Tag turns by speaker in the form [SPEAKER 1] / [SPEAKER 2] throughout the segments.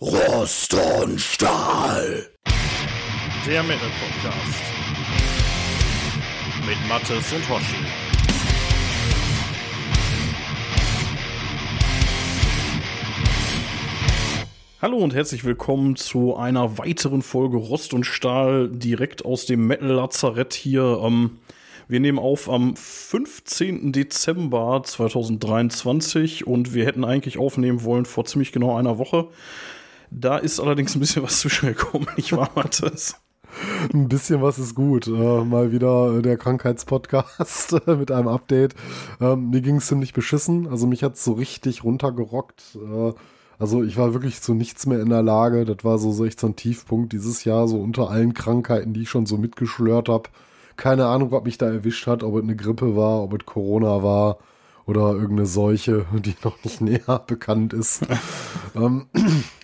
[SPEAKER 1] Rost und Stahl.
[SPEAKER 2] Der Metal Podcast. Mit Mattes und Hoshi. Hallo und herzlich willkommen zu einer weiteren Folge Rost und Stahl direkt aus dem Metal Lazarett hier. Ähm, wir nehmen auf am 15. Dezember 2023 und wir hätten eigentlich aufnehmen wollen vor ziemlich genau einer Woche. Da ist allerdings ein bisschen was zwischengekommen, nicht wahr, Mathis?
[SPEAKER 3] Ein bisschen was ist gut. Äh, mal wieder der Krankheitspodcast mit einem Update. Ähm, mir ging es ziemlich beschissen. Also mich hat es so richtig runtergerockt. Äh, also ich war wirklich zu nichts mehr in der Lage. Das war so, so echt so ein Tiefpunkt dieses Jahr, so unter allen Krankheiten, die ich schon so mitgeschlört habe. Keine Ahnung, was mich da erwischt hat, ob es eine Grippe war, ob es Corona war oder irgendeine Seuche, die noch nicht näher bekannt ist. ähm,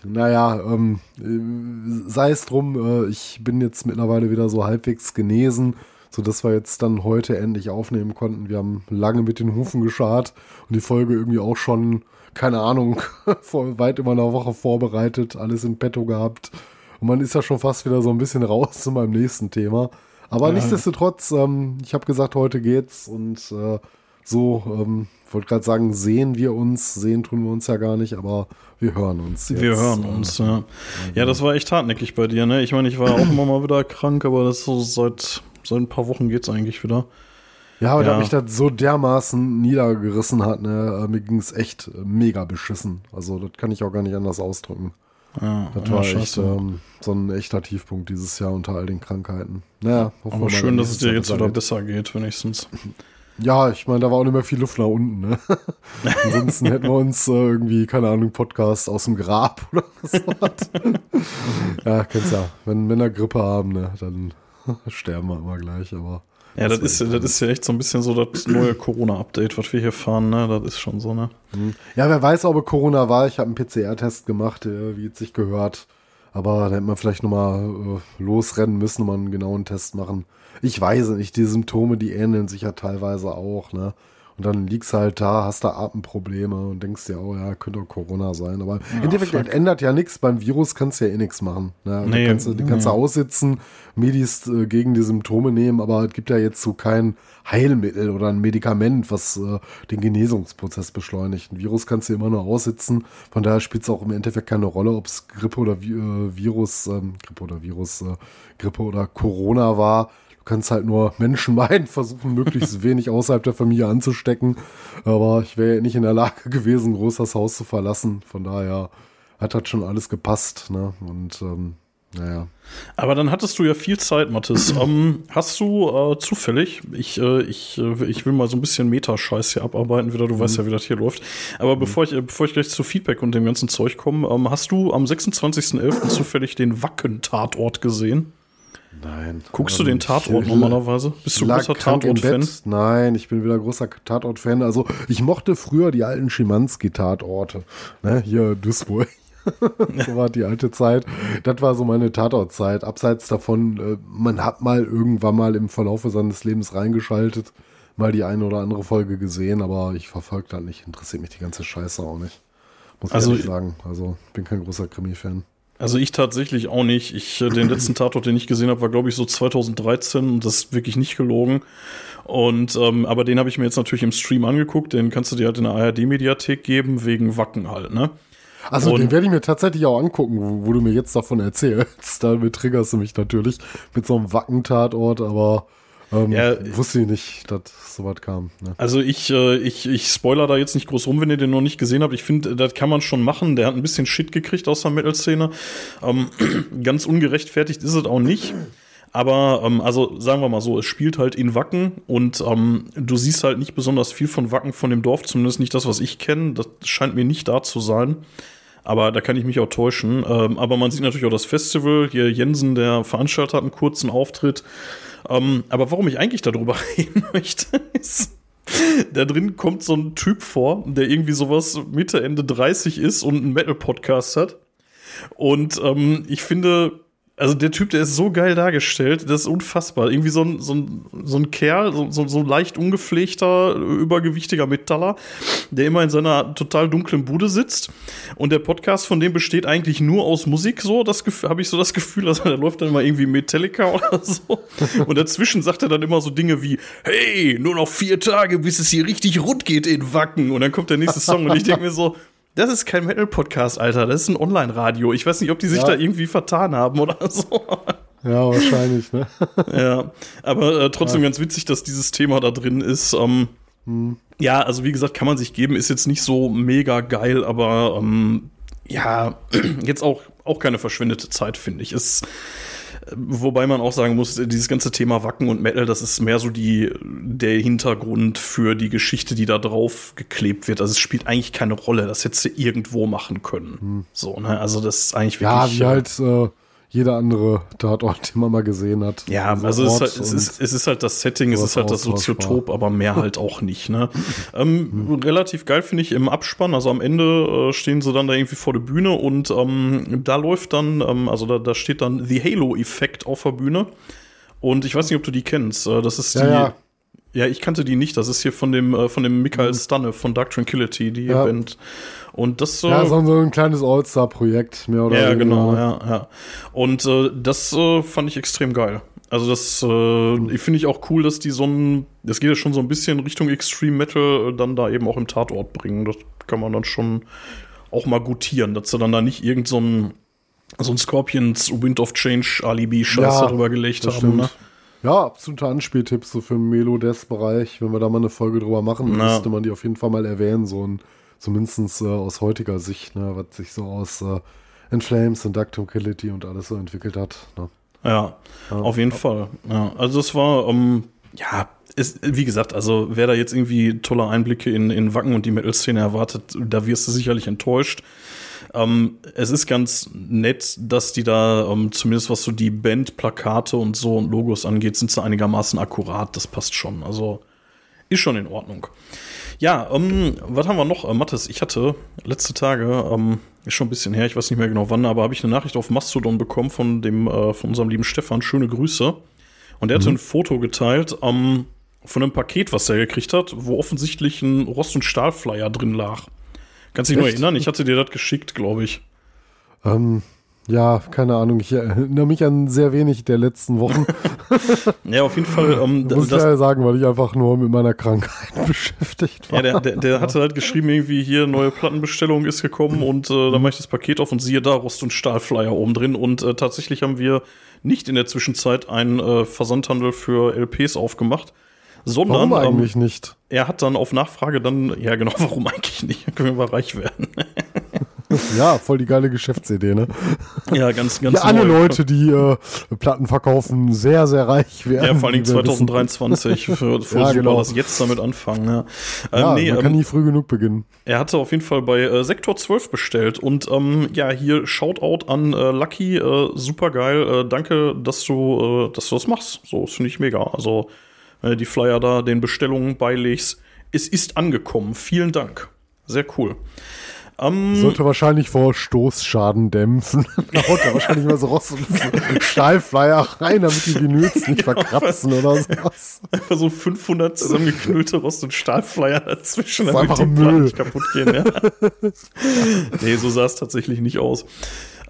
[SPEAKER 3] naja, ähm, sei es drum, äh, ich bin jetzt mittlerweile wieder so halbwegs genesen, sodass wir jetzt dann heute endlich aufnehmen konnten. Wir haben lange mit den Hufen geschart und die Folge irgendwie auch schon, keine Ahnung, vor weit über einer Woche vorbereitet, alles in petto gehabt. Und man ist ja schon fast wieder so ein bisschen raus zu meinem nächsten Thema. Aber ja. nichtsdestotrotz, ähm, ich habe gesagt, heute geht's und äh, so, ähm, wollte gerade sagen, sehen wir uns, sehen tun wir uns ja gar nicht, aber wir hören uns.
[SPEAKER 2] Jetzt. Wir hören uns, ja. Ja, das war echt hartnäckig bei dir, ne? Ich meine, ich war auch immer mal wieder krank, aber das so seit, seit ein paar Wochen geht's eigentlich wieder.
[SPEAKER 3] Ja, aber ja. da mich das so dermaßen niedergerissen hat, ne, äh, mir ging es echt mega beschissen. Also, das kann ich auch gar nicht anders ausdrücken. Ja, das war ja, echt ähm, so ein echter Tiefpunkt dieses Jahr unter all den Krankheiten. Naja,
[SPEAKER 2] aber schön, dass es dir jetzt wieder besser geht, wenigstens.
[SPEAKER 3] Ja, ich meine, da war auch nicht mehr viel Luft nach unten. Ne? Ansonsten hätten wir uns äh, irgendwie, keine Ahnung, Podcast aus dem Grab oder was. ja, kennst ja. Wenn Männer Grippe haben, ne, dann sterben wir immer gleich, aber.
[SPEAKER 2] Ja, das, ist, das ist ja echt so ein bisschen so das neue Corona-Update, was wir hier fahren, ne? Das ist schon so, ne?
[SPEAKER 3] Mhm. Ja, wer weiß, ob Corona war. Ich habe einen PCR-Test gemacht, wie es sich gehört. Aber da hätte man vielleicht nochmal äh, losrennen müssen, und mal einen genauen Test machen ich weiß nicht, die Symptome, die ähneln sich ja teilweise auch, ne? Und dann liegst halt da, hast da Atemprobleme und denkst dir, oh ja, könnte auch Corona sein. Aber ja, im Endeffekt fuck. ändert ja nichts. Beim Virus kannst du ja eh nichts machen. Ne? Nee, kannst du, die kannst du aussitzen, Medis äh, gegen die Symptome nehmen, aber es gibt ja jetzt so kein Heilmittel oder ein Medikament, was äh, den Genesungsprozess beschleunigt. Ein Virus kannst du immer nur aussitzen. Von daher spielt es auch im Endeffekt keine Rolle, ob es Grippe oder äh, Virus, ähm, Grippe oder Virus, äh, Grippe oder Corona war Du kannst halt nur Menschen meinen, versuchen, möglichst wenig außerhalb der Familie anzustecken. Aber ich wäre ja nicht in der Lage gewesen, groß das Haus zu verlassen. Von daher hat das schon alles gepasst. Ne? Und ähm, naja.
[SPEAKER 2] Aber dann hattest du ja viel Zeit, Mathis. ähm, hast du äh, zufällig, ich, äh, ich, äh, ich will mal so ein bisschen Metascheiß hier abarbeiten, wieder, du mhm. weißt ja, wie das hier läuft. Aber mhm. bevor, ich, äh, bevor ich gleich zu Feedback und dem ganzen Zeug komme, ähm, hast du am 26.11. zufällig den Wacken-Tatort gesehen?
[SPEAKER 3] Nein.
[SPEAKER 2] Guckst du den Tatort normalerweise? Bist du großer Tatort-Fan?
[SPEAKER 3] Nein, ich bin wieder großer Tatort-Fan. Also ich mochte früher die alten Schimanski-Tatorte. Ne, hier Duisburg. so war die alte Zeit. Das war so meine Tatortzeit. Abseits davon, äh, man hat mal irgendwann mal im Verlauf seines Lebens reingeschaltet, mal die eine oder andere Folge gesehen, aber ich verfolge das nicht. Interessiert mich die ganze Scheiße auch nicht. Muss ich also, ehrlich sagen. Also, bin kein großer Krimi-Fan.
[SPEAKER 2] Also ich tatsächlich auch nicht. Ich, äh, den letzten Tatort, den ich gesehen habe, war glaube ich so 2013 und das ist wirklich nicht gelogen. Und ähm, aber den habe ich mir jetzt natürlich im Stream angeguckt. Den kannst du dir halt in der ARD-Mediathek geben wegen Wacken halt, ne?
[SPEAKER 3] Also und den werde ich mir tatsächlich auch angucken, wo, wo, du mir jetzt davon erzählst. Damit triggerst du mich natürlich mit so einem Wacken-Tatort, aber ähm, ja, wusste ich nicht, dass sowas kam. Ne?
[SPEAKER 2] Also ich, äh, ich, ich spoiler da jetzt nicht groß rum, wenn ihr den noch nicht gesehen habt. Ich finde, das kann man schon machen. Der hat ein bisschen Shit gekriegt aus der Metal-Szene. Ähm, ganz ungerechtfertigt ist es auch nicht. Aber ähm, also sagen wir mal so, es spielt halt in Wacken und ähm, du siehst halt nicht besonders viel von Wacken von dem Dorf, zumindest nicht das, was ich kenne. Das scheint mir nicht da zu sein. Aber da kann ich mich auch täuschen. Ähm, aber man sieht natürlich auch das Festival. Hier Jensen, der Veranstalter, hat einen kurzen Auftritt. Ähm, aber warum ich eigentlich darüber reden möchte, ist, da drin kommt so ein Typ vor, der irgendwie sowas Mitte, Ende 30 ist und einen Metal-Podcast hat. Und ähm, ich finde, also der Typ, der ist so geil dargestellt, das ist unfassbar. Irgendwie so ein, so ein, so ein Kerl, so, so, so leicht ungepflegter, übergewichtiger Metaller, der immer in seiner total dunklen Bude sitzt. Und der Podcast von dem besteht eigentlich nur aus Musik, so, das habe ich so das Gefühl, also der läuft dann immer irgendwie Metallica oder so. Und dazwischen sagt er dann immer so Dinge wie, hey, nur noch vier Tage, bis es hier richtig rund geht in Wacken. Und dann kommt der nächste Song und ich denke mir so, das ist kein Metal-Podcast, Alter. Das ist ein Online-Radio. Ich weiß nicht, ob die sich ja. da irgendwie vertan haben oder so.
[SPEAKER 3] Ja, wahrscheinlich, ne?
[SPEAKER 2] ja, aber äh, trotzdem ja. ganz witzig, dass dieses Thema da drin ist. Ähm, hm. Ja, also wie gesagt, kann man sich geben, ist jetzt nicht so mega geil, aber ähm, ja, jetzt auch, auch keine verschwendete Zeit, finde ich. Ist Wobei man auch sagen muss, dieses ganze Thema Wacken und Metal, das ist mehr so die, der Hintergrund für die Geschichte, die da drauf geklebt wird. Also es spielt eigentlich keine Rolle. Das hättest du irgendwo machen können. Hm. So, ne? Also das ist eigentlich
[SPEAKER 3] wirklich. Ja, wie halt äh, jeder andere Tatort, den man mal gesehen hat.
[SPEAKER 2] Ja, also, es, ist halt, es, ist, es ist halt das Setting, es ist halt das Soziotop, aber mehr halt auch nicht. Ne? ähm, mhm. Relativ geil finde ich im Abspann, also am Ende äh, stehen sie dann da irgendwie vor der Bühne und ähm, da läuft dann, ähm, also da, da steht dann The Halo-Effekt auf der Bühne. Und ich weiß nicht, ob du die kennst. Äh, das ist die. Ja, ja. Ja, ich kannte die nicht. Das ist hier von dem, äh, von dem Michael mhm. Stanne von Dark Tranquility, die ja. Band. Und das
[SPEAKER 3] äh, Ja, so ein kleines All-Star-Projekt, mehr oder
[SPEAKER 2] weniger. Ja, genau, ja, ja. Und äh, das äh, fand ich extrem geil. Also das äh, finde ich auch cool, dass die so ein, das geht ja schon so ein bisschen Richtung Extreme Metal äh, dann da eben auch im Tatort bringen. Das kann man dann schon auch mal gutieren, dass sie dann da nicht irgend so ein, so ein Scorpions Wind of Change Alibi-Scheiß ja, darüber gelegt haben. Ne?
[SPEAKER 3] Ja, absolute Anspieltipps so für den Melo-Death-Bereich. Wenn wir da mal eine Folge drüber machen, Na. müsste man die auf jeden Fall mal erwähnen. So ein, zumindest äh, aus heutiger Sicht, ne, was sich so aus äh, In Flames und Ductility und alles so entwickelt hat. Ne.
[SPEAKER 2] Ja, ja, auf jeden ja. Fall. Ja, also es war, ähm, ja, ist, wie gesagt, also wer da jetzt irgendwie tolle Einblicke in, in Wacken und die Metal-Szene erwartet, da wirst du sicherlich enttäuscht. Ähm, es ist ganz nett, dass die da, ähm, zumindest was so die Bandplakate und so und Logos angeht, sind sie einigermaßen akkurat. Das passt schon. Also ist schon in Ordnung. Ja, ähm, was haben wir noch? Äh, Mathis, ich hatte letzte Tage, ähm, ist schon ein bisschen her, ich weiß nicht mehr genau wann, aber habe ich eine Nachricht auf Mastodon bekommen von dem, äh, von unserem lieben Stefan. Schöne Grüße. Und er mhm. hatte ein Foto geteilt ähm, von einem Paket, was er gekriegt hat, wo offensichtlich ein Rost- und Stahlflyer drin lag. Kannst dich nur erinnern? Ich hatte dir das geschickt, glaube ich.
[SPEAKER 3] Ähm, ja, keine Ahnung. Ich erinnere mich an sehr wenig der letzten Wochen.
[SPEAKER 2] ja, auf jeden Fall. Ähm,
[SPEAKER 3] Muss das, ich ja sagen, weil ich einfach nur mit meiner Krankheit beschäftigt war.
[SPEAKER 2] Ja, der, der, der hatte halt geschrieben, irgendwie hier neue Plattenbestellung ist gekommen und äh, dann mache ich das Paket auf und siehe da Rost- und Stahlflyer oben drin. Und äh, tatsächlich haben wir nicht in der Zwischenzeit einen äh, Versandhandel für LPs aufgemacht, sondern.
[SPEAKER 3] Warum eigentlich ähm, nicht?
[SPEAKER 2] Er hat dann auf Nachfrage dann, ja genau, warum eigentlich nicht? Können wir reich werden.
[SPEAKER 3] ja, voll die geile Geschäftsidee, ne?
[SPEAKER 2] Ja, ganz, ganz.
[SPEAKER 3] Ja, alle neu. Leute, die äh, Platten verkaufen, sehr, sehr reich werden.
[SPEAKER 2] Ja, vor allem 2023. Für, für ja, genau. das jetzt damit anfangen. Ja,
[SPEAKER 3] ähm, ja nee, man kann ähm, nie früh genug beginnen.
[SPEAKER 2] Er hatte auf jeden Fall bei äh, Sektor 12 bestellt und ähm, ja, hier Shoutout an äh, Lucky, äh, super geil. Äh, danke, dass du, äh, dass du das machst. So, das finde ich mega. Also äh, die Flyer da den Bestellungen beilegst. Es ist angekommen. Vielen Dank. Sehr cool.
[SPEAKER 3] Um, Sollte wahrscheinlich vor Stoßschaden dämpfen. da haut er wahrscheinlich mal so Rost und Stahlflyer rein, damit die Vinyls nicht verkratzen oder sowas.
[SPEAKER 2] Einfach so 500 zusammengeknüllte Rost- und Stahlflyer dazwischen,
[SPEAKER 3] damit die Müll. nicht
[SPEAKER 2] kaputt gehen. Ja. nee, so sah es tatsächlich nicht aus.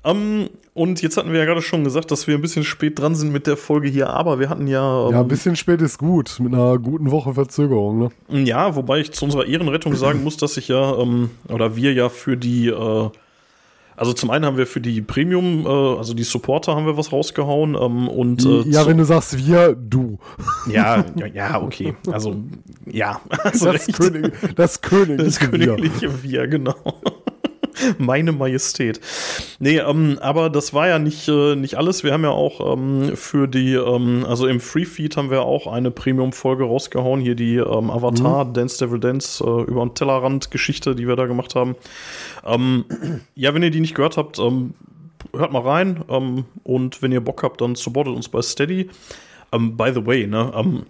[SPEAKER 2] Um, und jetzt hatten wir ja gerade schon gesagt, dass wir ein bisschen spät dran sind mit der Folge hier, aber wir hatten ja.
[SPEAKER 3] Um, ja, ein bisschen spät ist gut, mit einer guten Woche Verzögerung, ne?
[SPEAKER 2] Ja, wobei ich zu unserer Ehrenrettung sagen muss, dass ich ja, ähm, oder wir ja für die, äh, also zum einen haben wir für die Premium, äh, also die Supporter haben wir was rausgehauen ähm, und
[SPEAKER 3] äh, ja, wenn du sagst wir, du.
[SPEAKER 2] Ja, ja, okay. Also ja, also
[SPEAKER 3] das, König, das königliche,
[SPEAKER 2] das königliche wir, wir genau. Meine Majestät. Nee, ähm, aber das war ja nicht, äh, nicht alles. Wir haben ja auch ähm, für die, ähm, also im Free Feed haben wir auch eine Premium-Folge rausgehauen. Hier die ähm, Avatar, mhm. Dance Devil Dance, äh, über einen Tellerrand-Geschichte, die wir da gemacht haben. Ähm, ja, wenn ihr die nicht gehört habt, ähm, hört mal rein. Und wenn ihr Bock habt, dann supportet uns bei Steady. Um, by the way, ne, um,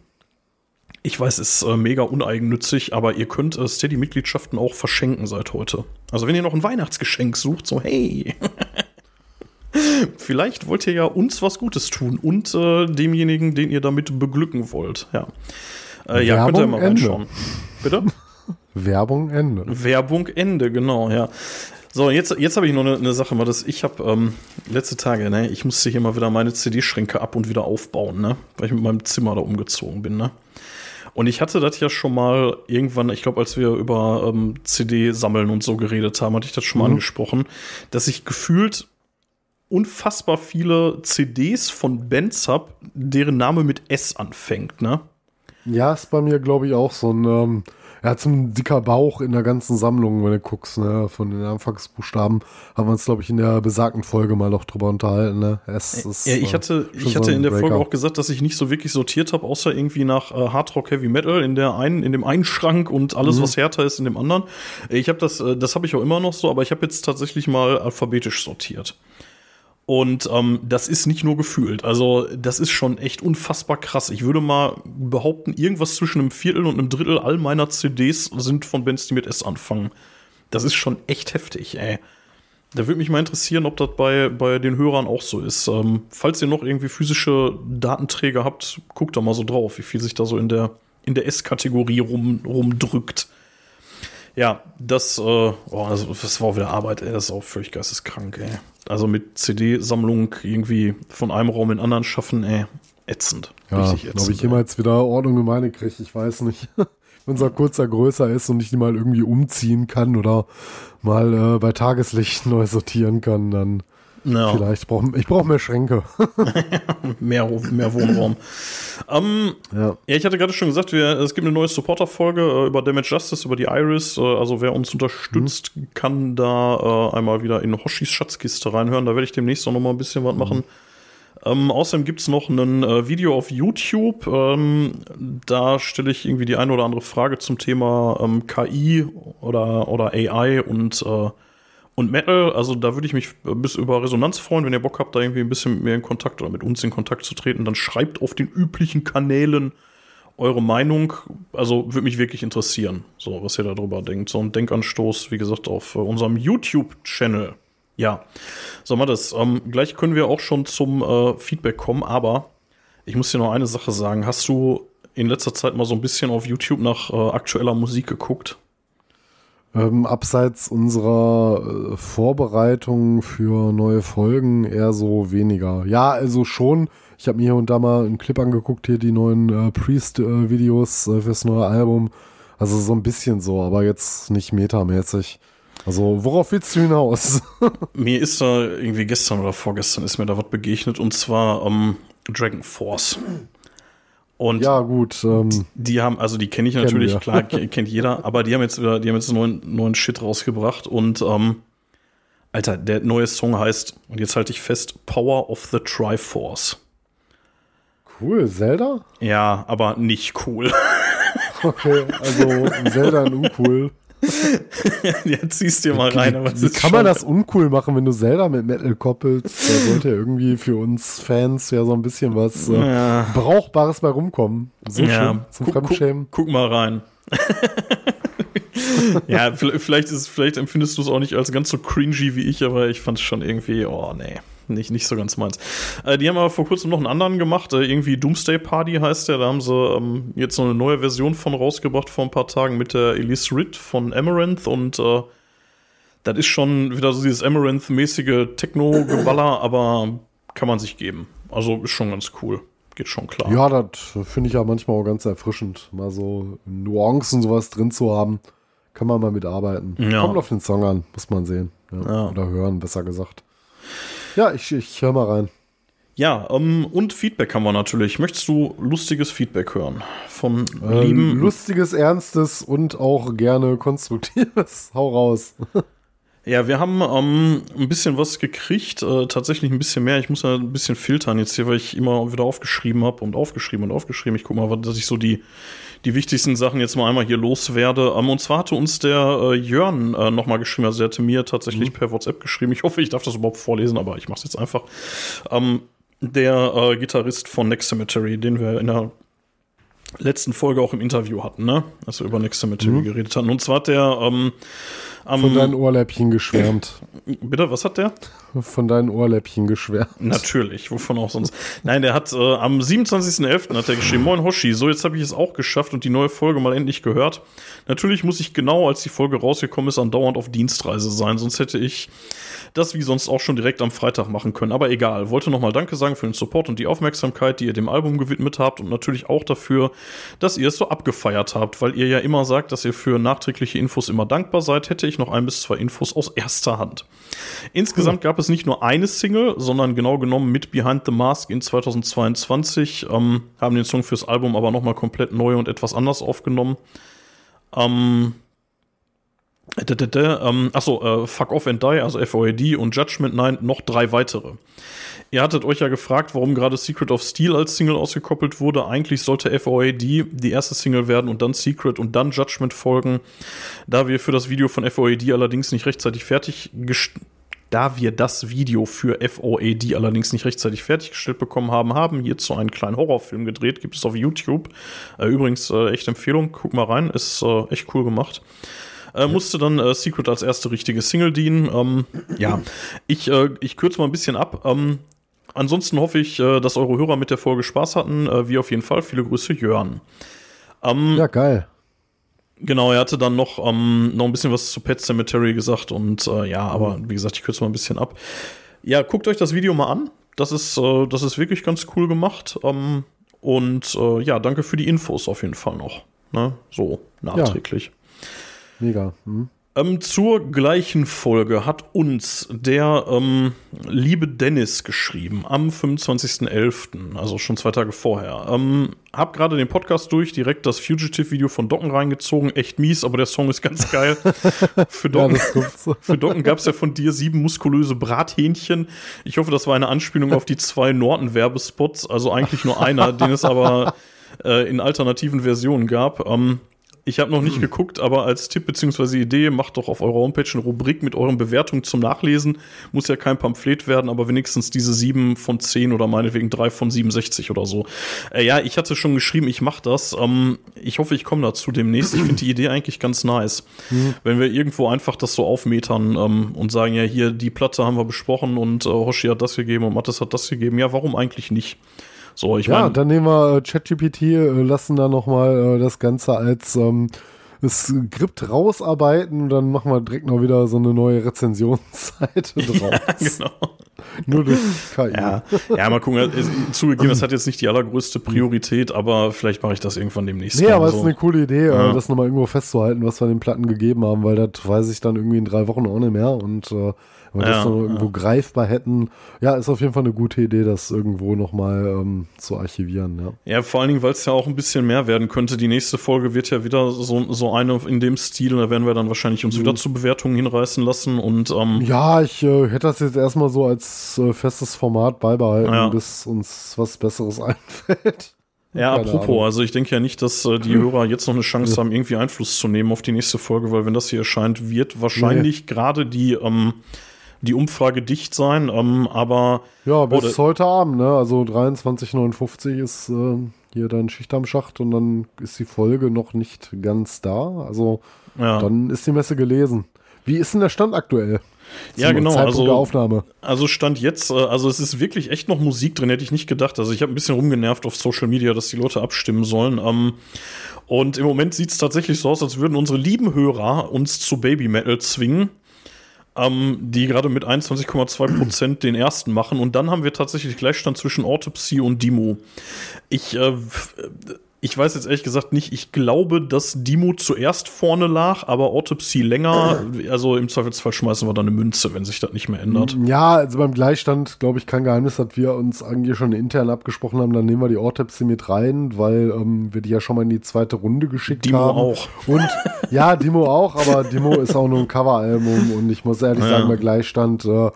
[SPEAKER 2] ich weiß, es ist äh, mega uneigennützig, aber ihr könnt äh, Steady-Mitgliedschaften auch verschenken seit heute. Also wenn ihr noch ein Weihnachtsgeschenk sucht, so hey, vielleicht wollt ihr ja uns was Gutes tun und äh, demjenigen, den ihr damit beglücken wollt. Ja, äh, ja könnt ihr mal reinschauen. Bitte?
[SPEAKER 3] Werbung Ende.
[SPEAKER 2] Werbung Ende, genau, ja. So, jetzt, jetzt habe ich noch eine, eine Sache, mal das ich habe ähm, letzte Tage, ne, ich musste hier mal wieder meine CD-Schränke ab und wieder aufbauen, ne, weil ich mit meinem Zimmer da umgezogen bin, ne. Und ich hatte das ja schon mal irgendwann, ich glaube, als wir über ähm, CD-Sammeln und so geredet haben, hatte ich das schon mal mhm. angesprochen, dass ich gefühlt unfassbar viele CDs von Bands habe, deren Name mit S anfängt, ne?
[SPEAKER 3] Ja, ist bei mir, glaube ich, auch so ein ähm, er hat so ein dicker Bauch in der ganzen Sammlung, wenn du guckst, ne? Von den Anfangsbuchstaben haben wir uns, glaube ich, in der besagten Folge mal noch drüber unterhalten, ne?
[SPEAKER 2] Es ist, ja, ich hatte, äh, ich hatte so in der. Folge auch gesagt, dass ich nicht so wirklich sortiert habe, außer irgendwie nach äh, Hardrock Heavy Metal in der einen, in dem einen Schrank und alles, mhm. was härter ist, in dem anderen. Ich habe das, äh, das habe ich auch immer noch so, aber ich habe jetzt tatsächlich mal alphabetisch sortiert. Und ähm, das ist nicht nur gefühlt. Also, das ist schon echt unfassbar krass. Ich würde mal behaupten, irgendwas zwischen einem Viertel und einem Drittel all meiner CDs sind von Bands, die mit S anfangen. Das ist schon echt heftig, ey. Da würde mich mal interessieren, ob das bei, bei den Hörern auch so ist. Ähm, falls ihr noch irgendwie physische Datenträger habt, guckt da mal so drauf, wie viel sich da so in der, in der S-Kategorie rum, rumdrückt. Ja, das, äh, oh, das, das war wieder Arbeit, ey. Das ist auch völlig geisteskrank, ey. Also mit CD-Sammlung irgendwie von einem Raum in den anderen schaffen, ey, ätzend.
[SPEAKER 3] Ja, ätzend, ob ich jemals wieder Ordnung in meine kriege, ich weiß nicht. Wenn unser kurzer größer ist und ich die mal irgendwie umziehen kann oder mal äh, bei Tageslicht neu sortieren kann, dann ja. Vielleicht brauche ich brauche mehr Schränke.
[SPEAKER 2] mehr, mehr Wohnraum. ähm, ja. ja. ich hatte gerade schon gesagt, wir, es gibt eine neue Supporter-Folge äh, über Damage Justice, über die Iris. Äh, also wer uns unterstützt, mhm. kann da äh, einmal wieder in Hoshis Schatzkiste reinhören. Da werde ich demnächst auch noch mal ein bisschen was mhm. machen. Ähm, außerdem gibt es noch ein äh, Video auf YouTube. Ähm, da stelle ich irgendwie die eine oder andere Frage zum Thema ähm, KI oder, oder AI und äh, und Metal, also da würde ich mich bis über Resonanz freuen, wenn ihr Bock habt, da irgendwie ein bisschen mit mir in Kontakt oder mit uns in Kontakt zu treten, dann schreibt auf den üblichen Kanälen eure Meinung. Also würde mich wirklich interessieren, so was ihr darüber denkt. So ein Denkanstoß, wie gesagt, auf äh, unserem YouTube-Channel. Ja, so mal das. Ähm, gleich können wir auch schon zum äh, Feedback kommen, aber ich muss dir noch eine Sache sagen. Hast du in letzter Zeit mal so ein bisschen auf YouTube nach äh, aktueller Musik geguckt?
[SPEAKER 3] Ähm, abseits unserer äh, Vorbereitung für neue Folgen eher so weniger. Ja, also schon. Ich habe mir hier und da mal einen Clip angeguckt, hier die neuen äh, Priest-Videos äh, fürs neue Album. Also so ein bisschen so, aber jetzt nicht metamäßig. Also, worauf willst du hinaus?
[SPEAKER 2] mir ist da irgendwie gestern oder vorgestern ist mir da was begegnet und zwar ähm, Dragon Force. Und
[SPEAKER 3] ja, gut. Ähm,
[SPEAKER 2] die, die, haben, also die kenne ich natürlich, klar, kennt jeder, aber die haben jetzt wieder, die haben jetzt einen neuen, neuen Shit rausgebracht und ähm, Alter, der neue Song heißt, und jetzt halte ich fest, Power of the Triforce.
[SPEAKER 3] Cool, Zelda?
[SPEAKER 2] Ja, aber nicht cool.
[SPEAKER 3] Okay, also Zelda und uncool.
[SPEAKER 2] ja, ziehst dir mal rein.
[SPEAKER 3] Aber wie kann man das uncool machen, wenn du Zelda mit Metal koppelst? Da sollte ja irgendwie für uns Fans ja so ein bisschen was äh, ja. Brauchbares bei rumkommen. So ja. schön
[SPEAKER 2] zum guck, Fremdschämen. Guck, guck mal rein. ja, vielleicht, ist, vielleicht empfindest du es auch nicht als ganz so cringy wie ich, aber ich fand es schon irgendwie, oh nee nicht, nicht so ganz meins. Äh, die haben aber vor kurzem noch einen anderen gemacht, äh, irgendwie Doomsday Party heißt der. Da haben sie ähm, jetzt noch eine neue Version von rausgebracht vor ein paar Tagen mit der Elise Ritt von Amaranth und äh, das ist schon wieder so dieses Amaranth-mäßige Techno-Geballer, aber kann man sich geben. Also ist schon ganz cool. Geht schon klar.
[SPEAKER 3] Ja, das finde ich ja manchmal auch ganz erfrischend, mal so Nuancen sowas drin zu haben. Kann man mal mitarbeiten. Ja. Kommt auf den Song an, muss man sehen. Ja. Ja. Oder hören, besser gesagt. Ja, ich, ich höre mal rein.
[SPEAKER 2] Ja, ähm, und Feedback haben wir natürlich. Möchtest du lustiges Feedback hören? Von
[SPEAKER 3] ähm, lieben. Lustiges, ernstes und auch gerne konstruktives. Hau raus.
[SPEAKER 2] Ja, wir haben ähm, ein bisschen was gekriegt, äh, tatsächlich ein bisschen mehr. Ich muss ja ein bisschen filtern jetzt hier, weil ich immer wieder aufgeschrieben habe und aufgeschrieben und aufgeschrieben. Ich gucke mal, dass ich so die, die wichtigsten Sachen jetzt mal einmal hier loswerde. Ähm, und zwar hatte uns der äh, Jörn äh, nochmal geschrieben, also er hatte mir tatsächlich mhm. per WhatsApp geschrieben. Ich hoffe, ich darf das überhaupt vorlesen, aber ich mache es jetzt einfach. Ähm, der äh, Gitarrist von Next Cemetery, den wir in der letzten Folge auch im Interview hatten, ne? Als wir über Next Cemetery mhm. geredet hatten. Und zwar hat der ähm,
[SPEAKER 3] Von
[SPEAKER 2] Am,
[SPEAKER 3] deinen Ohrläppchen geschwärmt.
[SPEAKER 2] bitte, was hat der?
[SPEAKER 3] Von deinen Ohrläppchen geschwärmt.
[SPEAKER 2] Natürlich, wovon auch sonst. Nein, der hat äh, am 27.11. hat er geschrieben, Moin Hoshi, so jetzt habe ich es auch geschafft und die neue Folge mal endlich gehört. Natürlich muss ich genau, als die Folge rausgekommen ist, andauernd auf Dienstreise sein, sonst hätte ich das wie sonst auch schon direkt am Freitag machen können. Aber egal, wollte nochmal Danke sagen für den Support und die Aufmerksamkeit, die ihr dem Album gewidmet habt und natürlich auch dafür, dass ihr es so abgefeiert habt, weil ihr ja immer sagt, dass ihr für nachträgliche Infos immer dankbar seid, hätte ich noch ein bis zwei Infos aus erster Hand. Insgesamt gab es nicht nur eine Single, sondern genau genommen mit Behind the Mask in 2022, ähm, haben den Song fürs Album aber nochmal komplett neu und etwas anders aufgenommen. Ähm, äh, ähm, achso, äh, Fuck Off and Die, also FOAD und Judgment 9, noch drei weitere. Ihr hattet euch ja gefragt, warum gerade Secret of Steel als Single ausgekoppelt wurde. Eigentlich sollte FOAD die erste Single werden und dann Secret und dann Judgment folgen. Da wir für das Video von FOAD allerdings nicht rechtzeitig fertig da wir das Video für FOAD allerdings nicht rechtzeitig fertiggestellt bekommen haben, haben hierzu einen kleinen Horrorfilm gedreht. Gibt es auf YouTube. Äh, übrigens, äh, echt Empfehlung. Guck mal rein. Ist äh, echt cool gemacht. Äh, musste dann äh, Secret als erste richtige Single dienen. Ähm, ja, ich, äh, ich kürze mal ein bisschen ab. Ähm, ansonsten hoffe ich, äh, dass eure Hörer mit der Folge Spaß hatten. Äh, wie auf jeden Fall. Viele Grüße, Jörn. Ähm,
[SPEAKER 3] Ja, geil.
[SPEAKER 2] Genau, er hatte dann noch, ähm, noch ein bisschen was zu Pet Cemetery gesagt und äh, ja, aber wie gesagt, ich kürze mal ein bisschen ab. Ja, guckt euch das Video mal an. Das ist, das ist wirklich ganz cool gemacht. Ähm, und ja, danke für die Infos auf jeden Fall noch. Ne? So, nachträglich.
[SPEAKER 3] Mega. Hm.
[SPEAKER 2] Ähm, zur gleichen Folge hat uns der ähm, liebe Dennis geschrieben am 25.11., also schon zwei Tage vorher. Ähm, hab gerade den Podcast durch, direkt das Fugitive-Video von Docken reingezogen. Echt mies, aber der Song ist ganz geil. Für
[SPEAKER 3] Ja,
[SPEAKER 2] Docken, für Docken gab es ja von dir sieben muskulöse Brathähnchen. Ich hoffe, das war eine Anspielung auf die zwei Norton-Werbespots, also eigentlich nur einer, den es aber äh, in alternativen Versionen gab. Ähm, ich habe noch nicht geguckt, aber als Tipp bzw. Idee, macht doch auf eurer Homepage eine Rubrik mit euren Bewertungen zum Nachlesen. Muss ja kein Pamphlet werden, aber wenigstens diese sieben von zehn oder meinetwegen drei von 67 oder so. Äh, ja, ich hatte schon geschrieben, ich mache das. Ähm, ich hoffe, ich komme dazu demnächst. Ich finde die Idee eigentlich ganz nice. Wenn wir irgendwo einfach das so aufmetern ähm, und sagen, ja, hier, die Platte haben wir besprochen und äh, Hoshi hat das gegeben und Mattes hat das gegeben. Ja, warum eigentlich nicht? So, ich
[SPEAKER 3] Ja,
[SPEAKER 2] meine,
[SPEAKER 3] dann nehmen wir äh, ChatGPT, äh, lassen da nochmal äh, das Ganze als ähm, Skript rausarbeiten und dann machen wir direkt noch wieder so eine neue Rezensionsseite draus.
[SPEAKER 2] genau.
[SPEAKER 3] Nur durch KI.
[SPEAKER 2] Ja, ja, mal gucken. Zugegeben, das hat jetzt nicht die allergrößte Priorität, aber vielleicht mache ich das irgendwann demnächst.
[SPEAKER 3] Nee, aber es
[SPEAKER 2] so.
[SPEAKER 3] ist eine coole Idee,
[SPEAKER 2] Ja.
[SPEAKER 3] das nochmal irgendwo festzuhalten, was wir den Platten gegeben haben, weil das weiß ich dann irgendwie in drei Wochen auch nicht mehr und äh, wenn wir
[SPEAKER 2] Ja,
[SPEAKER 3] das
[SPEAKER 2] ja.
[SPEAKER 3] irgendwo greifbar hätten, ja, ist auf jeden Fall eine gute Idee, das irgendwo nochmal ähm, zu archivieren, ja.
[SPEAKER 2] Ja, vor allen Dingen, weil es ja auch ein bisschen mehr werden könnte. Die nächste Folge wird ja wieder so, so eine in dem Stil. Da werden wir dann wahrscheinlich uns wieder zu Bewertungen hinreißen lassen. Und ähm,
[SPEAKER 3] Mhm. Ja, ich äh, hätte das jetzt erstmal so als äh, festes Format beibehalten,
[SPEAKER 2] Ja.
[SPEAKER 3] bis uns was Besseres einfällt.
[SPEAKER 2] ja,
[SPEAKER 3] Keine
[SPEAKER 2] apropos,
[SPEAKER 3] Ahnung.
[SPEAKER 2] also ich denke ja nicht, dass äh, die Hörer jetzt noch eine Chance haben, irgendwie Einfluss zu nehmen auf die nächste Folge, weil wenn das hier erscheint, wird wahrscheinlich gerade die, ähm, die Umfrage dicht sein. Ähm, aber
[SPEAKER 3] Ja, bis
[SPEAKER 2] Oh,
[SPEAKER 3] heute Abend, ne? Also 23,59 ist äh, hier dein Schicht am Schacht und dann ist die Folge noch nicht ganz da. Also
[SPEAKER 2] ja.
[SPEAKER 3] dann ist die Messe gelesen. Wie ist denn der Stand aktuell?
[SPEAKER 2] Ja,
[SPEAKER 3] Zum
[SPEAKER 2] genau,
[SPEAKER 3] Zeitpunkt
[SPEAKER 2] also-
[SPEAKER 3] der Aufnahme.
[SPEAKER 2] Also stand jetzt, äh, also es ist wirklich echt noch Musik drin, hätte ich nicht gedacht. Also ich habe ein bisschen rumgenervt auf Social Media, dass die Leute abstimmen sollen. Ähm, und im Moment sieht es tatsächlich so aus, als würden unsere lieben Hörer uns zu Baby Metal zwingen, ähm, die gerade mit 21,2 Prozent den ersten machen. Und dann haben wir tatsächlich Gleichstand zwischen Autopsy und Dimo. Ich, äh, f- ich weiß jetzt ehrlich gesagt nicht, ich glaube, dass Dimo zuerst vorne lag, aber Autopsy länger. Also im Zweifelsfall schmeißen wir dann eine Münze, wenn sich das nicht mehr ändert.
[SPEAKER 3] Ja, also beim Gleichstand, glaube ich, kein Geheimnis, dass wir uns eigentlich schon intern abgesprochen haben, dann nehmen wir die Autopsy mit rein, weil ähm, wir die ja schon mal in die zweite Runde geschickt
[SPEAKER 2] Dimo
[SPEAKER 3] haben.
[SPEAKER 2] auch.
[SPEAKER 3] Und ja, Dimo auch, aber Dimo ist auch nur ein Coveralbum und ich muss ehrlich
[SPEAKER 2] Ja.
[SPEAKER 3] sagen, bei Gleichstand, äh,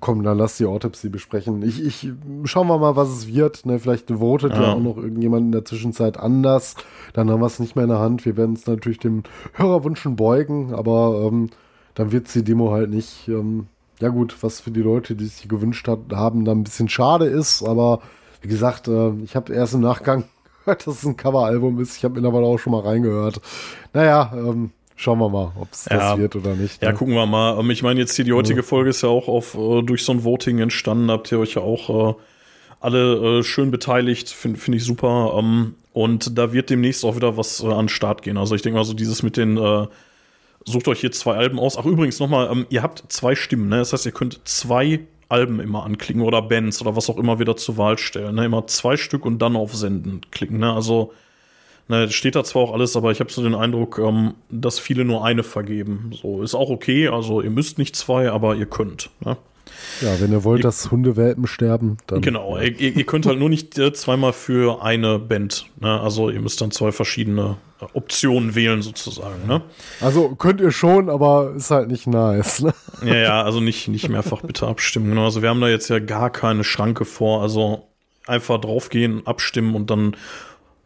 [SPEAKER 3] komm, dann lass die Autopsy besprechen. Ich, ich schauen wir mal, was es wird. Ne? Vielleicht votet ja.
[SPEAKER 2] Ja.
[SPEAKER 3] auch noch irgendjemand in der Zwischenzeit anders. Dann haben wir es nicht mehr in der Hand. Wir werden uns natürlich dem Hörerwünschen beugen, aber ähm, dann wird die Demo halt nicht. Ähm, ja gut, was für die Leute, die sich gewünscht hat, haben, dann ein bisschen schade ist. Aber wie gesagt, äh, ich habe erst im Nachgang gehört, dass es ein Coveralbum ist. Ich habe mittlerweile auch schon mal reingehört. Naja, ähm, Schauen wir mal, ob es das
[SPEAKER 2] Ja.
[SPEAKER 3] wird oder nicht.
[SPEAKER 2] Ja,
[SPEAKER 3] ne?
[SPEAKER 2] gucken wir mal. Ähm, Ich meine, jetzt hier die heutige Folge ist ja auch auf, äh, durch so ein Voting entstanden. Habt ihr euch ja auch äh, alle äh, schön beteiligt. Finde find ich super. Ähm, und da wird demnächst auch wieder was an den Start gehen. Also ich denke mal so dieses mit den, sucht euch hier zwei Alben aus. Ach übrigens nochmal, ähm, ihr habt zwei Stimmen. Ne? Das heißt, ihr könnt zwei Alben immer anklicken oder Bands oder was auch immer wieder zur Wahl stellen. Ne? Immer zwei Stück und dann auf Senden klicken. Ne? Also Ne, steht da zwar auch alles, aber ich habe so den Eindruck, ähm, dass viele nur eine vergeben. So ist auch okay. Also ihr müsst nicht zwei, aber ihr könnt. Ne?
[SPEAKER 3] Ja, wenn ihr wollt, dass Hundewelpen sterben, dann.
[SPEAKER 2] Genau. Ihr, ihr ihr könnt halt nur nicht äh, zweimal für eine Band. Ne? Also ihr müsst dann zwei verschiedene äh, Optionen wählen sozusagen. Ne?
[SPEAKER 3] Also könnt ihr schon, aber ist halt nicht nice. Ne?
[SPEAKER 2] Ja, ja. Also nicht nicht mehrfach bitte abstimmen. Genau. Also wir haben da jetzt ja gar keine Schranke vor. Also einfach draufgehen, abstimmen und dann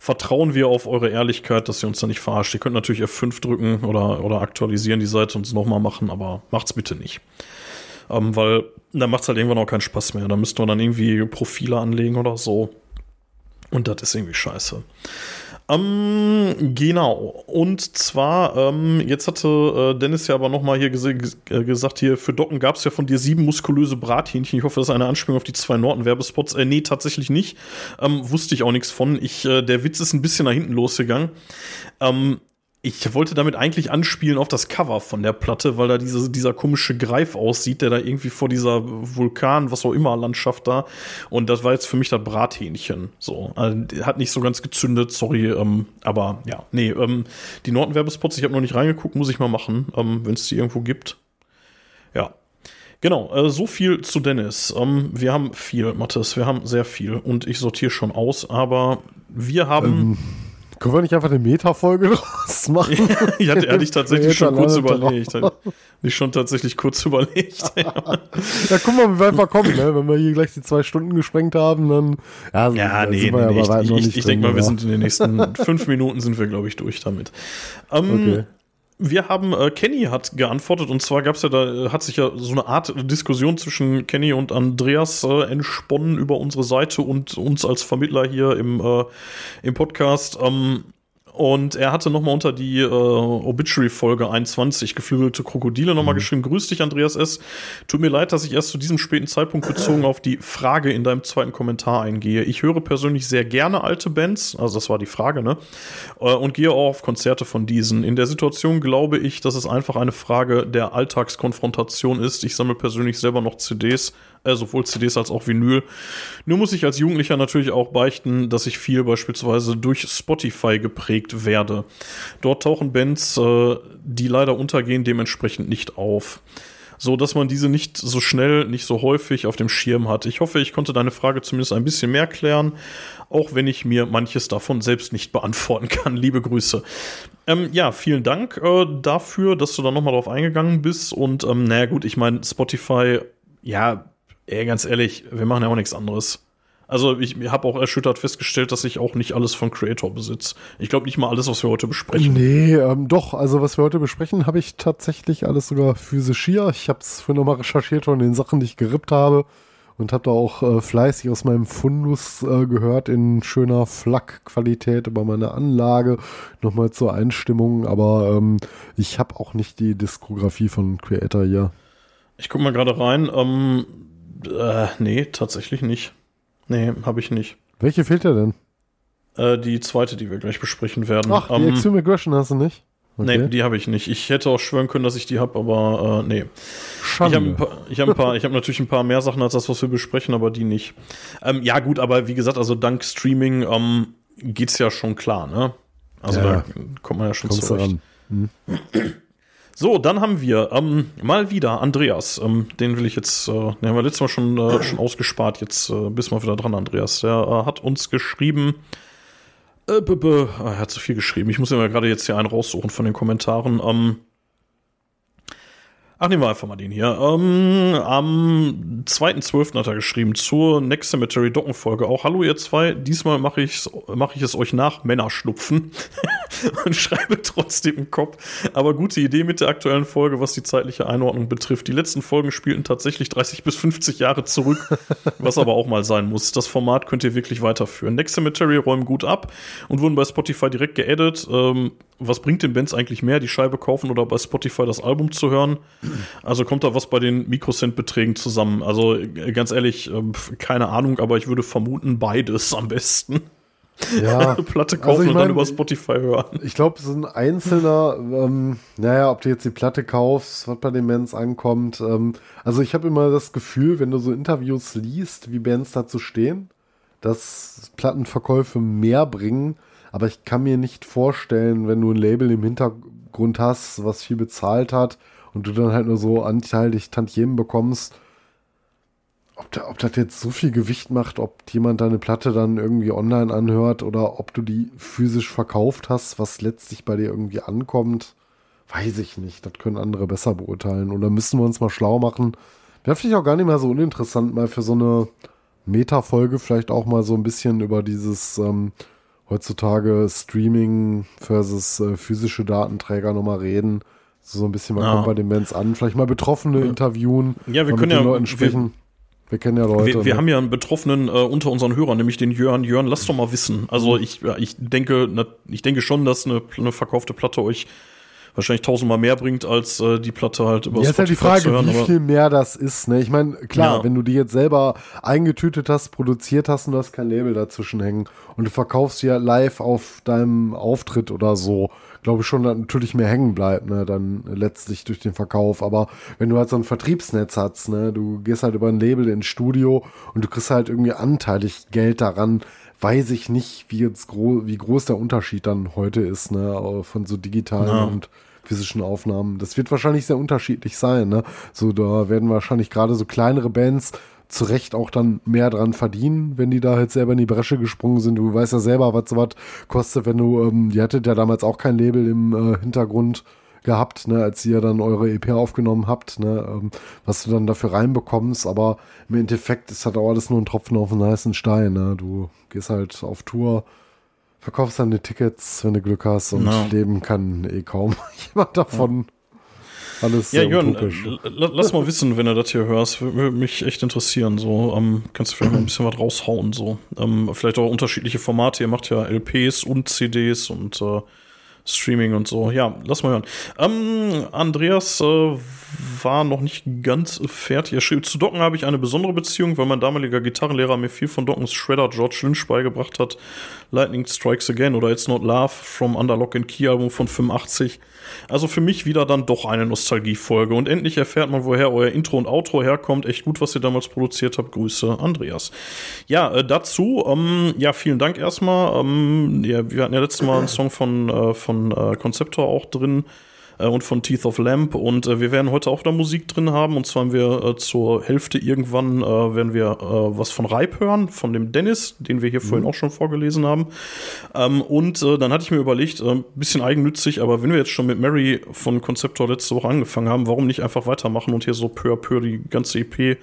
[SPEAKER 2] vertrauen wir auf eure Ehrlichkeit, dass ihr uns da nicht verarscht. Ihr könnt natürlich F5 drücken oder, oder aktualisieren die Seite und es nochmal machen, aber macht's bitte nicht. Ähm, weil dann macht's halt irgendwann auch keinen Spaß mehr. Da müsst ihr dann irgendwie Profile anlegen oder so. Und das ist irgendwie scheiße. Ähm, genau. Und zwar, ähm, jetzt hatte äh, Dennis ja aber nochmal hier äh, gesagt, hier für Docken gab es ja von dir sieben muskulöse Brathähnchen. Ich hoffe, das ist eine Anspielung auf die zwei Norton-Werbespots. Äh, nee, tatsächlich nicht. Ähm, wusste ich auch nichts von. Ich, äh, der Witz ist ein bisschen nach hinten losgegangen. Ähm, ich wollte damit eigentlich anspielen auf das Cover von der Platte, weil da diese, dieser komische Greif aussieht, der da irgendwie vor dieser Vulkan, was auch immer, Landschaft da. Und das war jetzt für mich das Brathähnchen. So, also, hat nicht so ganz gezündet, sorry, ähm, aber ja, nee, ähm, die Norton-Werbespots, ich habe noch nicht reingeguckt, muss ich mal machen, ähm, wenn es die irgendwo gibt. Ja. Genau, äh, so viel zu Dennis. Ähm, wir haben viel, Mathis, wir haben sehr viel und ich sortiere schon aus, aber wir haben.
[SPEAKER 3] Können wir nicht einfach eine Meta-Folge draus machen?
[SPEAKER 2] ich hatte ehrlich tatsächlich schon kurz überlegt. Ich schon tatsächlich kurz überlegt.
[SPEAKER 3] Ja, guck mal, wie weit wir kommen, ne? Wenn wir hier gleich die zwei Stunden gesprengt haben, dann. Ja,
[SPEAKER 2] ja,
[SPEAKER 3] da
[SPEAKER 2] nee,
[SPEAKER 3] sind
[SPEAKER 2] nee,
[SPEAKER 3] wir ja
[SPEAKER 2] nee. Ich, ich,
[SPEAKER 3] nicht
[SPEAKER 2] ich denke mal, wir sind in den nächsten fünf Minuten sind wir, glaube ich, durch damit. Ähm,
[SPEAKER 3] Okay.
[SPEAKER 2] Wir haben, äh, Kenny hat geantwortet und zwar gab es ja da, äh, hat sich ja so eine Art Diskussion zwischen Kenny und Andreas äh, entsponnen über unsere Seite und uns als Vermittler hier im, äh, im Podcast. Ähm, und er hatte nochmal unter die äh, Obituary-Folge 21 geflügelte Krokodile nochmal geschrieben. Grüß dich, Andreas S. Tut mir leid, dass ich erst zu diesem späten Zeitpunkt bezogen auf die Frage in deinem zweiten Kommentar eingehe. Ich höre persönlich sehr gerne alte Bands, also das war die Frage, ne? Äh, und gehe auch auf Konzerte von diesen. In der Situation glaube ich, dass es einfach eine Frage der Alltagskonfrontation ist. Ich sammle persönlich selber noch CDs, äh, sowohl CDs als auch Vinyl. Nur muss ich als Jugendlicher natürlich auch beichten, dass ich viel beispielsweise durch Spotify geprägt werde. Dort tauchen Bands, äh, die leider untergehen, dementsprechend nicht auf. So dass man diese nicht so schnell, nicht so häufig auf dem Schirm hat. Ich hoffe, ich konnte deine Frage zumindest ein bisschen mehr klären, auch wenn ich mir manches davon selbst nicht beantworten kann. Liebe Grüße. Ähm, ja, vielen Dank äh, dafür, dass du da nochmal drauf eingegangen bist. Und ähm, naja, gut, ich meine, Spotify, ja, ey, ganz ehrlich, wir machen ja auch nichts anderes. Also ich habe auch erschüttert festgestellt, dass ich auch nicht alles von Creator besitze. Ich glaube nicht mal alles, was wir heute besprechen.
[SPEAKER 3] Nee, ähm, doch, also was wir heute besprechen, habe ich tatsächlich alles sogar physisch hier. Ich habe es für nochmal recherchiert von den Sachen, die ich gerippt habe und habe da auch äh, fleißig aus meinem Fundus äh, gehört in schöner Flak-Qualität über meine Anlage, nochmal zur Einstimmung, aber ähm, ich habe auch nicht die Diskografie von Creator hier.
[SPEAKER 2] Ich guck mal gerade rein. Ähm, äh, nee, tatsächlich nicht. Nee, habe ich nicht.
[SPEAKER 3] Welche fehlt dir denn?
[SPEAKER 2] Äh, die zweite, die wir gleich besprechen werden.
[SPEAKER 3] Ach, die
[SPEAKER 2] Ähm,
[SPEAKER 3] Extreme Aggression hast du nicht?
[SPEAKER 2] Nee, die habe ich nicht. Ich hätte auch schwören können, dass ich die habe, aber äh, nee. Ich habe
[SPEAKER 3] Schande.
[SPEAKER 2] ich habe ich habe natürlich ein paar mehr Sachen als das, was wir besprechen, aber die nicht. Ähm, ja gut, aber wie gesagt, also dank Streaming ähm, geht's ja schon klar, ne? Also
[SPEAKER 3] Ja.
[SPEAKER 2] da kommt man ja schon zurecht.
[SPEAKER 3] ran.
[SPEAKER 2] So, dann haben wir ähm, mal wieder Andreas. Ähm, den will ich jetzt, äh, den haben wir letztes Mal schon, äh, schon ausgespart. Jetzt äh, bist mal wieder dran, Andreas. Der äh, hat uns geschrieben. Äh, b -b ah, er hat zu viel geschrieben. Ich muss mal gerade jetzt hier einen raussuchen von den Kommentaren. Ähm, ach, nehmen wir einfach mal den hier. Ähm, am 2.12. hat er geschrieben zur Next Cemetery Dockenfolge auch. Hallo ihr zwei, diesmal mache ich, mach ich es euch nach Männerschlupfen. und schreibe trotzdem im Kopf. Aber gute Idee mit der aktuellen Folge, was die zeitliche Einordnung betrifft. Die letzten Folgen spielten tatsächlich 30 bis 50 Jahre zurück, was aber auch mal sein muss. Das Format könnt ihr wirklich weiterführen. Next Cemetery räumen gut ab und wurden bei Spotify direkt geaddet. Ähm, was bringt den Bands eigentlich mehr, die Scheibe kaufen oder bei Spotify das Album zu hören? Also kommt da was bei den Mikrocent-Beträgen zusammen? Also ganz ehrlich, ähm, keine Ahnung, aber ich würde vermuten, beides am besten.
[SPEAKER 3] Ja.
[SPEAKER 2] Platte kaufen also
[SPEAKER 3] ich
[SPEAKER 2] mein, und dann über Spotify hören.
[SPEAKER 3] Ich glaube, so ein einzelner, ähm, naja, ob du jetzt die Platte kaufst, was bei den Bands ankommt. Ähm, also ich habe immer das Gefühl, wenn du so Interviews liest, wie Bands dazu stehen, dass Plattenverkäufe mehr bringen. Aber ich kann mir nicht vorstellen, wenn du ein Label im Hintergrund hast, was viel bezahlt hat und du dann halt nur so anteilig Tantiemen bekommst, ob, da, ob das jetzt so viel Gewicht macht, ob jemand deine Platte dann irgendwie online anhört oder ob du die physisch verkauft hast, was letztlich bei dir irgendwie ankommt, weiß ich nicht. Das können andere besser beurteilen. Oder müssen wir uns mal schlau machen. Wäre vielleicht auch gar nicht mehr so uninteressant, mal für so eine Meta-Folge vielleicht auch mal so ein bisschen über dieses ähm, heutzutage Streaming versus äh, physische Datenträger nochmal reden. So ein bisschen, was ja. kommt bei den Bands an? Vielleicht mal Betroffene interviewen.
[SPEAKER 2] Ja, wir können ja,
[SPEAKER 3] Leuten sprechen. Wir kennen ja Leute.
[SPEAKER 2] Wir, wir ne? haben ja einen Betroffenen äh, unter unseren Hörern, nämlich den Jörn. Jörn, lass doch mal wissen. Also ich, ich denke, ich denke schon, dass eine, eine verkaufte Platte euch wahrscheinlich tausendmal mehr bringt, als äh, die Platte halt über
[SPEAKER 3] Jetzt ist ja die Frage, hören, wie viel mehr das ist. Ne? Ich meine, klar, ja. wenn du die jetzt selber eingetütet hast, produziert hast und du hast kein Label dazwischen hängen und du verkaufst ja live auf deinem Auftritt oder so, glaube ich schon, dass natürlich mehr hängen bleibt, ne, dann letztlich durch den Verkauf. Aber wenn du halt so ein Vertriebsnetz hast, ne, du gehst halt über ein Label ins Studio und du kriegst halt irgendwie anteilig Geld daran, weiß ich nicht, wie jetzt gro wie groß der Unterschied dann heute ist, ne, von so digitalen ja. und physischen Aufnahmen. Das wird wahrscheinlich sehr unterschiedlich sein, ne? So, da werden wahrscheinlich gerade so kleinere Bands zu Recht auch dann mehr dran verdienen, wenn die da halt selber in die Bresche gesprungen sind. Du weißt ja selber, was sowas kostet, wenn du, ähm, ihr hattet ja damals auch kein Label im äh, Hintergrund gehabt, ne, als ihr dann eure EP aufgenommen habt, ne, ähm, was du dann dafür reinbekommst, aber im Endeffekt ist halt auch alles nur ein Tropfen auf einen heißen Stein, ne? Du gehst halt auf Tour, verkaufst dann die Tickets, wenn du Glück hast und no. leben kann eh kaum jemand davon. Ja. Alles
[SPEAKER 2] ja, Jörn, lass mal wissen, wenn du das hier hörst. Würde mich echt interessieren. So, ähm, kannst du vielleicht mal ein bisschen was raushauen. So, ähm, vielleicht auch unterschiedliche Formate. Ihr macht ja LPs und CDs und äh, Streaming und so. Ja, lass mal hören. Ähm, Andreas äh, war noch nicht ganz fertig. Er schrieb, zu Docken habe ich eine besondere Beziehung, weil mein damaliger Gitarrenlehrer mir viel von Dockens Shredder George Lynch beigebracht hat. Lightning Strikes Again oder It's Not Love from Underlock and Key Album von 85. Also für mich wieder dann doch eine Nostalgiefolge. Und endlich erfährt man, woher euer Intro und Outro herkommt. Echt gut, was ihr damals produziert habt. Grüße, Andreas. Ja, äh, dazu, ähm, ja, vielen Dank erstmal. Ähm, ja, wir hatten ja letztes Mal einen Song von, äh, von äh, Conceptor auch drin und von Teeth of Lamp. Und äh, wir werden heute auch da Musik drin haben. Und zwar haben wir äh, zur Hälfte irgendwann äh, werden wir äh, was von Reib hören, von dem Dennis, den wir hier mhm. vorhin auch schon vorgelesen haben. Ähm, und äh, dann hatte ich mir überlegt, ein bisschen eigennützig, aber wenn wir jetzt schon mit Mary von Conceptor letzte Woche angefangen haben, warum nicht einfach weitermachen und hier so peu à peu die ganze EP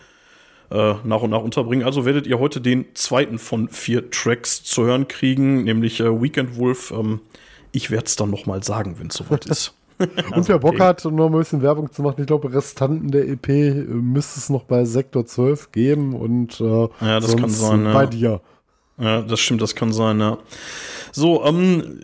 [SPEAKER 2] nach und nach unterbringen. Also werdet ihr heute den zweiten von vier Tracks zu hören kriegen, nämlich Weekend Wolf. Ähm, ich werde es dann noch mal sagen, wenn es soweit ist.
[SPEAKER 3] Und wer Bock okay. hat, noch ein bisschen Werbung zu machen, ich glaube, Restanten der EP äh, müsste es noch bei Sektor 12 geben und äh,
[SPEAKER 2] ja, das kann sein,
[SPEAKER 3] bei ja. dir.
[SPEAKER 2] Ja, das stimmt, das kann sein, ja. So, ähm,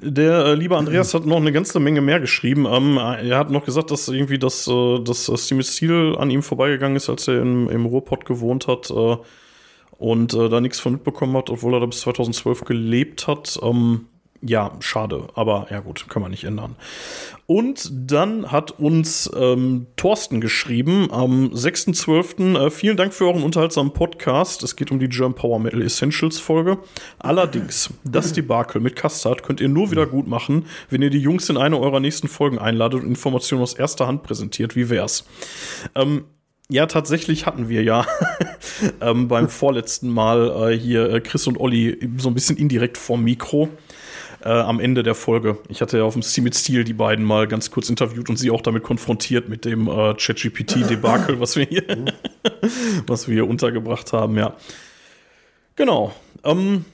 [SPEAKER 2] der äh, liebe Andreas hat noch eine ganze Menge mehr geschrieben. Ähm, er hat noch gesagt, dass irgendwie das, äh, das Steam Steel an ihm vorbeigegangen ist, als er im, im Ruhrpott gewohnt hat äh, und äh, da nichts von mitbekommen hat, obwohl er da bis 2012 gelebt hat. Ähm, ja, schade, aber ja gut, kann man nicht ändern. Und dann hat uns ähm, Thorsten geschrieben am 6.12. Äh, vielen Dank für euren unterhaltsamen Podcast. Es geht um die German Power Metal Essentials Folge. Allerdings, das Debakel mit Custard könnt ihr nur wieder gut machen, wenn ihr die Jungs in eine eurer nächsten Folgen einladet und Informationen aus erster Hand präsentiert. Wie wär's? Ähm, ja, tatsächlich hatten wir ja ähm, beim vorletzten Mal äh, hier äh, Chris und Olli so ein bisschen indirekt vorm Mikro äh, am Ende der Folge. Ich hatte ja auf dem Steam mit Steel die beiden mal ganz kurz interviewt und sie auch damit konfrontiert mit dem äh, ChatGPT-Debakel, was wir hier, was wir hier untergebracht haben, ja. Genau. Ähm,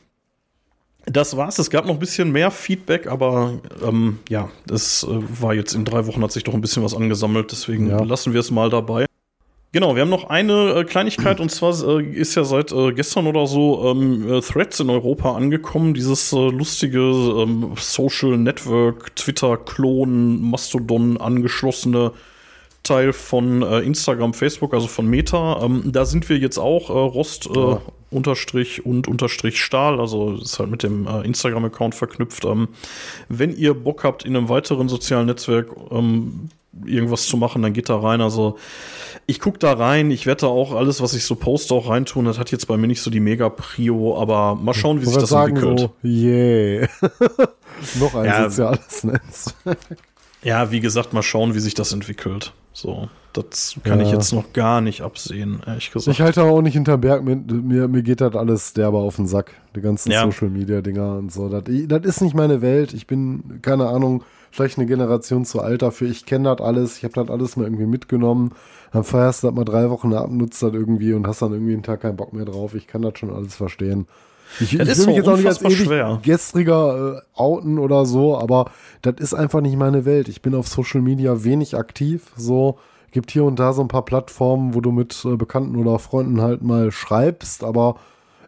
[SPEAKER 2] das war's. Es gab noch ein bisschen mehr Feedback, aber ähm, ja, das äh, war jetzt in drei Wochen hat sich doch ein bisschen was angesammelt, deswegen
[SPEAKER 3] Ja.
[SPEAKER 2] lassen wir es mal dabei. Genau, wir haben noch eine äh, Kleinigkeit und zwar äh, ist ja seit äh, gestern oder so ähm, äh, Threads in Europa angekommen, dieses äh, lustige ähm, Social Network, Twitter-Klon, Mastodon angeschlossene Teil von äh, Instagram, Facebook, also von Meta. Ähm, da sind wir jetzt auch äh, Rost
[SPEAKER 3] Ja.
[SPEAKER 2] unterstrich und unterstrich Stahl, also ist halt mit dem Instagram-Account verknüpft. Ähm, wenn ihr Bock habt, in einem weiteren sozialen Netzwerk ähm, irgendwas zu machen, dann geht da rein. Also ich guck da rein, ich da auch alles, was ich so poste, auch reintun. Das hat jetzt bei mir nicht so die Mega-Prio, aber mal schauen, wie
[SPEAKER 3] Ich
[SPEAKER 2] sich das
[SPEAKER 3] sagen,
[SPEAKER 2] entwickelt.
[SPEAKER 3] so, yeah. Noch ein
[SPEAKER 2] Ja.
[SPEAKER 3] soziales Netz.
[SPEAKER 2] Ja, wie gesagt, mal schauen, wie sich das entwickelt. So, das kann
[SPEAKER 3] Ja.
[SPEAKER 2] ich jetzt noch gar nicht absehen, ehrlich gesagt.
[SPEAKER 3] Ich halte auch nicht hinterm Berg mit. Mir, mir geht das alles derbe auf den Sack. Die ganzen
[SPEAKER 2] Ja.
[SPEAKER 3] Social Media Dinger und so. Das, das ist nicht meine Welt. Ich bin, keine Ahnung, vielleicht eine Generation zu alt dafür. Ich kenne das alles. Ich habe das alles mal irgendwie mitgenommen. Dann feierst du das mal drei Wochen ab, nutzt das irgendwie und hast dann irgendwie einen Tag keinen Bock mehr drauf. Ich kann das schon alles verstehen. Ich, ich
[SPEAKER 2] Das ist
[SPEAKER 3] will mich jetzt auch nicht als ewig
[SPEAKER 2] schwer.
[SPEAKER 3] gestriger äh, outen oder so, aber das ist einfach nicht meine Welt. Ich bin auf Social Media wenig aktiv. So gibt hier und da so ein paar Plattformen, wo du mit äh, Bekannten oder Freunden halt mal schreibst, aber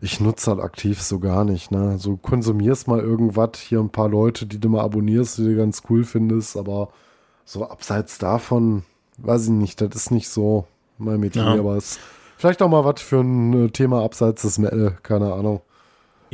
[SPEAKER 3] ich nutze halt aktiv so gar nicht. Ne? So konsumierst mal irgendwas, hier ein paar Leute, die du mal abonnierst, die du ganz cool findest, aber so abseits davon, weiß ich nicht, das ist nicht so mein Metier,
[SPEAKER 2] Ja.
[SPEAKER 3] aber es ist vielleicht auch mal was für ein äh, Thema abseits des Metal, keine Ahnung.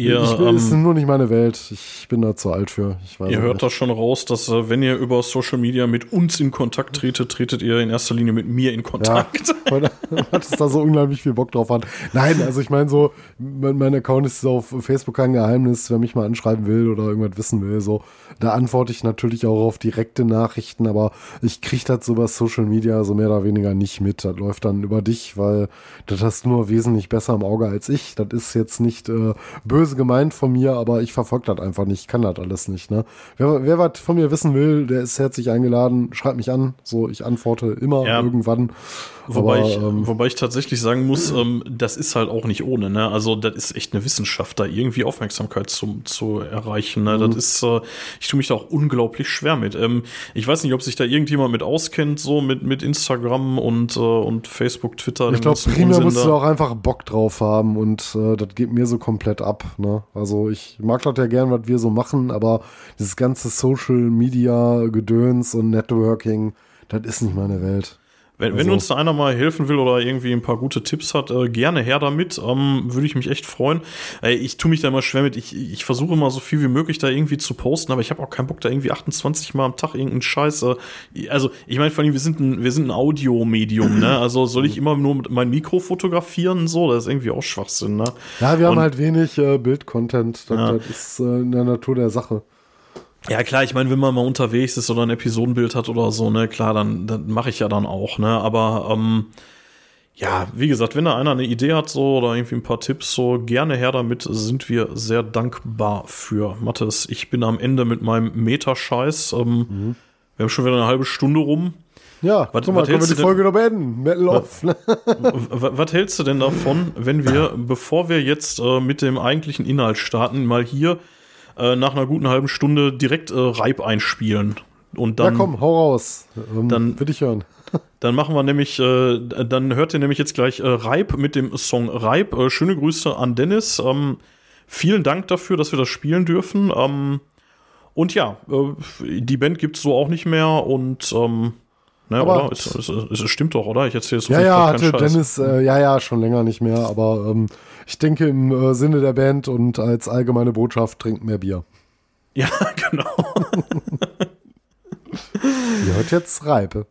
[SPEAKER 2] Ihr,
[SPEAKER 3] ich,
[SPEAKER 2] ähm,
[SPEAKER 3] ist nur nicht meine Welt. Ich bin da zu alt für.
[SPEAKER 2] Ihr hört
[SPEAKER 3] nicht.
[SPEAKER 2] das schon raus, dass äh, wenn ihr über Social Media mit uns in Kontakt tretet, tretet ihr in erster Linie mit mir in
[SPEAKER 3] Ja,
[SPEAKER 2] Kontakt.
[SPEAKER 3] weil hat es da so unglaublich viel Bock drauf hat. Nein, also ich meine so, mein, mein Account ist auf Facebook kein Geheimnis, wer mich mal anschreiben will oder irgendwas wissen will, so, da antworte ich natürlich auch auf direkte Nachrichten, aber ich kriege das so über Social Media so mehr oder weniger nicht mit. Das läuft dann über dich, weil das hast du nur wesentlich besser im Auge als ich. Das ist jetzt nicht äh, böse gemeint von mir, aber ich verfolge das einfach nicht, kann das alles nicht. Ne? Wer, wer was von mir wissen will, der ist herzlich eingeladen, schreibt mich an, so, ich antworte immer
[SPEAKER 2] Ja.
[SPEAKER 3] irgendwann.
[SPEAKER 2] Wobei,
[SPEAKER 3] Aber,
[SPEAKER 2] ich,
[SPEAKER 3] ähm,
[SPEAKER 2] wobei ich tatsächlich sagen muss, ähm, das ist halt auch nicht ohne. Ne? Also das ist echt eine Wissenschaft, da irgendwie Aufmerksamkeit zu, zu erreichen. Ne?
[SPEAKER 3] Mhm.
[SPEAKER 2] Das ist, äh, ich tue mich da auch unglaublich schwer mit. Ähm, ich weiß nicht, ob sich da irgendjemand mit auskennt, so mit, mit Instagram und, äh, und Facebook, Twitter.
[SPEAKER 3] Ich glaube, primär musst du auch einfach Bock drauf haben und äh, das geht mir so komplett ab. Ne? Also ich mag das ja gern, was wir so machen, aber dieses ganze Social Media Gedöns und Networking, das ist nicht meine Welt.
[SPEAKER 2] Wenn, wenn
[SPEAKER 3] Also-
[SPEAKER 2] uns da einer mal helfen will oder irgendwie ein paar gute Tipps hat, äh, gerne her damit. Ähm, Würde ich mich echt freuen. Äh, ich tue mich da immer schwer mit. Ich, ich versuche immer so viel wie möglich da irgendwie zu posten, aber ich habe auch keinen Bock, da irgendwie 28 Mal am Tag irgendeinen Scheiß. Äh, also, ich meine, vor allem, wir sind ein, wir sind ein Audiomedium, ne? Also soll ich immer nur mit mein Mikro fotografieren? So, das ist irgendwie auch Schwachsinn, ne?
[SPEAKER 3] Ja, wir haben
[SPEAKER 2] Und-
[SPEAKER 3] halt wenig äh, Bildcontent. Das,
[SPEAKER 2] Ja.
[SPEAKER 3] das ist äh, in der Natur der Sache.
[SPEAKER 2] Ja, klar, ich meine, wenn man mal unterwegs ist oder ein Episodenbild hat oder so, ne, klar, dann, dann mache ich ja dann auch, ne? Aber ähm, ja, wie gesagt, wenn da einer eine Idee hat so oder irgendwie ein paar Tipps, so gerne her damit, sind wir sehr dankbar für. Mathis, ich bin am Ende mit meinem Meta-Scheiß. Ähm, Wir haben schon wieder eine halbe Stunde rum.
[SPEAKER 3] Ja,
[SPEAKER 2] Was-
[SPEAKER 3] guck mal,
[SPEAKER 2] was
[SPEAKER 3] können wir
[SPEAKER 2] hältst
[SPEAKER 3] die
[SPEAKER 2] du denn-
[SPEAKER 3] Folge noch beenden. Metal off. Ne?
[SPEAKER 2] Was hältst du denn davon, wenn wir, bevor wir jetzt äh, mit dem eigentlichen Inhalt starten, mal hier äh, nach einer guten halben Stunde direkt äh, Reib einspielen? Und
[SPEAKER 3] Ja,
[SPEAKER 2] dann,
[SPEAKER 3] komm, hau raus. Ähm,
[SPEAKER 2] dann-
[SPEAKER 3] will ich hören.
[SPEAKER 2] dann machen wir nämlich, äh, dann hört ihr nämlich jetzt gleich äh, Reib mit dem Song Reib. Äh, schöne Grüße an Dennis. Ähm, vielen Dank dafür, dass wir das spielen dürfen. Ähm, und ja, äh, die Band gibt's so auch nicht mehr und ähm, ne,
[SPEAKER 3] Aber-
[SPEAKER 2] oder? Es, es, es, es stimmt doch, oder? Ich erzähle so
[SPEAKER 3] Ja, ja, hatte
[SPEAKER 2] Scheiß.
[SPEAKER 3] Dennis, äh, ja, ja, schon länger nicht mehr, aber ähm, ich denke im äh, Sinne der Band und als allgemeine Botschaft trinkt mehr Bier.
[SPEAKER 2] Ja, genau.
[SPEAKER 3] Ihr hört jetzt Reipe.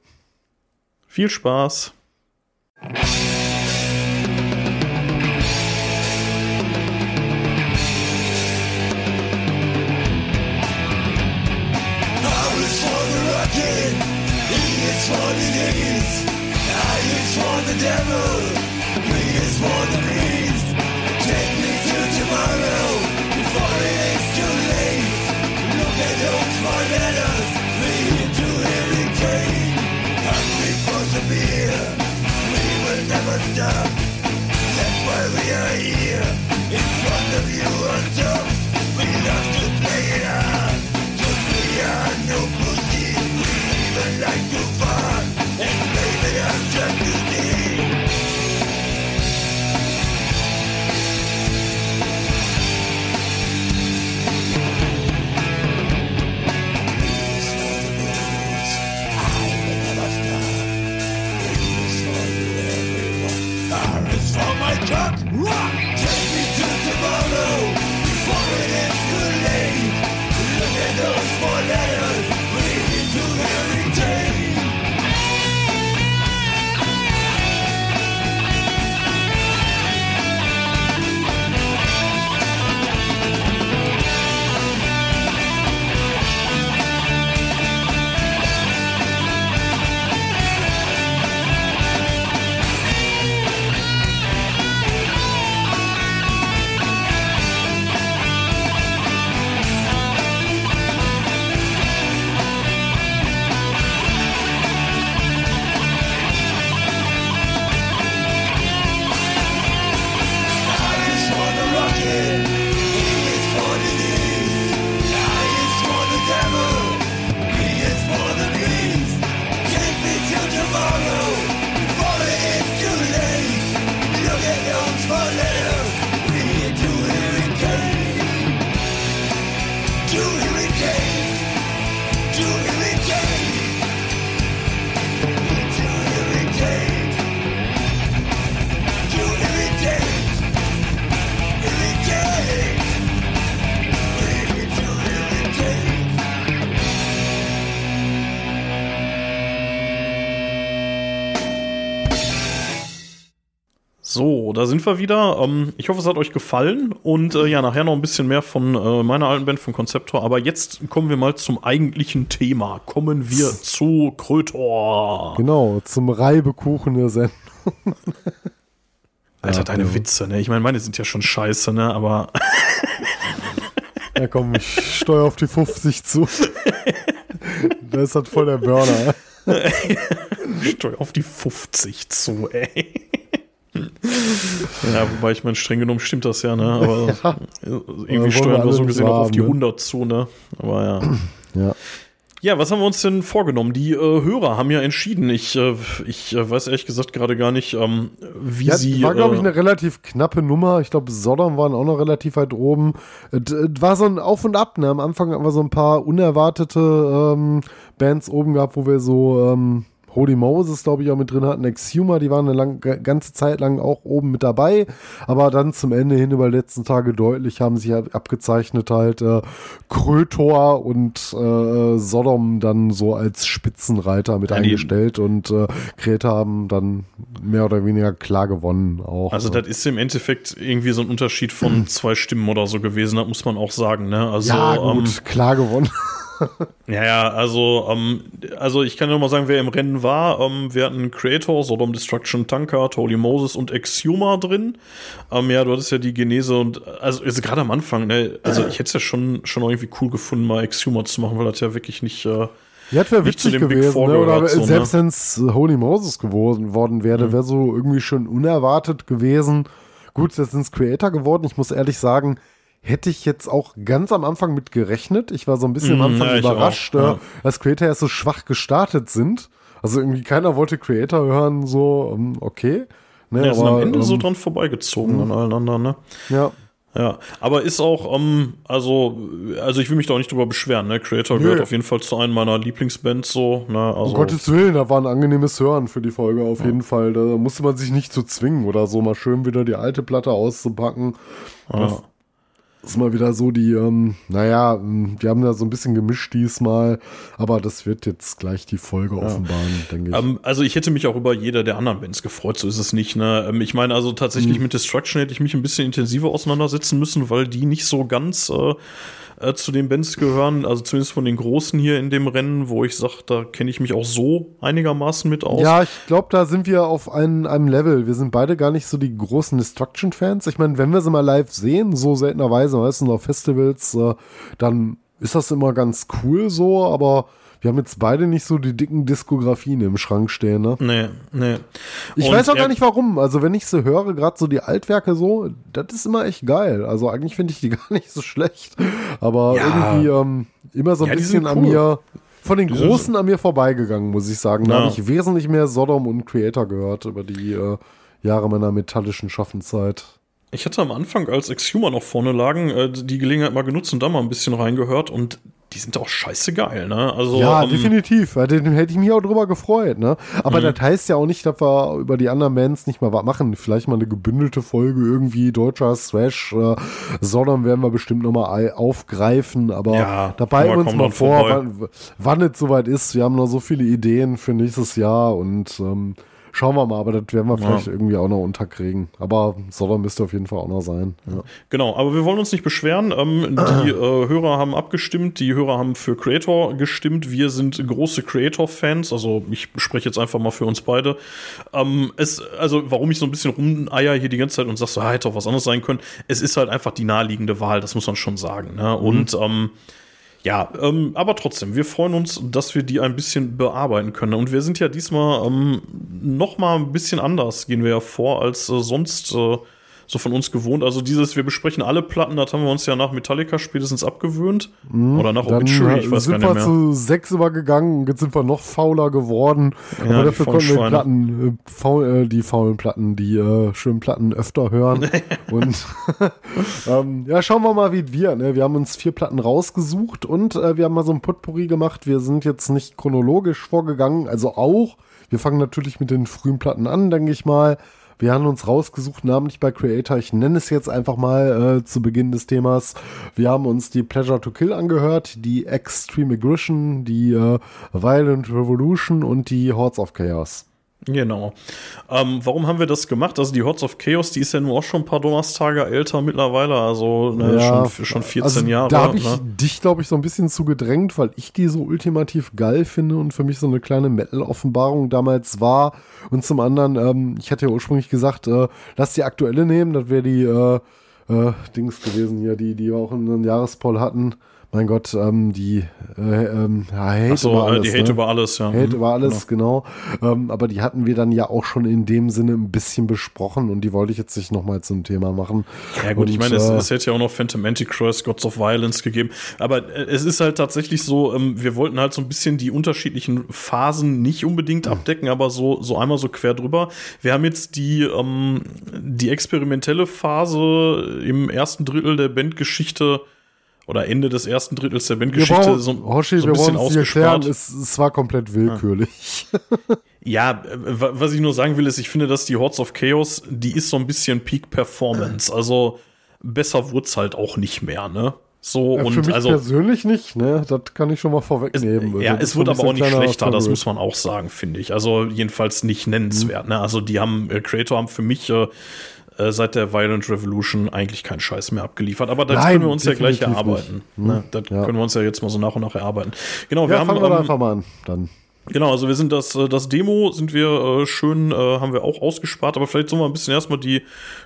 [SPEAKER 2] Viel Spaß.
[SPEAKER 1] the devil, please for the beast. Take me to tomorrow before it is too late. Look at those four letters, lead to every cane. Hungry for the beer, we will never stop. That's why we are here, in front of you on top. Shut
[SPEAKER 2] So, da sind wir wieder. Ähm, ich hoffe, es hat euch gefallen. Und äh, ja, nachher noch ein bisschen mehr von äh, meiner alten Band von Konzeptor. Aber jetzt kommen wir mal zum eigentlichen Thema. Kommen wir zu Krötor.
[SPEAKER 3] Genau, zum Reibekuchen der Sendung.
[SPEAKER 2] Alter, deine
[SPEAKER 3] ja.
[SPEAKER 2] Witze, ne? Ich meine, meine sind ja schon scheiße, ne? Aber
[SPEAKER 3] Ja, komm, ich steuere auf die 50 zu. Da ist halt voll der Burner.
[SPEAKER 2] steuer auf die 50 zu, ey. Ja, wobei ich meine, streng genommen stimmt das ja, ne? Aber
[SPEAKER 3] Ja.
[SPEAKER 2] irgendwie steuern wir so gesehen auch auf die
[SPEAKER 3] ne?
[SPEAKER 2] 100 zu, ne? Aber ja.
[SPEAKER 3] Ja.
[SPEAKER 2] Ja, was haben wir uns denn vorgenommen? Die äh, Hörer haben ja entschieden. Ich, äh, ich äh, weiß ehrlich gesagt gerade gar nicht, ähm, wie
[SPEAKER 3] Ja,
[SPEAKER 2] sie.
[SPEAKER 3] war, glaube ich,
[SPEAKER 2] äh,
[SPEAKER 3] eine relativ knappe Nummer. Ich glaube, Sodom waren auch noch relativ weit oben. Es es war so ein Auf und Ab. Ne? Am Anfang haben wir so ein paar unerwartete ähm, Bands oben gehabt, wo wir so ähm, Holy Moses, glaube ich, auch mit drin hatten. Exhumer, die waren eine lang, ganze Zeit lang auch oben mit dabei. Aber dann zum Ende hin über die letzten Tage deutlich haben sich ab- abgezeichnet halt äh, Krötor und äh, Sodom dann so als Spitzenreiter mit
[SPEAKER 2] Ja,
[SPEAKER 3] eingestellt und äh, Kreta haben dann mehr oder weniger klar gewonnen auch.
[SPEAKER 2] also, das ist im Endeffekt irgendwie so ein Unterschied von zwei Stimmen oder so gewesen, das muss man auch sagen, ne? Also,
[SPEAKER 3] ja, gut,
[SPEAKER 2] ähm,
[SPEAKER 3] klar gewonnen.
[SPEAKER 2] Ja, ja, also, ähm, also ich kann nur mal sagen, wer im Rennen war. Ähm, wir hatten Creator, Sodom Destruction, Tanker, Holy Moses und Exhumer drin. Ähm, ja, du hattest ja die Genese und also, also gerade am Anfang, ne, also ich hätte es ja schon, schon irgendwie cool gefunden, mal Exhumer zu machen, weil das ja wirklich nicht. Äh,
[SPEAKER 3] Ja, das wäre witzig gewesen. Ne? Oder
[SPEAKER 2] so, ne?
[SPEAKER 3] selbst wenn es Holy Moses geworden worden wäre, wäre so irgendwie schon unerwartet gewesen. Gut, jetzt sind es Creator geworden. Ich muss ehrlich sagen, hätte ich jetzt auch ganz am Anfang mit gerechnet. Ich war so ein bisschen am
[SPEAKER 2] Mhm,
[SPEAKER 3] Anfang
[SPEAKER 2] ja,
[SPEAKER 3] überrascht,
[SPEAKER 2] auch,
[SPEAKER 3] äh,
[SPEAKER 2] ja.
[SPEAKER 3] dass Creator erst so schwach gestartet sind. Also irgendwie keiner wollte Creator hören, so, ähm, okay. Ne,
[SPEAKER 2] ja, sind am
[SPEAKER 3] aber,
[SPEAKER 2] Ende so
[SPEAKER 3] ähm,
[SPEAKER 2] dran vorbeigezogen an allen anderen, ne?
[SPEAKER 3] Ja,
[SPEAKER 2] Ja, aber ist auch, ähm, also, also ich will mich da auch nicht drüber beschweren, ne? Creator
[SPEAKER 3] Nö.
[SPEAKER 2] gehört auf jeden Fall zu einem meiner Lieblingsbands, so, ne? Also,
[SPEAKER 3] Um Gottes Willen, da war ein angenehmes Hören für die Folge auf jeden Fall. Da musste man sich nicht zu zwingen oder so, mal schön wieder die alte Platte auszupacken. Das ist mal wieder so die, ähm, naja, die haben da so ein bisschen gemischt diesmal, aber das wird jetzt gleich die Folge offenbaren, denke ich.
[SPEAKER 2] Ähm, also ich hätte mich auch über jeder der anderen Bands gefreut, so ist es nicht. Ne? Ähm, ich meine, also tatsächlich
[SPEAKER 3] Mhm.
[SPEAKER 2] mit Destruction hätte ich mich ein bisschen intensiver auseinandersetzen müssen, weil die nicht so ganz äh, äh, zu den Bands gehören, also zumindest von den Großen hier in dem Rennen, wo ich sage, da kenne ich mich auch so einigermaßen mit aus.
[SPEAKER 3] Ja, ich glaube, da sind wir auf ein, einem Level. Wir sind beide gar nicht so die großen Destruction-Fans. Ich meine, wenn wir sie mal live sehen, so seltenerweise, meistens auf Festivals, äh, dann ist das immer ganz cool so, aber wir haben jetzt beide nicht so die dicken Diskografien im Schrank stehen, ne?
[SPEAKER 2] Nee, nee.
[SPEAKER 3] Ich
[SPEAKER 2] Und
[SPEAKER 3] weiß auch gar nicht warum. Also, wenn ich sie höre, gerade so die Altwerke so, das ist immer echt geil. Also, eigentlich finde ich die gar nicht so schlecht. Aber
[SPEAKER 2] Ja.
[SPEAKER 3] irgendwie ähm, immer so ein
[SPEAKER 2] Ja,
[SPEAKER 3] bisschen
[SPEAKER 2] sind
[SPEAKER 3] an
[SPEAKER 2] cool.
[SPEAKER 3] mir, von den Großen an mir vorbeigegangen, muss ich sagen. Da
[SPEAKER 2] Ja.
[SPEAKER 3] habe ich wesentlich mehr Sodom und Creator gehört über die äh, Jahre meiner metallischen Schaffenszeit.
[SPEAKER 2] Ich hatte am Anfang, als Exhumer noch vorne lagen, äh, die Gelegenheit mal genutzt und da mal ein bisschen reingehört und die sind auch scheiße geil, ne? Also,
[SPEAKER 3] ja,
[SPEAKER 2] ähm,
[SPEAKER 3] definitiv. Ja, Den hätte ich mich auch drüber gefreut, ne? Aber
[SPEAKER 2] Mhm.
[SPEAKER 3] das heißt ja auch nicht, dass wir über die anderen Bands nicht mal was machen. Vielleicht mal eine gebündelte Folge irgendwie deutscher Thrash, äh, sondern werden wir bestimmt nochmal aufgreifen. Aber
[SPEAKER 2] Ja,
[SPEAKER 3] dabei
[SPEAKER 2] wir
[SPEAKER 3] uns mal vor, wann, wann es soweit ist. Wir haben noch so viele Ideen für nächstes Jahr und ähm, schauen wir mal. Aber das werden wir vielleicht irgendwie auch noch unterkriegen. Aber Sodom müsste auf jeden Fall auch noch sein. Ja.
[SPEAKER 2] Genau, aber wir wollen uns nicht beschweren. Ähm, die äh, Hörer haben abgestimmt, die Hörer haben für Creator gestimmt. Wir sind große Creator-Fans, also ich spreche jetzt einfach mal für uns beide. Ähm, es, also warum ich so ein bisschen rumeier hier die ganze Zeit und sag so, ah, hätte auch was anderes sein können. Es ist halt einfach die naheliegende Wahl, das muss man schon sagen. Ne? Und ähm, ja, ähm, aber trotzdem, wir freuen uns, dass wir die ein bisschen bearbeiten können. Und wir sind ja diesmal ähm, noch mal ein bisschen anders, gehen wir ja vor, als äh, sonst äh, so von uns gewohnt. Also dieses, wir besprechen alle Platten, das haben wir uns ja nach Metallica spätestens abgewöhnt. Oder nach Obituary, ich weiß
[SPEAKER 3] sind
[SPEAKER 2] gar
[SPEAKER 3] wir
[SPEAKER 2] nicht mehr.
[SPEAKER 3] zu sechs übergegangen jetzt sind wir noch fauler geworden.
[SPEAKER 2] Ja,
[SPEAKER 3] Aber dafür konnten wir. Platten, äh, faul, äh, die faulen Platten, die äh, schönen Platten öfter hören. und ähm, ja, schauen wir mal, wie es wird. Ne? Wir haben uns vier Platten rausgesucht und äh, wir haben mal so ein Potpourri gemacht. Wir sind jetzt nicht chronologisch vorgegangen, also auch. Wir fangen natürlich mit den frühen Platten an, denke ich mal. Wir haben uns rausgesucht, namentlich bei Creator. Ich nenne es jetzt einfach mal äh, zu Beginn des Themas. Wir haben uns die Pleasure to Kill angehört, die Extreme Aggression, die äh, Violent Revolution und die Hordes of Chaos.
[SPEAKER 2] Genau. Ähm, warum haben wir das gemacht? Also die Hordes of Chaos, die ist ja nur auch schon ein paar Donnerstage älter mittlerweile, also ne, schon, schon 14
[SPEAKER 3] also
[SPEAKER 2] Jahre.
[SPEAKER 3] Da habe ich
[SPEAKER 2] ne?
[SPEAKER 3] dich, glaube ich, so ein bisschen zu gedrängt, weil ich die so ultimativ geil finde und für mich so eine kleine Metal-Offenbarung damals war. Und zum anderen, ähm, ich hatte ja ursprünglich gesagt, äh, lass die aktuelle nehmen, das wäre die äh, äh, Dings gewesen hier, die, die wir auch in einem Jahrespoll hatten. Mein Gott, ähm, die äh, ähm, ja, Hate
[SPEAKER 2] so,
[SPEAKER 3] über
[SPEAKER 2] äh,
[SPEAKER 3] alles.
[SPEAKER 2] die Hate
[SPEAKER 3] ne?
[SPEAKER 2] über alles, ja.
[SPEAKER 3] Hate
[SPEAKER 2] Mhm,
[SPEAKER 3] über alles, genau. Ähm, aber die hatten wir dann ja auch schon in dem Sinne ein bisschen besprochen und die wollte ich jetzt nicht nochmal zum Thema machen.
[SPEAKER 2] Ja gut, ich
[SPEAKER 3] Und,
[SPEAKER 2] meine, es,
[SPEAKER 3] äh,
[SPEAKER 2] es hätte ja auch noch Phantom Antichrist, Gods of Violence gegeben. Aber äh, es ist halt tatsächlich so, ähm, wir wollten halt so ein bisschen die unterschiedlichen Phasen nicht unbedingt
[SPEAKER 3] Hm.
[SPEAKER 2] abdecken, aber so, so einmal so quer drüber. Wir haben jetzt die, ähm, die experimentelle Phase im ersten Drittel der Bandgeschichte oder Ende des ersten Drittels der Bandgeschichte so,
[SPEAKER 3] Hoshi,
[SPEAKER 2] so ein
[SPEAKER 3] wir
[SPEAKER 2] bisschen
[SPEAKER 3] es erklären,
[SPEAKER 2] ausgespart.
[SPEAKER 3] es, es war komplett willkürlich.
[SPEAKER 2] Ja, äh, wa- was ich nur sagen will, ist, ich finde, dass die Hordes of Chaos, die ist so ein bisschen Peak Performance. Also besser wird's halt auch nicht mehr, ne? So
[SPEAKER 3] Ja,
[SPEAKER 2] und
[SPEAKER 3] Für mich
[SPEAKER 2] also
[SPEAKER 3] persönlich nicht, ne? Das kann ich schon mal
[SPEAKER 2] es,
[SPEAKER 3] vorwegnehmen.
[SPEAKER 2] ja,
[SPEAKER 3] Das
[SPEAKER 2] es wird aber auch nicht schlechter, das muss man auch sagen, finde ich. Also jedenfalls nicht nennenswert, ne? Also die haben äh, Creator haben für mich äh, äh, seit der Violent Revolution eigentlich keinen Scheiß mehr abgeliefert. Aber das
[SPEAKER 3] Nein,
[SPEAKER 2] können wir uns ja gleich erarbeiten.
[SPEAKER 3] nicht.
[SPEAKER 2] Ne? Das
[SPEAKER 3] Ja.
[SPEAKER 2] können wir uns ja jetzt mal so nach und nach erarbeiten. Genau, wir
[SPEAKER 3] Ja,
[SPEAKER 2] haben
[SPEAKER 3] fangen wir
[SPEAKER 2] ähm,
[SPEAKER 3] einfach mal an. Dann.
[SPEAKER 2] Genau, also wir sind das, äh, das Demo sind wir äh, schön, äh, haben wir auch ausgespart, aber vielleicht sollen wir ein bisschen erstmal die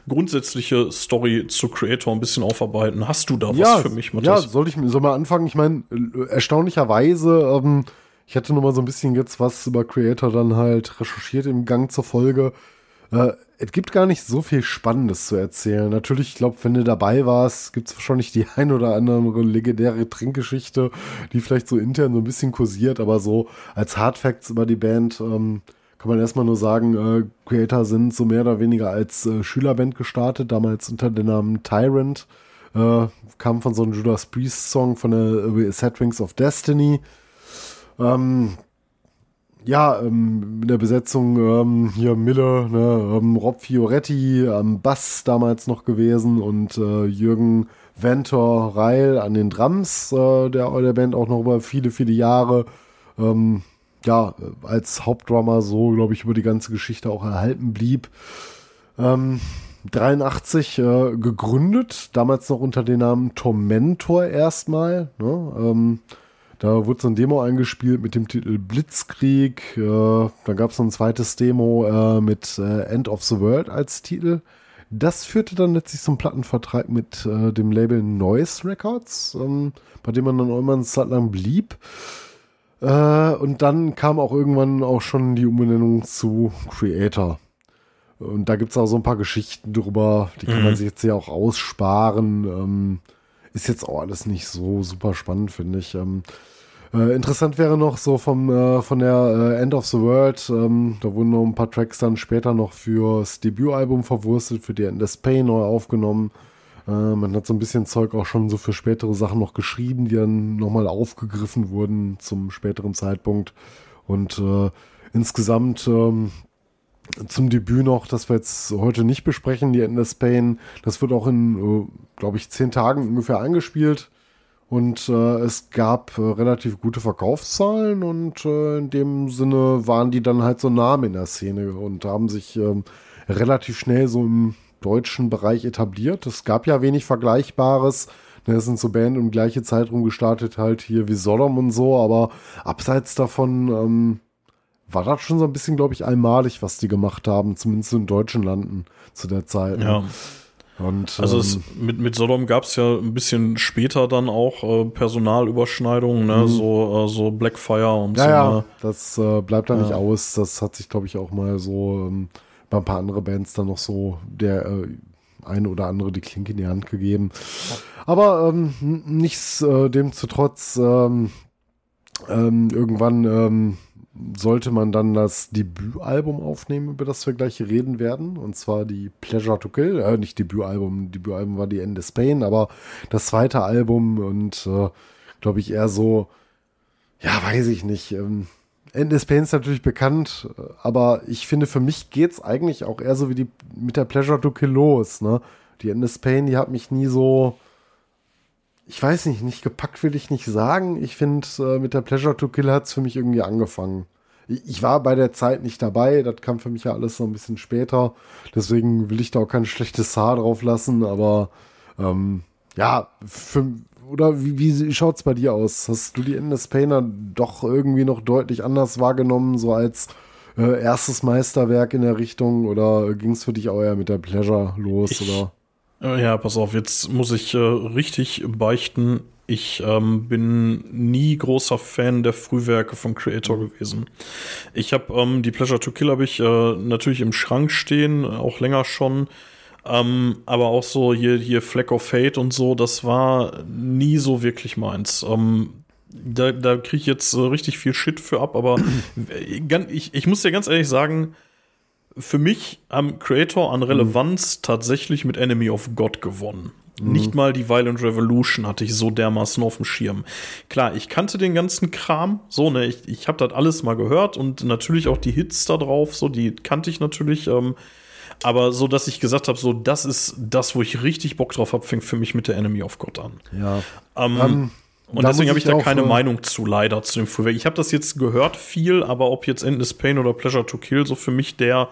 [SPEAKER 2] grundsätzliche Story zu Creator ein bisschen aufarbeiten. Hast du da was für mich,
[SPEAKER 3] Ja,
[SPEAKER 2] Matthias?
[SPEAKER 3] soll ich soll mal anfangen? Ich meine, äh, erstaunlicherweise, ähm, ich hatte nur mal so ein bisschen jetzt was über Creator dann halt recherchiert im Gang zur Folge. Äh, es gibt gar nicht so viel Spannendes zu erzählen. Natürlich, ich glaube, wenn du dabei warst, gibt es wahrscheinlich die ein oder andere legendäre Trinkgeschichte, die vielleicht so intern so ein bisschen kursiert, aber so als Hardfacts über die Band ähm, kann man erstmal nur sagen, äh, Creator sind so mehr oder weniger als äh, Schülerband gestartet, damals unter dem Namen Tyrant. Äh, kam von so einem Judas Priest Song von der Set Rings of Destiny. Ähm, ja, ähm, in der Besetzung ähm, hier Mille, ne, ähm, Rob Fioretti am Bass damals noch gewesen und äh, Jürgen Ventor Reil an den Drums äh, der, der Band auch noch über viele, viele Jahre. Ähm, ja, als Hauptdrummer so, glaube ich, über die ganze Geschichte auch erhalten blieb. Ähm, 83 äh, gegründet, damals noch unter dem Namen Tormentor erstmal. Ne? Da wurde so ein Demo eingespielt mit dem Titel Blitzkrieg. Äh, dann gab es noch ein zweites Demo äh, mit äh, End of the World als Titel. Das führte dann letztlich zum Plattenvertrag mit äh, dem Label Noise Records, ähm, bei dem man dann auch immer eine Zeit lang blieb. Äh, und dann kam auch irgendwann auch schon die Umbenennung zu Creator. Und da gibt es auch so ein paar Geschichten drüber, die kann man sich jetzt ja auch aussparen. Ähm, ist jetzt auch alles nicht so super spannend, finde ich. Ähm, äh, interessant wäre noch so vom, äh, von der äh, End of the World, ähm, da wurden noch ein paar Tracks dann später noch fürs Debütalbum verwurstet, für die Endless Pain neu aufgenommen. Äh, man hat so ein bisschen Zeug auch schon so für spätere Sachen noch geschrieben, die dann nochmal aufgegriffen wurden zum späteren Zeitpunkt. Und äh, insgesamt ähm, zum Debüt noch, das wir jetzt heute nicht besprechen, die Endless Pain. Das wird auch in, glaube ich, zehn Tagen ungefähr eingespielt. Und äh, es gab äh, relativ gute Verkaufszahlen und äh, in dem Sinne waren die dann halt so Namen in der Szene und haben sich ähm, relativ schnell so im deutschen Bereich etabliert. Es gab ja wenig Vergleichbares. Ne, es sind so Band um gleiche Zeitraum gestartet, halt hier wie Sodom und so, aber abseits davon ähm, war das schon so ein bisschen, glaube ich, einmalig, was die gemacht haben, zumindest in deutschen Landen zu der Zeit.
[SPEAKER 2] Ne? Ja. Und, also es, ähm, mit, mit Sodom gab es ja ein bisschen später dann auch äh, Personalüberschneidungen, ne? Mhm. so, äh, so Blackfire und
[SPEAKER 3] ja,
[SPEAKER 2] so.
[SPEAKER 3] Ja, ne? das äh, bleibt da ja. nicht aus. Das hat sich, glaube ich, auch mal so ähm, bei ein paar anderen Bands dann noch so der äh, eine oder andere die Klinke in die Hand gegeben. Aber ähm, nichts äh, demzutrotz ähm, ähm, irgendwann ähm, sollte man dann das Debütalbum aufnehmen, über das wir gleich reden werden. Und zwar die Pleasure to Kill. Äh, nicht Debütalbum, Debütalbum war die End of Pain, aber das zweite Album und äh, glaube ich eher so, ja, weiß ich nicht. Ähm, End of Pain ist natürlich bekannt, aber ich finde, für mich geht es eigentlich auch eher so wie die mit der Pleasure to Kill los. Ne? Die End of Pain, die hat mich nie so ich weiß nicht, nicht gepackt will ich nicht sagen. Ich finde, äh, mit der Pleasure to Kill hat es für mich irgendwie angefangen. Ich, ich, war bei der Zeit nicht dabei, das kam für mich ja alles so ein bisschen später. Deswegen will ich da auch kein schlechtes Haar drauf lassen, aber ähm, ja, für, oder wie, wie schaut es bei dir aus? Hast du die Endless Painer doch irgendwie noch deutlich anders wahrgenommen, so als äh, erstes Meisterwerk in der Richtung, oder ging es für dich auch eher mit der Pleasure los?
[SPEAKER 2] Ich,
[SPEAKER 3] oder?
[SPEAKER 2] Äh, ja, pass auf, jetzt muss ich äh, richtig beichten. Ich ähm, bin nie großer Fan der Frühwerke vom Creator gewesen. Ich habe ähm, die Pleasure to Kill habe ich äh, natürlich im Schrank stehen, auch länger schon. Ähm, aber auch so hier, hier Fleck of Fate und so, das war nie so wirklich meins. Ähm, da da kriege ich jetzt äh, richtig viel Shit für ab, aber ich, ich muss dir ganz ehrlich sagen, für mich am Creator an Relevanz mhm. tatsächlich mit Enemy of God gewonnen. Mhm. Nicht mal die Violent Revolution hatte ich so dermaßen auf dem Schirm. Klar, ich kannte den ganzen Kram, so, ne, ich, ich habe das alles mal gehört und natürlich auch die Hits da drauf, so, die kannte ich natürlich, ähm, aber so, dass ich gesagt habe, so, das ist das, wo ich richtig Bock drauf habe, fängt für mich mit der Enemy of God an.
[SPEAKER 3] Ja.
[SPEAKER 2] Ähm, um, und deswegen habe ich da keine Meinung zu, leider, zu dem Frühwerk. Ich habe das jetzt gehört viel, aber ob jetzt Endless Pain oder Pleasure to Kill, so für mich der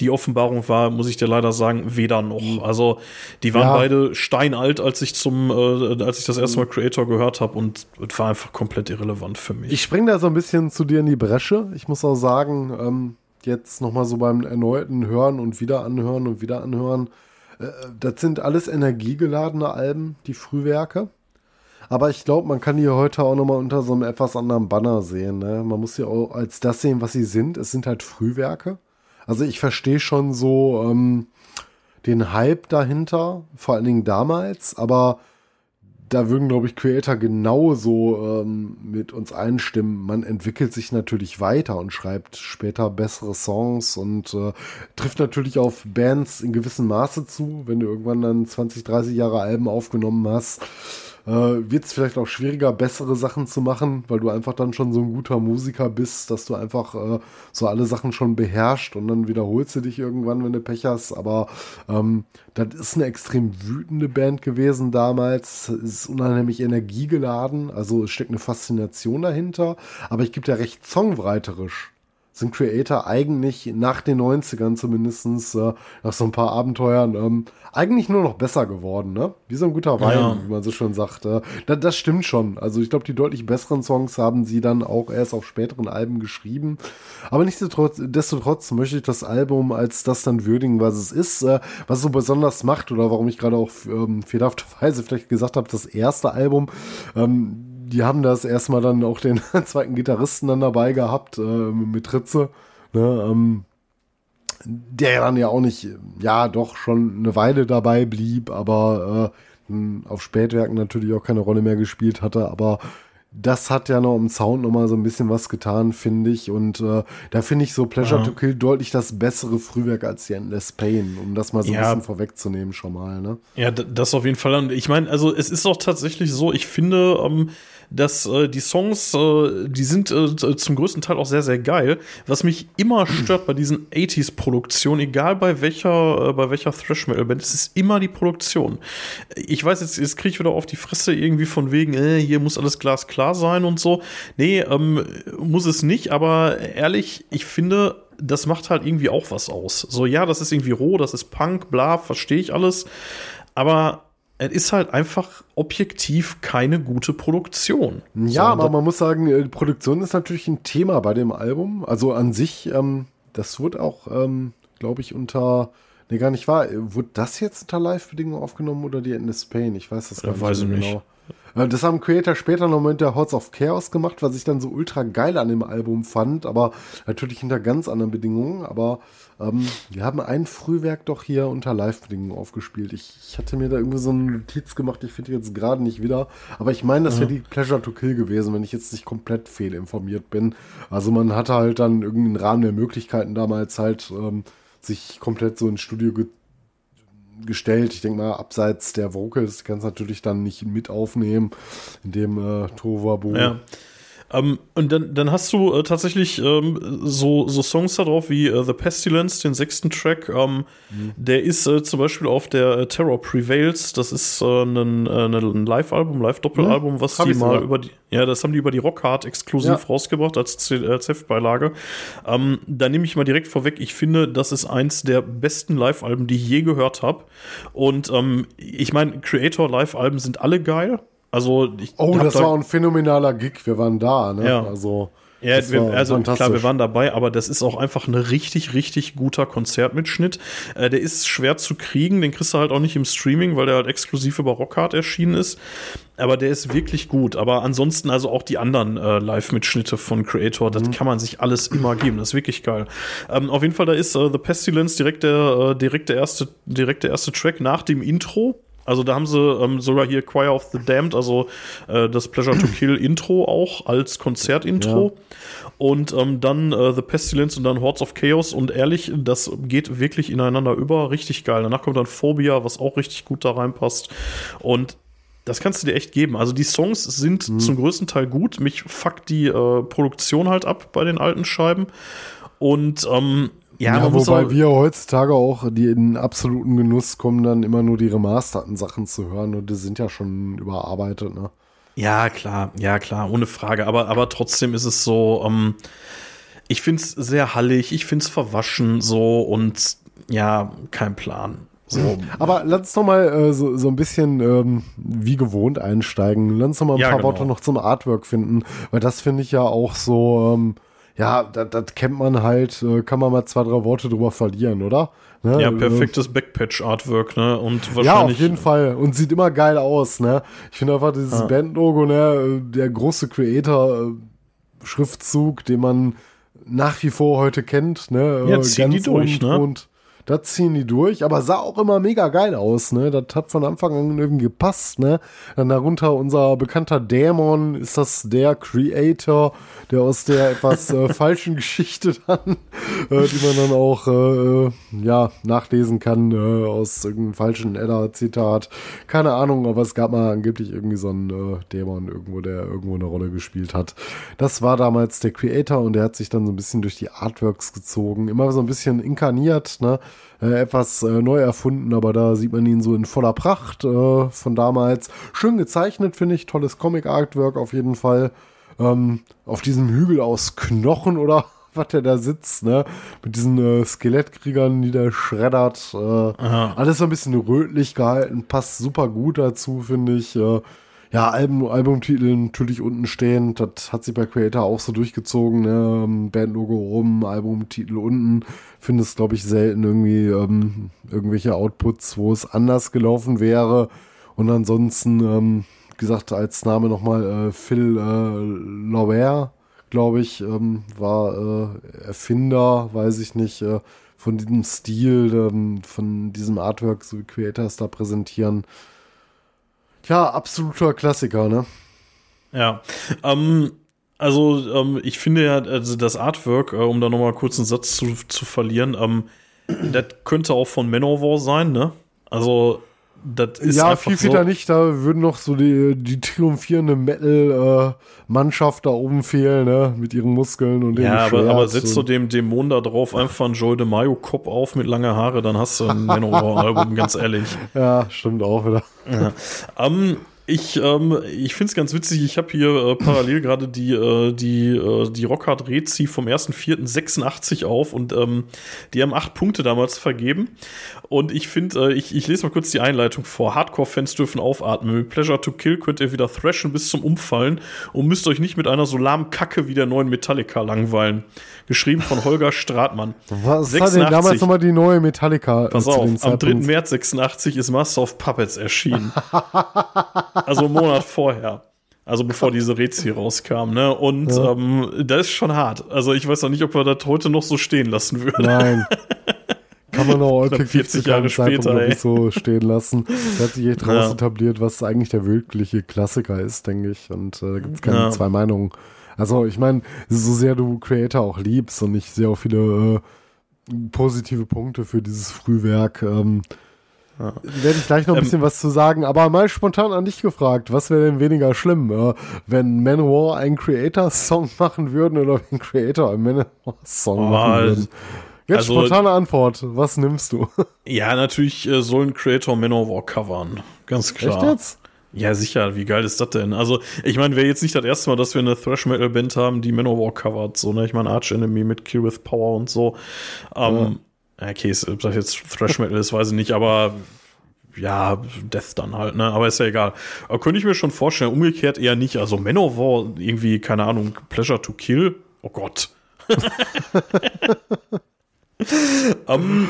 [SPEAKER 2] die Offenbarung war, muss ich dir leider sagen, weder noch. Mhm. Also die waren ja. beide steinalt, als ich zum, äh, als ich das erste Mal Creator gehört habe und es war einfach komplett irrelevant für mich.
[SPEAKER 3] Ich springe da so ein bisschen zu dir in die Bresche. Ich muss auch sagen, ähm, jetzt nochmal so beim erneuten Hören und wieder anhören und wieder anhören, äh, das sind alles energiegeladene Alben, die Frühwerke. Aber ich glaube, man kann die heute auch nochmal unter so einem etwas anderen Banner sehen. Ne? Man muss sie auch als das sehen, was sie sind. Es sind halt Frühwerke. Also ich verstehe schon so ähm, den Hype dahinter, vor allen Dingen damals, aber da würden, glaube ich, Creator genauso ähm, mit uns einstimmen. Man entwickelt sich natürlich weiter und schreibt später bessere Songs und äh, trifft natürlich auf Bands in gewissem Maße zu. Wenn du irgendwann dann 20, 30 Jahre Alben aufgenommen hast, äh, wird es vielleicht auch schwieriger, bessere Sachen zu machen, weil du einfach dann schon so ein guter Musiker bist, dass du einfach äh, so alle Sachen schon beherrscht und dann wiederholst du dich irgendwann, wenn du Pech hast. Aber ähm, das ist eine extrem wütende Band gewesen damals. Es ist unheimlich energiegeladen, also es steckt eine Faszination dahinter. Aber ich gebe dir recht songwriterisch sind Creator eigentlich nach den 90ern zumindestens äh, nach so ein paar Abenteuern ähm, eigentlich nur noch besser geworden, ne? Wie so ein guter Wein, ja. wie man so schon sagt. Äh, das, das stimmt schon. Also ich glaube, die deutlich besseren Songs haben sie dann auch erst auf späteren Alben geschrieben. Aber nichtsdestotrotz möchte ich das Album als das dann würdigen, was es ist, äh, was es so besonders macht oder warum ich gerade auch ähm, fehlerhafterweise vielleicht gesagt habe, das erste Album. Ähm, die haben das erstmal dann auch den zweiten Gitarristen dann dabei gehabt, äh, mit Ritze. Ne, ähm, der dann ja auch nicht, ja, doch schon eine Weile dabei blieb, aber äh, auf Spätwerken natürlich auch keine Rolle mehr gespielt hatte. Aber das hat ja noch im Sound noch mal so ein bisschen was getan, finde ich. Und äh, da finde ich so Pleasure
[SPEAKER 2] Ja.
[SPEAKER 3] to Kill deutlich das bessere Frühwerk als die Endless Pain, um das mal so ein
[SPEAKER 2] Ja.
[SPEAKER 3] bisschen vorwegzunehmen schon mal. Ne?
[SPEAKER 2] Ja, das auf jeden Fall. Und ich meine, also es ist auch tatsächlich so, ich finde, ähm, dass äh, die Songs, äh, die sind äh, zum größten Teil auch sehr, sehr geil. Was mich immer stört bei diesen 80s-Produktionen, egal bei welcher, äh, bei welcher Thrash-Metal-Band, es ist immer die Produktion. Ich weiß, jetzt, jetzt kriege ich wieder auf die Fresse irgendwie von wegen, äh, hier muss alles glasklar sein und so. Nee, ähm, muss es nicht, aber ehrlich, ich finde, das macht halt irgendwie auch was aus. So, ja, das ist irgendwie roh, das ist Punk, bla, verstehe ich alles. Aber es ist halt einfach objektiv keine gute Produktion.
[SPEAKER 3] Ja,
[SPEAKER 2] so,
[SPEAKER 3] aber man muss sagen, äh, Produktion ist natürlich ein Thema bei dem Album. Also an sich, ähm, das wurde auch, ähm, glaube ich, unter, nee, gar nicht wahr. Äh, Wurde das jetzt unter Live-Bedingungen aufgenommen oder die Endless Pain? Ich weiß das gar
[SPEAKER 2] Ja,
[SPEAKER 3] nicht.
[SPEAKER 2] weiß ich nicht.
[SPEAKER 3] Äh, Das haben Creator später noch mit der Hordes of Chaos gemacht, was ich dann so ultra geil an dem Album fand, aber natürlich unter ganz anderen Bedingungen. Aber ähm, wir haben ein Frühwerk doch hier unter Live-Bedingungen aufgespielt. Ich, ich hatte mir da irgendwie so eine Notiz gemacht, ich finde jetzt gerade nicht wieder. Aber ich meine, das wäre die Pleasure to Kill gewesen, wenn ich jetzt nicht komplett fehlinformiert bin. Also man hatte halt dann irgendeinen Rahmen der Möglichkeiten damals halt ähm, sich komplett so ins Studio ge gestellt. Ich denke mal, abseits der Vocals kannst du natürlich dann nicht mit aufnehmen, in dem äh, Tovabo.
[SPEAKER 2] Ja. Ähm, und dann, dann hast du äh, tatsächlich ähm, so, so Songs da drauf wie äh, The Pestilence, den sechsten Track. Ähm, Der ist äh, zum Beispiel auf der äh, Terror Prevails. Das ist äh, ein, äh, ein Live-Album, Live-Doppelalbum, was
[SPEAKER 3] Hab
[SPEAKER 2] die mal
[SPEAKER 3] sogar.
[SPEAKER 2] über die, ja, das haben die über die Rockhard exklusiv
[SPEAKER 3] Ja.
[SPEAKER 2] rausgebracht als, C- als Heftbeilage. Ähm, da nehme ich mal direkt vorweg, ich finde, das ist eins der besten Live-Alben, die ich je gehört habe. Und ähm, ich meine, Creator-Live-Alben sind alle geil. Also ich
[SPEAKER 3] Oh, das
[SPEAKER 2] da-
[SPEAKER 3] war ein phänomenaler Gig. Wir waren da, ne?
[SPEAKER 2] Ja.
[SPEAKER 3] Also,
[SPEAKER 2] ja, wir, also
[SPEAKER 3] fantastisch.
[SPEAKER 2] klar, wir waren dabei, aber das ist auch einfach ein richtig, richtig guter Konzertmitschnitt. Äh, der ist schwer zu kriegen, den kriegst du halt auch nicht im Streaming, weil der halt exklusiv über Rockhard erschienen ist. Aber der ist wirklich gut. Aber ansonsten also auch die anderen äh, Live-Mitschnitte von Creator,
[SPEAKER 3] Mhm.
[SPEAKER 2] das kann man sich alles immer geben. Das ist wirklich geil. Ähm, auf jeden Fall, da ist äh, The Pestilence direkt der, äh, direkt der erste, direkt der erste Track nach dem Intro. Also da haben sie ähm, sogar hier Choir of the Damned, also äh, das Pleasure to Kill Intro auch als Konzertintro. Und ähm, dann äh, The Pestilence und dann Hordes of Chaos. Und ehrlich, das geht wirklich ineinander über. Richtig geil. Danach kommt dann Phobia, was auch richtig gut da reinpasst. Und das kannst du dir echt geben. Also die Songs sind
[SPEAKER 3] Mhm.
[SPEAKER 2] zum größten Teil gut. Mich fuckt die äh, Produktion halt ab bei den alten Scheiben. Und ähm, ja,
[SPEAKER 3] Ja, wobei wir heutzutage auch die in absoluten Genuss kommen, dann immer nur die remasterten Sachen zu hören und die sind ja schon überarbeitet, ne?
[SPEAKER 2] Ja, klar, ja, klar, ohne Frage. Aber, aber trotzdem ist es so, ähm, ich find's sehr hallig, ich find's verwaschen so und ja, kein Plan. So.
[SPEAKER 3] Aber lass uns noch mal äh, so, so ein bisschen ähm, wie gewohnt einsteigen. Lass uns noch mal ein
[SPEAKER 2] Ja,
[SPEAKER 3] paar
[SPEAKER 2] genau.
[SPEAKER 3] Worte noch zum Artwork finden, weil das finde ich ja auch so, ähm, ja, das, kennt man halt, äh, kann man mal zwei, drei Worte drüber verlieren, oder? Ne?
[SPEAKER 2] Ja,
[SPEAKER 3] Also-
[SPEAKER 2] perfektes Backpatch-Artwork, ne? Und
[SPEAKER 3] Ja, auf
[SPEAKER 2] wahrscheinlich.
[SPEAKER 3] jeden Fall. Und sieht immer geil aus, ne? Ich finde einfach dieses
[SPEAKER 2] Ah.
[SPEAKER 3] Bandlogo, ne? Der große Creator-Schriftzug, den man nach wie vor heute kennt, ne?
[SPEAKER 2] Ja,
[SPEAKER 3] Äh,
[SPEAKER 2] ziehen die durch,
[SPEAKER 3] oben
[SPEAKER 2] ne?
[SPEAKER 3] Und das ziehen die durch, aber sah auch immer mega geil aus, ne? Das hat von Anfang an irgendwie gepasst, ne? Dann darunter unser bekannter Dämon, ist das der Creator, der aus der etwas äh, falschen Geschichte dann, äh, die man dann auch äh, ja, nachlesen kann, äh, aus irgendeinem falschen Edda-Zitat. Keine Ahnung, aber es gab mal angeblich irgendwie so einen äh, Dämon irgendwo, der irgendwo eine Rolle gespielt hat. Das war damals der Creator und der hat sich dann so ein bisschen durch die Artworks gezogen, immer so ein bisschen inkarniert, ne? Äh, etwas äh, neu erfunden, aber da sieht man ihn so in voller Pracht äh, von damals. Schön gezeichnet, finde ich. Tolles Comic-Artwork auf jeden Fall. Ähm, auf diesem Hügel aus Knochen oder was der da sitzt, ne? Mit diesen äh, Skelettkriegern, die der schreddert. Äh, alles so ein bisschen rötlich gehalten, passt super gut dazu, finde ich. Äh, ja, Album, Albumtitel natürlich unten stehen. Das hat sich bei Creator auch so durchgezogen. Ne? Ähm, Bandlogo oben, Albumtitel unten. Findest, glaube ich, selten irgendwie ähm, irgendwelche Outputs, wo es anders gelaufen wäre. Und ansonsten, ähm, gesagt, als Name nochmal äh, Phil äh, Lauer, glaube ich, ähm, war äh, Erfinder, weiß ich nicht, äh, von diesem Stil, ähm, von diesem Artwork, so wie Creators da präsentieren. Ja, absoluter Klassiker, ne?
[SPEAKER 2] Ja. Ähm, also, ähm, ich finde ja, also das Artwork, äh, um da nochmal kurz einen Satz zu, zu verlieren, ähm, das könnte auch von Manowar sein, ne? Also, das ist
[SPEAKER 3] ja, viel
[SPEAKER 2] so,
[SPEAKER 3] so. nicht. Da würden noch so die, die triumphierende Metal-Mannschaft da oben fehlen, ne? Mit ihren Muskeln und dem
[SPEAKER 2] Ja, aber, aber setzt du dem Dämon da drauf einfach einen Joy de Mayo-Kopf auf mit langer Haare, dann hast du ein Manowar-Album, ganz ehrlich.
[SPEAKER 3] Ja, stimmt auch wieder.
[SPEAKER 2] Ja. Ähm, ich ähm, ich finde es ganz witzig, ich habe hier äh, parallel gerade die, äh, die, äh, die Rockhard Rezi vom 1.4.86 auf und ähm, die haben acht Punkte damals vergeben. Und ich finde, äh, ich, ich lese mal kurz die Einleitung vor. Hardcore-Fans dürfen aufatmen. Mit Pleasure to Kill könnt ihr wieder thrashen bis zum Umfallen und müsst euch nicht mit einer so lahmen Kacke wie der neuen Metallica langweilen. Geschrieben von Holger Stratmann.
[SPEAKER 3] Was hat denn damals nochmal die neue Metallica?
[SPEAKER 2] Pass auf, am 3.
[SPEAKER 3] Zeitpunkt?
[SPEAKER 2] März 86 ist Master of Puppets erschienen. also einen Monat vorher. Also bevor diese Rezi rauskam, ne? Und
[SPEAKER 3] Ja.
[SPEAKER 2] ähm, das ist schon hart. Also ich weiß noch nicht, ob wir das heute noch so stehen lassen würden.
[SPEAKER 3] Nein. Kann man auch
[SPEAKER 2] Knapp 40
[SPEAKER 3] zu keinem
[SPEAKER 2] Jahre
[SPEAKER 3] Zeitpunkt,
[SPEAKER 2] später, ey.
[SPEAKER 3] so stehen lassen. Da hat sich echt raus
[SPEAKER 2] Ja.
[SPEAKER 3] etabliert, was eigentlich der wirkliche Klassiker ist, denke ich. Und äh, da gibt es keine
[SPEAKER 2] Ja.
[SPEAKER 3] zwei Meinungen. Also ich meine, so sehr du Creator auch liebst und ich sehe auch viele äh, positive Punkte für dieses Frühwerk, ähm, werde ich gleich noch ein
[SPEAKER 2] Ähm,
[SPEAKER 3] bisschen was zu sagen. Aber mal spontan an dich gefragt, was wäre denn weniger schlimm, äh, wenn Manowar einen Creator-Song machen würden oder wenn Creator einen Manowar-Song machen würden? Jetzt
[SPEAKER 2] also-
[SPEAKER 3] spontane Antwort. Was nimmst du?
[SPEAKER 2] Ja, natürlich äh, sollen Creator Manowar covern. Ganz klar.
[SPEAKER 3] Echt jetzt?
[SPEAKER 2] Ja, sicher. Wie geil ist das denn? Also, ich meine, wäre jetzt nicht das erste Mal, dass wir eine Thrash-Metal-Band haben, die Manowar covert. So, ne? Ich meine, Arch Enemy mit Kill with Power und so. Ähm, ja. Okay, ob das jetzt Thrash-Metal ist, weiß ich nicht, aber ja, Death dann halt, ne? Aber ist ja egal. Aber könnte ich mir schon vorstellen, umgekehrt eher nicht. Also Manowar, irgendwie, keine Ahnung, Pleasure to Kill. Oh Gott. ähm,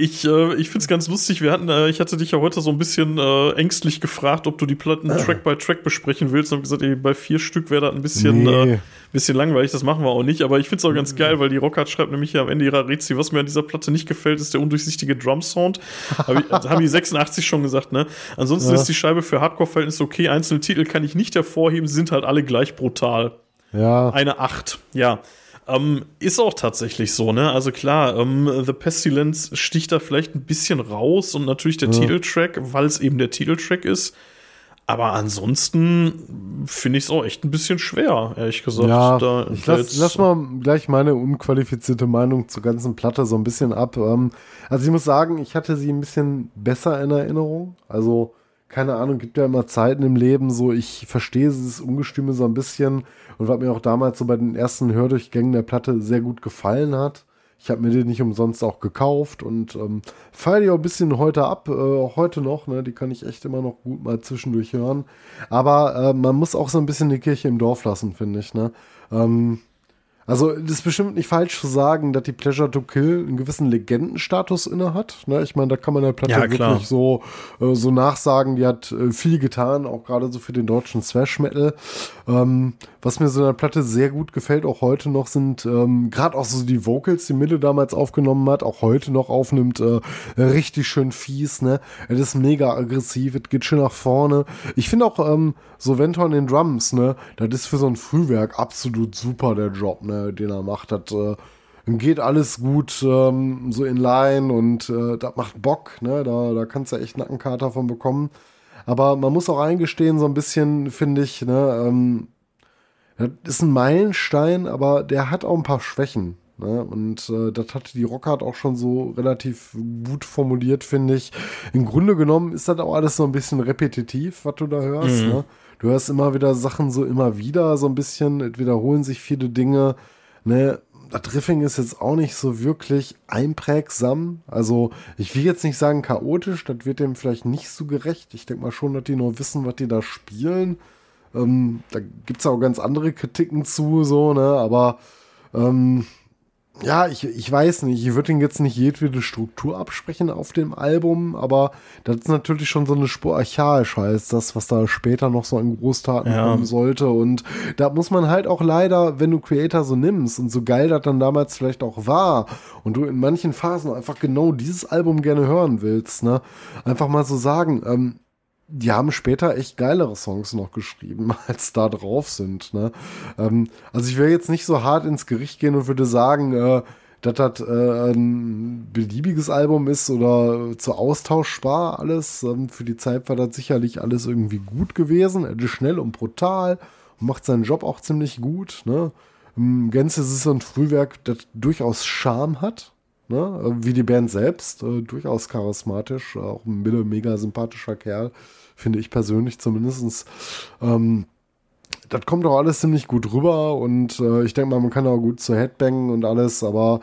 [SPEAKER 2] ich, äh, ich finde es ganz lustig. Wir hatten, äh, ich hatte dich ja heute so ein bisschen äh, ängstlich gefragt, ob du die Platten Track by Track besprechen willst. Und hab gesagt, ey, bei vier Stück wäre das ein bisschen,
[SPEAKER 3] Nee.
[SPEAKER 2] äh, bisschen langweilig. Das machen wir auch nicht. Aber ich finde es auch ganz geil, weil die Rockhard schreibt nämlich hier am Ende ihrer Rezi, was mir an dieser Platte nicht gefällt, ist der undurchsichtige Drum-Sound. Hab ich- also haben die 86 schon gesagt, ne? Ansonsten
[SPEAKER 3] Ja.
[SPEAKER 2] ist die Scheibe für Hardcore-Verhältnisse okay. Einzelne Titel kann ich nicht hervorheben. Sie sind halt alle gleich brutal.
[SPEAKER 3] Ja.
[SPEAKER 2] Eine 8, ja. Ähm, ist auch tatsächlich so, ne? Also klar, ähm, The Pestilence sticht da vielleicht ein bisschen raus und natürlich der Titeltrack, weil es eben der Titeltrack ist. Aber ansonsten finde ich es auch echt ein bisschen schwer, ehrlich gesagt.
[SPEAKER 3] Ja,
[SPEAKER 2] da,
[SPEAKER 3] ich lass, lass mal gleich meine unqualifizierte Meinung zur ganzen Platte so ein bisschen ab. Ähm, also ich muss sagen, ich hatte sie ein bisschen besser in Erinnerung. Also keine Ahnung, gibt ja immer Zeiten im Leben, so ich verstehe dieses Ungestüme so ein bisschen und was mir auch damals so bei den ersten Hördurchgängen der Platte sehr gut gefallen hat. Ich habe mir die nicht umsonst auch gekauft und ähm, feiere die auch ein bisschen heute ab, äh, auch heute noch, ne? Die kann ich echt immer noch gut mal zwischendurch hören. Aber äh, man muss auch so ein bisschen die Kirche im Dorf lassen, finde ich, ne? Ähm, also, das ist bestimmt nicht falsch zu sagen, dass die Pleasure to Kill einen gewissen Legendenstatus inne hat. Ne? Ich meine, da kann man der Platte
[SPEAKER 2] Ja,
[SPEAKER 3] wirklich so, äh, so nachsagen, die hat äh, viel getan, auch gerade so für den deutschen Thrash Metal. Ähm, was mir so in der Platte sehr gut gefällt, auch heute noch, sind ähm, gerade auch so die Vocals, die Mille damals aufgenommen hat, auch heute noch aufnimmt, äh, richtig schön fies. Ne? Es ist mega aggressiv, es geht schön nach vorne. Ich finde auch ähm, so Ventor in den Drums, ne, das ist für so ein Frühwerk absolut super, der Job, ne, den er macht. Das äh, geht alles gut ähm, so in Line und äh, das macht Bock, ne? Da, da kannst du echt Nackenkater von bekommen. Aber man muss auch eingestehen, so ein bisschen, finde ich, ne, ähm, das ist ein Meilenstein, aber der hat auch ein paar Schwächen. Ne? Und äh, das hatte die Rockhard auch schon so relativ gut formuliert, finde ich. Im Grunde genommen ist das auch alles so ein bisschen repetitiv, was du da hörst. Ne? Du hörst immer wieder Sachen so immer wieder, so ein bisschen, wiederholen sich viele Dinge. Ne? Das Riffing ist jetzt auch nicht so wirklich einprägsam. Also, ich will jetzt nicht sagen chaotisch, das wird dem vielleicht nicht so gerecht. Ich denke mal schon, dass die nur wissen, was die da spielen. Ähm, da gibt es auch ganz andere Kritiken zu, so, ne? Aber ähm, ja, ich, ich weiß nicht, ich würde ihnen jetzt nicht jedwede Struktur absprechen auf dem Album, aber das ist natürlich schon so eine Spur archaisch heißt das, was da später noch so an Großtaten
[SPEAKER 2] Ja.
[SPEAKER 3] kommen sollte. Und da muss man halt auch leider, wenn du Creator so nimmst und so geil das dann damals vielleicht auch war und du in manchen Phasen einfach genau dieses Album gerne hören willst, ne, einfach mal so sagen, ähm, die haben später echt geilere Songs noch geschrieben, als da drauf sind. Ne? Ähm, also ich will jetzt nicht so hart ins Gericht gehen und würde sagen, äh, dass das äh, ein beliebiges Album ist oder zu austauschbar alles. Ähm, für die Zeit war das sicherlich alles irgendwie gut gewesen. Er ist schnell und brutal und macht seinen Job auch ziemlich gut. Ne? Im Gänze ist es ein Frühwerk, das durchaus Charme hat. Ne? Wie die Band selbst, äh, durchaus charismatisch, auch ein mega sympathischer Kerl, finde ich persönlich zumindest. Ähm, das kommt auch alles ziemlich gut rüber und äh, ich denke mal, man kann auch gut zur Headbangen und alles, aber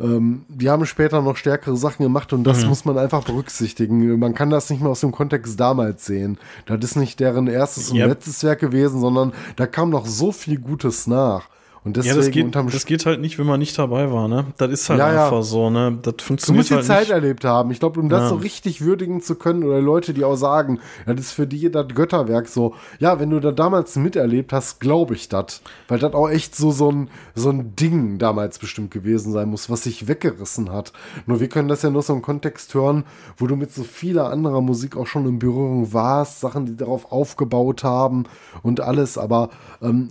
[SPEAKER 3] ähm, die haben später noch stärkere Sachen gemacht und das mhm. muss man einfach berücksichtigen. Man kann das nicht mehr aus dem Kontext damals sehen. Das ist nicht deren erstes und yep. letztes Werk gewesen, sondern da kam noch so viel Gutes nach. Und deswegen
[SPEAKER 2] ja, das geht, das geht halt nicht, wenn man nicht dabei war, ne? Das ist halt ja, einfach ja. so, ne? Das funktioniert Du musst
[SPEAKER 3] die
[SPEAKER 2] halt
[SPEAKER 3] Zeit erlebt haben. Ich glaube, um das ja. so richtig würdigen zu können, oder Leute, die auch sagen, das ist für die das Götterwerk so, ja, wenn du da damals miterlebt hast, glaube ich das. Weil das auch echt so, so ein, so ein Ding damals bestimmt gewesen sein muss, was sich weggerissen hat. Nur wir können das ja nur so im Kontext hören, wo du mit so vieler anderer Musik auch schon in Berührung warst, Sachen, die darauf aufgebaut haben und alles, aber ähm,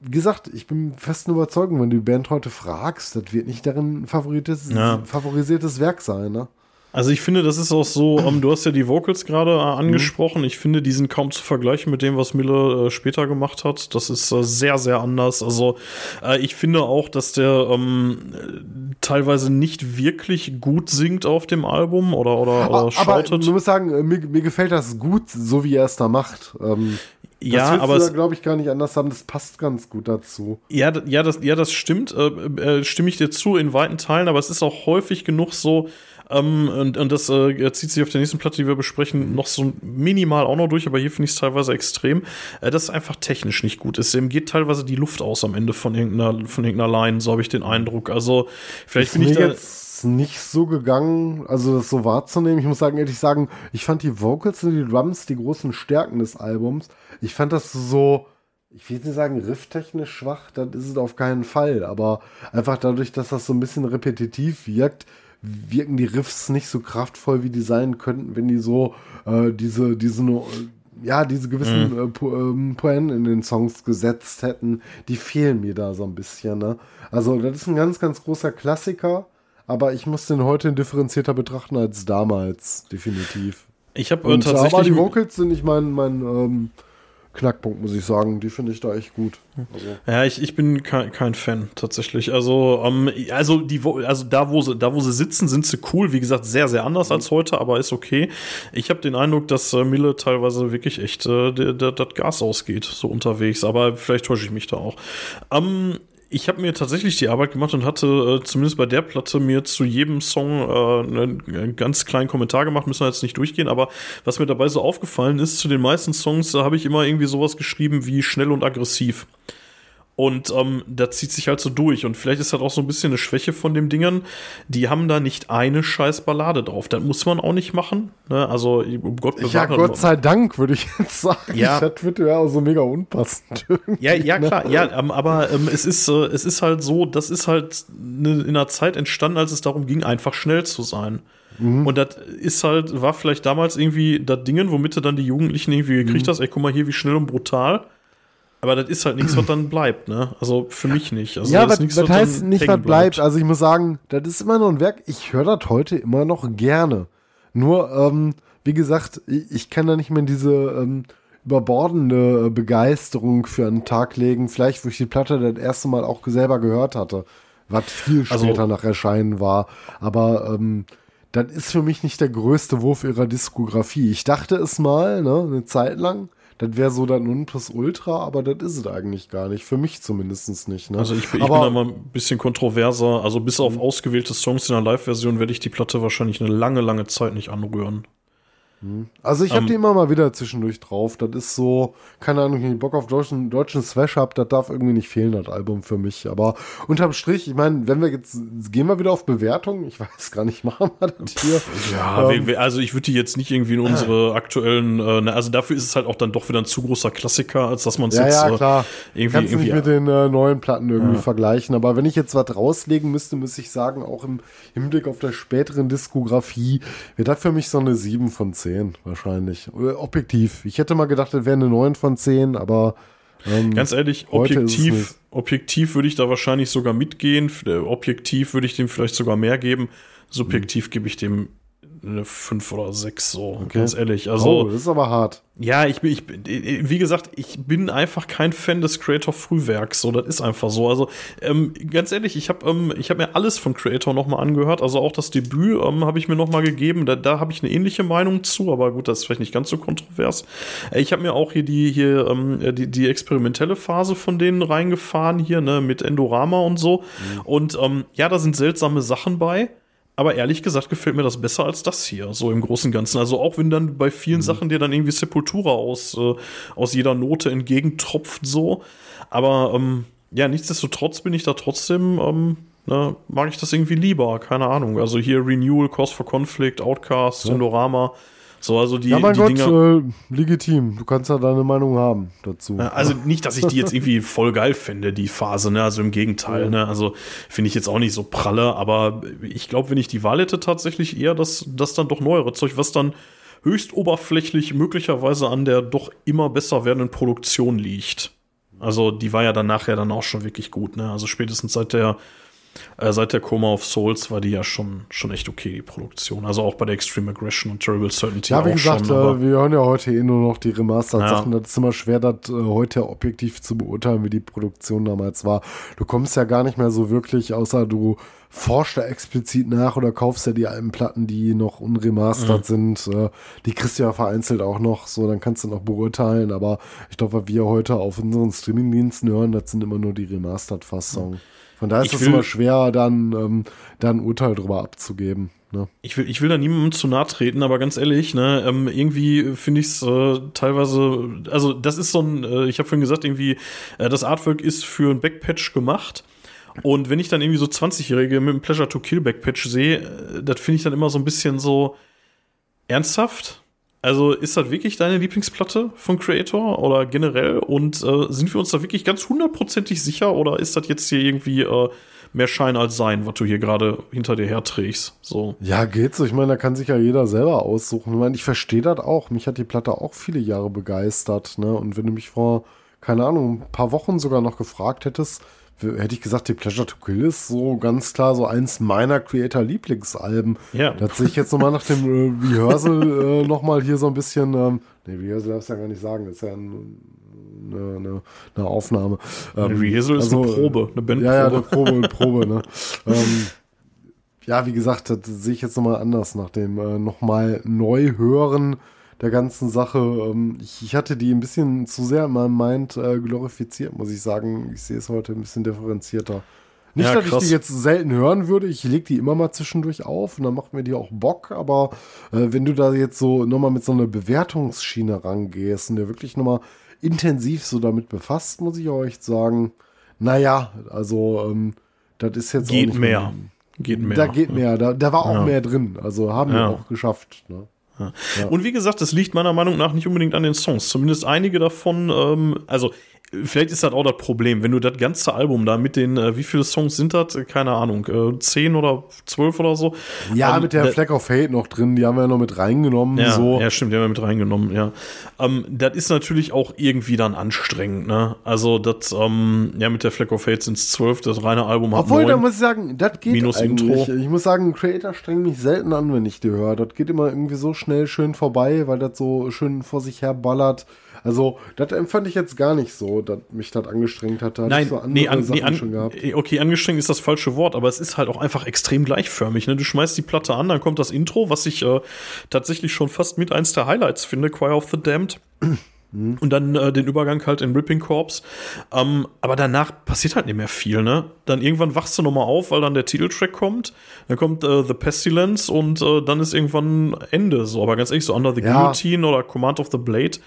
[SPEAKER 3] wie gesagt, ich bin festen Überzeugung, wenn du die Band heute fragst, das wird nicht deren favorisiertes, ja. favorisiertes Werk sein, ne?
[SPEAKER 2] Also ich finde, das ist auch so, um, ähm, du hast ja die Vocals gerade äh, angesprochen. Mhm. Ich finde, die sind kaum zu vergleichen mit dem, was Mille äh, später gemacht hat. Das ist äh, sehr, sehr anders. Also äh, ich finde auch, dass der ähm, teilweise nicht wirklich gut singt auf dem Album oder, oder, oder
[SPEAKER 3] schautet. Aber du musst sagen, äh, mir, mir gefällt das gut, so wie er es da macht. Ähm
[SPEAKER 2] ja, aber
[SPEAKER 3] das glaube ich gar nicht anders haben. Das passt ganz gut dazu.
[SPEAKER 2] Ja, ja, das, ja, das stimmt. Äh, äh, stimme ich dir zu in weiten Teilen, aber es ist auch häufig genug so. Ähm, und, und das äh, zieht sich auf der nächsten Platte, die wir besprechen, noch so minimal auch noch durch, aber hier finde ich es teilweise extrem, äh, dass es einfach technisch nicht gut ist. Dem geht teilweise die Luft aus am Ende von irgendeiner, von irgendeiner Line, so habe ich den Eindruck. Also, vielleicht bin ich da.
[SPEAKER 3] Jetzt nicht so gegangen, also das so wahrzunehmen. Ich muss sagen, ehrlich sagen, ich fand die Vocals und die Drums die großen Stärken des Albums. Ich fand das so, ich will nicht sagen rifftechnisch schwach, das ist es auf keinen Fall, aber einfach dadurch, dass das so ein bisschen repetitiv wirkt, wirken die Riffs nicht so kraftvoll, wie die sein könnten, wenn die so äh, diese, diese, ja, diese gewissen mhm. äh, po ähm, Poen in den Songs gesetzt hätten. Die fehlen mir da so ein bisschen. Ne? Also, das ist ein ganz, ganz großer Klassiker aber ich muss den heute differenzierter betrachten als damals, definitiv.
[SPEAKER 2] Ich habe äh, tatsächlich. Aber
[SPEAKER 3] die Vocals sind nicht mein, mein ähm, Knackpunkt, muss ich sagen. Die finde ich da echt gut.
[SPEAKER 2] Also. Ja, ich, ich bin kein, kein Fan tatsächlich. Also, ähm, also, die, also da, wo sie, da, wo sie sitzen, sind sie cool. Wie gesagt, sehr, sehr anders als heute, aber ist okay. Ich habe den Eindruck, dass äh, Mille teilweise wirklich echt äh, das Gas ausgeht, so unterwegs. Aber vielleicht täusche ich mich da auch. Ähm, ich habe mir tatsächlich die Arbeit gemacht und hatte äh, zumindest bei der Platte mir zu jedem Song äh, einen ganz kleinen Kommentar gemacht, müssen wir jetzt nicht durchgehen, aber was mir dabei so aufgefallen ist, zu den meisten Songs, da habe ich immer irgendwie sowas geschrieben wie schnell und aggressiv. Und ähm, da zieht sich halt so durch. Und vielleicht ist das auch so ein bisschen eine Schwäche von dem Dingern. Die haben da nicht eine scheiß Ballade drauf. Das muss man auch nicht machen. Ne? Also, um Gott
[SPEAKER 3] bewahre. Ja, Gott sei Dank, würde ich jetzt sagen.
[SPEAKER 2] Ja.
[SPEAKER 3] Das wird ja auch so mega unpassend.
[SPEAKER 2] Ja, ja, ne? klar. Ja, ähm, aber ähm, es, ist, äh, es ist halt so, das ist halt ne, in einer Zeit entstanden, als es darum ging, einfach schnell zu sein. Mhm. Und das ist halt, war vielleicht damals irgendwie das Dingen, womit du dann die Jugendlichen irgendwie gekriegt mhm. hast, ey, guck mal hier, wie schnell und brutal. Aber das ist halt nichts, was dann bleibt, ne? Also für mich nicht. Also
[SPEAKER 3] ja,
[SPEAKER 2] das,
[SPEAKER 3] was, das heißt nicht, was bleibt. Also ich muss sagen, das ist immer noch ein Werk. Ich höre das heute immer noch gerne. Nur, ähm, wie gesagt, ich, kann da nicht mehr diese ähm, überbordende Begeisterung für einen Tag legen. Vielleicht, wo ich die Platte das erste Mal auch selber gehört hatte. Was viel also später also, nach Erscheinen war. Aber ähm, das ist für mich nicht der größte Wurf ihrer Diskografie. Ich dachte es mal, ne, eine Zeit lang das wäre so dann Nonplusultra, aber das ist es eigentlich gar nicht. Für mich zumindest nicht. Ne?
[SPEAKER 2] Also ich, ich bin da mal ein bisschen kontroverser. Also bis auf ausgewählte Songs in der Live-Version werde ich die Platte wahrscheinlich eine lange, lange Zeit nicht anrühren.
[SPEAKER 3] Also ich habe um, die immer mal wieder zwischendurch drauf. Das ist so, keine Ahnung, wenn ich Bock auf deutschen, deutschen Swash habe, das darf irgendwie nicht fehlen, das Album für mich. Aber unterm Strich, ich meine, wenn wir jetzt, gehen wir wieder auf Bewertung. Ich weiß gar nicht, machen wir das hier.
[SPEAKER 2] Ja, ähm, also ich würde die jetzt nicht irgendwie in unsere aktuellen, äh, also dafür ist es halt auch dann doch wieder ein zu großer Klassiker, als dass man es
[SPEAKER 3] ja, jetzt ja, klar. Äh, irgendwie, Kannst irgendwie, nicht mit den äh, neuen Platten irgendwie ja. vergleichen. Aber wenn ich jetzt was rauslegen müsste, müsste ich sagen, auch im Hinblick auf der späteren Diskografie, wäre das für mich so eine 7 von 10 10 wahrscheinlich. Objektiv. Ich hätte mal gedacht, das wäre eine 9 von 10, aber
[SPEAKER 2] ähm, ganz ehrlich, objektiv, objektiv würde ich da wahrscheinlich sogar mitgehen. Objektiv würde ich dem vielleicht sogar mehr geben. Subjektiv mhm. gebe ich dem eine 5 oder 6, so, okay. ganz ehrlich. Also,
[SPEAKER 3] oh, das ist aber hart.
[SPEAKER 2] Ja, ich bin, ich bin, wie gesagt, ich bin einfach kein Fan des Creator-Frühwerks, so, das ist einfach so. Also, ähm, ganz ehrlich, ich habe ähm, ich hab mir alles von Creator nochmal angehört, also auch das Debüt ähm, habe ich mir nochmal gegeben, da, da habe ich eine ähnliche Meinung zu, aber gut, das ist vielleicht nicht ganz so kontrovers. Äh, ich habe mir auch hier die, hier, ähm, die, die experimentelle Phase von denen reingefahren, hier, ne, mit Endorama und so. Mhm. Und ähm, ja, da sind seltsame Sachen bei. Aber ehrlich gesagt gefällt mir das besser als das hier, so im Großen und Ganzen. Also auch wenn dann bei vielen mhm. Sachen dir dann irgendwie Sepultura aus, äh, aus jeder Note entgegentropft, so. Aber ähm, ja, nichtsdestotrotz bin ich da trotzdem, ähm, ne, mag ich das irgendwie lieber, keine Ahnung. Also hier Renewal, Cause for Conflict, Outcast, ja. Endorama. So, also die,
[SPEAKER 3] ja, mein
[SPEAKER 2] die
[SPEAKER 3] Gott, Dinger, äh, legitim. Du kannst ja deine Meinung haben dazu.
[SPEAKER 2] Also nicht, dass ich die jetzt irgendwie voll geil finde, die Phase, ne? Also im Gegenteil, ja. ne? Also finde ich jetzt auch nicht so pralle, aber ich glaube, wenn ich die Wahl hätte, tatsächlich eher das, das dann doch neuere Zeug, was dann höchst oberflächlich möglicherweise an der doch immer besser werdenden Produktion liegt. Also die war ja dann nachher dann auch schon wirklich gut, ne? Also spätestens seit der äh, seit der Coma of Souls war die ja schon, schon echt okay, die Produktion. Also auch bei der Extreme Aggression und Terrible Certainty.
[SPEAKER 3] Ja, wie gesagt, schon, äh, wir hören ja heute eh nur noch die Remastered-Sachen. Ja. Das ist immer schwer, das äh, heute objektiv zu beurteilen, wie die Produktion damals war. Du kommst ja gar nicht mehr so wirklich, außer du forschst da explizit nach oder kaufst ja die alten Platten, die noch unremastert mhm. sind. Äh, die kriegst du ja vereinzelt auch noch, so dann kannst du noch beurteilen. Aber ich glaube, was wir heute auf unseren Streamingdiensten hören, das sind immer nur die Remastered-Fassungen. Mhm. Von daher ist es immer schwer, dann, ähm, dann ein Urteil drüber abzugeben. Ne?
[SPEAKER 2] Ich, will, ich will da niemandem zu nahe treten, aber ganz ehrlich, ne, ähm, irgendwie finde ich es äh, teilweise, also das ist so ein, äh, ich habe vorhin gesagt, irgendwie, äh, das Artwork ist für ein Backpatch gemacht. Und wenn ich dann irgendwie so 20-Jährige mit einem Pleasure to Kill Backpatch sehe, äh, das finde ich dann immer so ein bisschen so ernsthaft. Also ist das wirklich deine Lieblingsplatte von Creator oder generell? Und äh, sind wir uns da wirklich ganz hundertprozentig sicher oder ist das jetzt hier irgendwie äh, mehr Schein als Sein, was du hier gerade hinter dir herträgst? So.
[SPEAKER 3] Ja, geht so. Ich meine, da kann sich ja jeder selber aussuchen. Ich meine, ich verstehe das auch. Mich hat die Platte auch viele Jahre begeistert. Ne? Und wenn du mich vor, keine Ahnung, ein paar Wochen sogar noch gefragt hättest, hätte ich gesagt, die Pleasure to Kill ist so ganz klar so eins meiner Creator-Lieblingsalben. Ja. Das sehe ich jetzt nochmal nach dem äh, Rehearsal äh, nochmal hier so ein bisschen, ähm, nee, Rehearsal darfst du ja gar nicht sagen, das ist ja ein, eine, eine, eine Aufnahme.
[SPEAKER 2] Ähm, Rehearsal ist also, eine Probe, eine Bandprobe.
[SPEAKER 3] Ja, ja, eine Probe, eine Probe, ne. ähm, ja, wie gesagt, das sehe ich jetzt nochmal anders nach dem äh, nochmal neu hören der ganzen Sache. Ähm, ich, ich, hatte die ein bisschen zu sehr in meinem Mind äh, glorifiziert, muss ich sagen. Ich sehe es heute ein bisschen differenzierter. Nicht, ja, dass ich die jetzt selten hören würde. Ich lege die immer mal zwischendurch auf und dann macht mir die auch Bock. Aber äh, wenn du da jetzt so nochmal mit so einer Bewertungsschiene rangehst und dir wirklich nochmal intensiv so damit befasst, muss ich euch sagen, naja, also ähm, das ist jetzt
[SPEAKER 2] geht mehr. Geht mehr.
[SPEAKER 3] Da geht mehr. Da, da war auch ja. mehr drin. Also haben ja. wir auch geschafft. Ne?
[SPEAKER 2] Ja. Und wie gesagt, das liegt meiner Meinung nach nicht unbedingt an den Songs. Zumindest einige davon, ähm, also Vielleicht ist das auch das Problem, wenn du das ganze Album da mit den, äh, wie viele Songs sind das? Keine Ahnung, äh, zehn oder zwölf oder so.
[SPEAKER 3] Ja, ähm, mit der Fleck of Hate noch drin, die haben wir ja noch mit reingenommen.
[SPEAKER 2] Ja,
[SPEAKER 3] so.
[SPEAKER 2] ja stimmt, die haben wir mit reingenommen, ja. Ähm, das ist natürlich auch irgendwie dann anstrengend, ne? Also, das, ähm, ja, mit der Fleck of Hate sind es zwölf, das reine Album
[SPEAKER 3] hat Obwohl, da muss ich sagen, das geht Minus eigentlich. Intro. Ich muss sagen, Creator strengt mich selten an, wenn ich die höre. Das geht immer irgendwie so schnell schön vorbei, weil das so schön vor sich her ballert. Also, das empfand ich jetzt gar nicht so, dass mich das angestrengt hat. Da
[SPEAKER 2] Nein, so nee, an, nee, an, äh, okay, angestrengt ist das falsche Wort, aber es ist halt auch einfach extrem gleichförmig. Ne? Du schmeißt die Platte an, dann kommt das Intro, was ich äh, tatsächlich schon fast mit eins der Highlights finde, Choir of the Damned. Mhm. Und dann äh, den Übergang halt in Ripping Corps. Ähm, aber danach passiert halt nicht mehr viel, ne? Dann irgendwann wachst du nochmal auf, weil dann der Titeltrack kommt. Dann kommt äh, The Pestilence und äh, dann ist irgendwann Ende. So, aber ganz ehrlich, so Under the ja. Guillotine oder Command of the Blade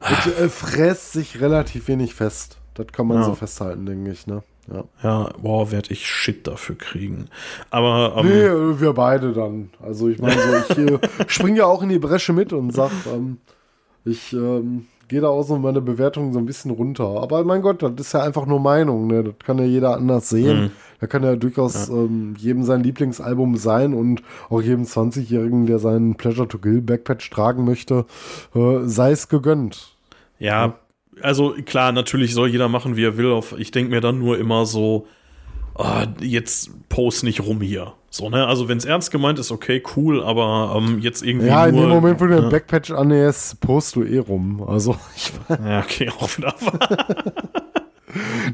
[SPEAKER 3] und, äh, fräst sich relativ wenig fest. Das kann man ja. so festhalten, denke ich, ne?
[SPEAKER 2] Ja, ja boah, werde ich Shit dafür kriegen. Aber.
[SPEAKER 3] Ähm, nee, äh, wir beide dann. Also, ich meine, so, ich äh, springe ja auch in die Bresche mit und sag, ähm, ich ähm, gehe da auch so meine Bewertung so ein bisschen runter. Aber mein Gott, das ist ja einfach nur Meinung, ne? Das kann ja jeder anders sehen.
[SPEAKER 2] Mhm.
[SPEAKER 3] Da kann ja durchaus ähm, jedem sein Lieblingsalbum sein und auch jedem 20-Jährigen, der seinen Pleasure to Kill Backpatch tragen möchte, äh, sei es gegönnt.
[SPEAKER 2] Ja, also klar, natürlich soll jeder machen, wie er will. Auf, ich denke mir dann nur immer so, ah, jetzt post nicht rum hier. So, ne? Also wenn es ernst gemeint ist, okay, cool, aber ähm, jetzt irgendwie.
[SPEAKER 3] Ja, in
[SPEAKER 2] nur,
[SPEAKER 3] dem Moment, wo du den
[SPEAKER 2] ne?
[SPEAKER 3] Backpatch annäherst, post du eh rum. Also ich
[SPEAKER 2] Ja, okay, auch wieder.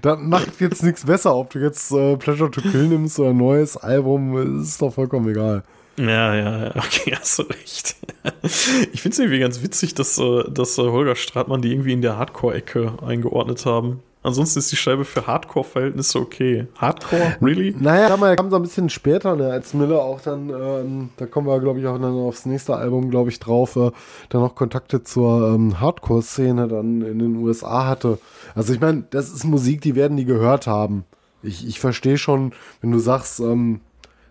[SPEAKER 3] Das macht jetzt nichts besser, ob du jetzt äh, Pleasure to Kill nimmst oder ein neues Album, ist doch vollkommen egal.
[SPEAKER 2] Ja, ja, ja, okay, hast du recht. Ich finde es irgendwie ganz witzig, dass, äh, dass äh, Holger Stratmann die irgendwie in der Hardcore-Ecke eingeordnet haben. Ansonsten ist die Scheibe für Hardcore-Verhältnisse okay. Hardcore? Really?
[SPEAKER 3] Naja, kam, kam so ein bisschen später, ne, als Miller auch dann, ähm, da kommen wir, glaube ich, auch dann aufs nächste Album, glaube ich, drauf, äh, dann noch Kontakte zur ähm, Hardcore-Szene dann in den USA hatte. Also ich meine, das ist Musik, die werden die gehört haben. Ich, ich verstehe schon, wenn du sagst, ähm,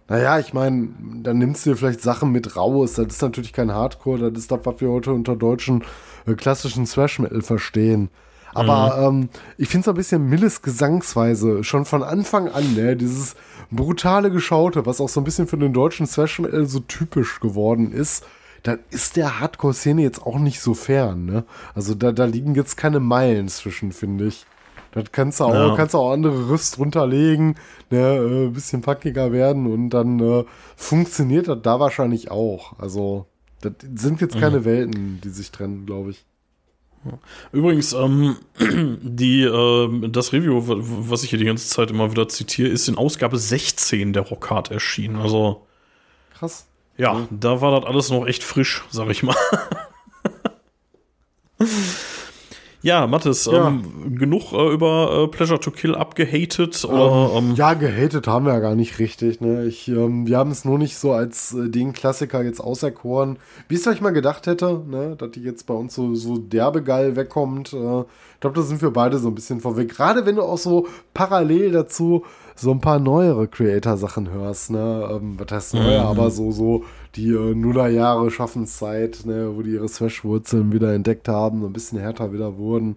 [SPEAKER 3] naja, ich meine, dann nimmst du dir vielleicht Sachen mit raus. Das ist natürlich kein Hardcore, das ist das, was wir heute unter deutschen äh, klassischen Thrash-Metal verstehen. Aber ähm, ich finde es ein bisschen Milles Gesangsweise schon von Anfang an, ne? Dieses brutale Geschaute, was auch so ein bisschen für den deutschen Thrash-Metal so typisch geworden ist. Da ist der Hardcore-Szene jetzt auch nicht so fern, ne? Also da, da liegen jetzt keine Meilen zwischen, finde ich. Das kannst du auch,
[SPEAKER 2] Ja.
[SPEAKER 3] kannst du auch andere Riffs drunter legen, ne, äh, bisschen packiger werden und dann äh, funktioniert das da wahrscheinlich auch. Also, das sind jetzt keine Welten, die sich trennen, glaube ich.
[SPEAKER 2] Übrigens, ähm, die, ähm, das Review, was ich hier die ganze Zeit immer wieder zitiere, ist in Ausgabe 16 der Rockhard erschienen. Also,
[SPEAKER 3] Krass.
[SPEAKER 2] ja, da war das alles noch echt frisch, sag ich mal. ja, Mathis,
[SPEAKER 3] Ja.
[SPEAKER 2] Ähm, genug äh, über äh, Pleasure to Kill abgehatet oder ähm,
[SPEAKER 3] Ja, gehatet haben wir ja gar nicht richtig. Ne? Ich, ähm, wir haben es nur nicht so als äh, den Klassiker jetzt auserkoren, wie es euch mal gedacht hätte, ne? dass die jetzt bei uns so, so derbe geil wegkommt. Äh, ich glaube, da sind wir beide so ein bisschen vorweg. Gerade wenn du auch so parallel dazu so ein paar neuere Creator-Sachen hörst. Ne? Ähm, was heißt neue, aber so, so die äh, Nullerjahre Schaffenszeit, ne? wo die ihre Thrash-Wurzeln wieder entdeckt haben, so ein bisschen härter wieder wurden.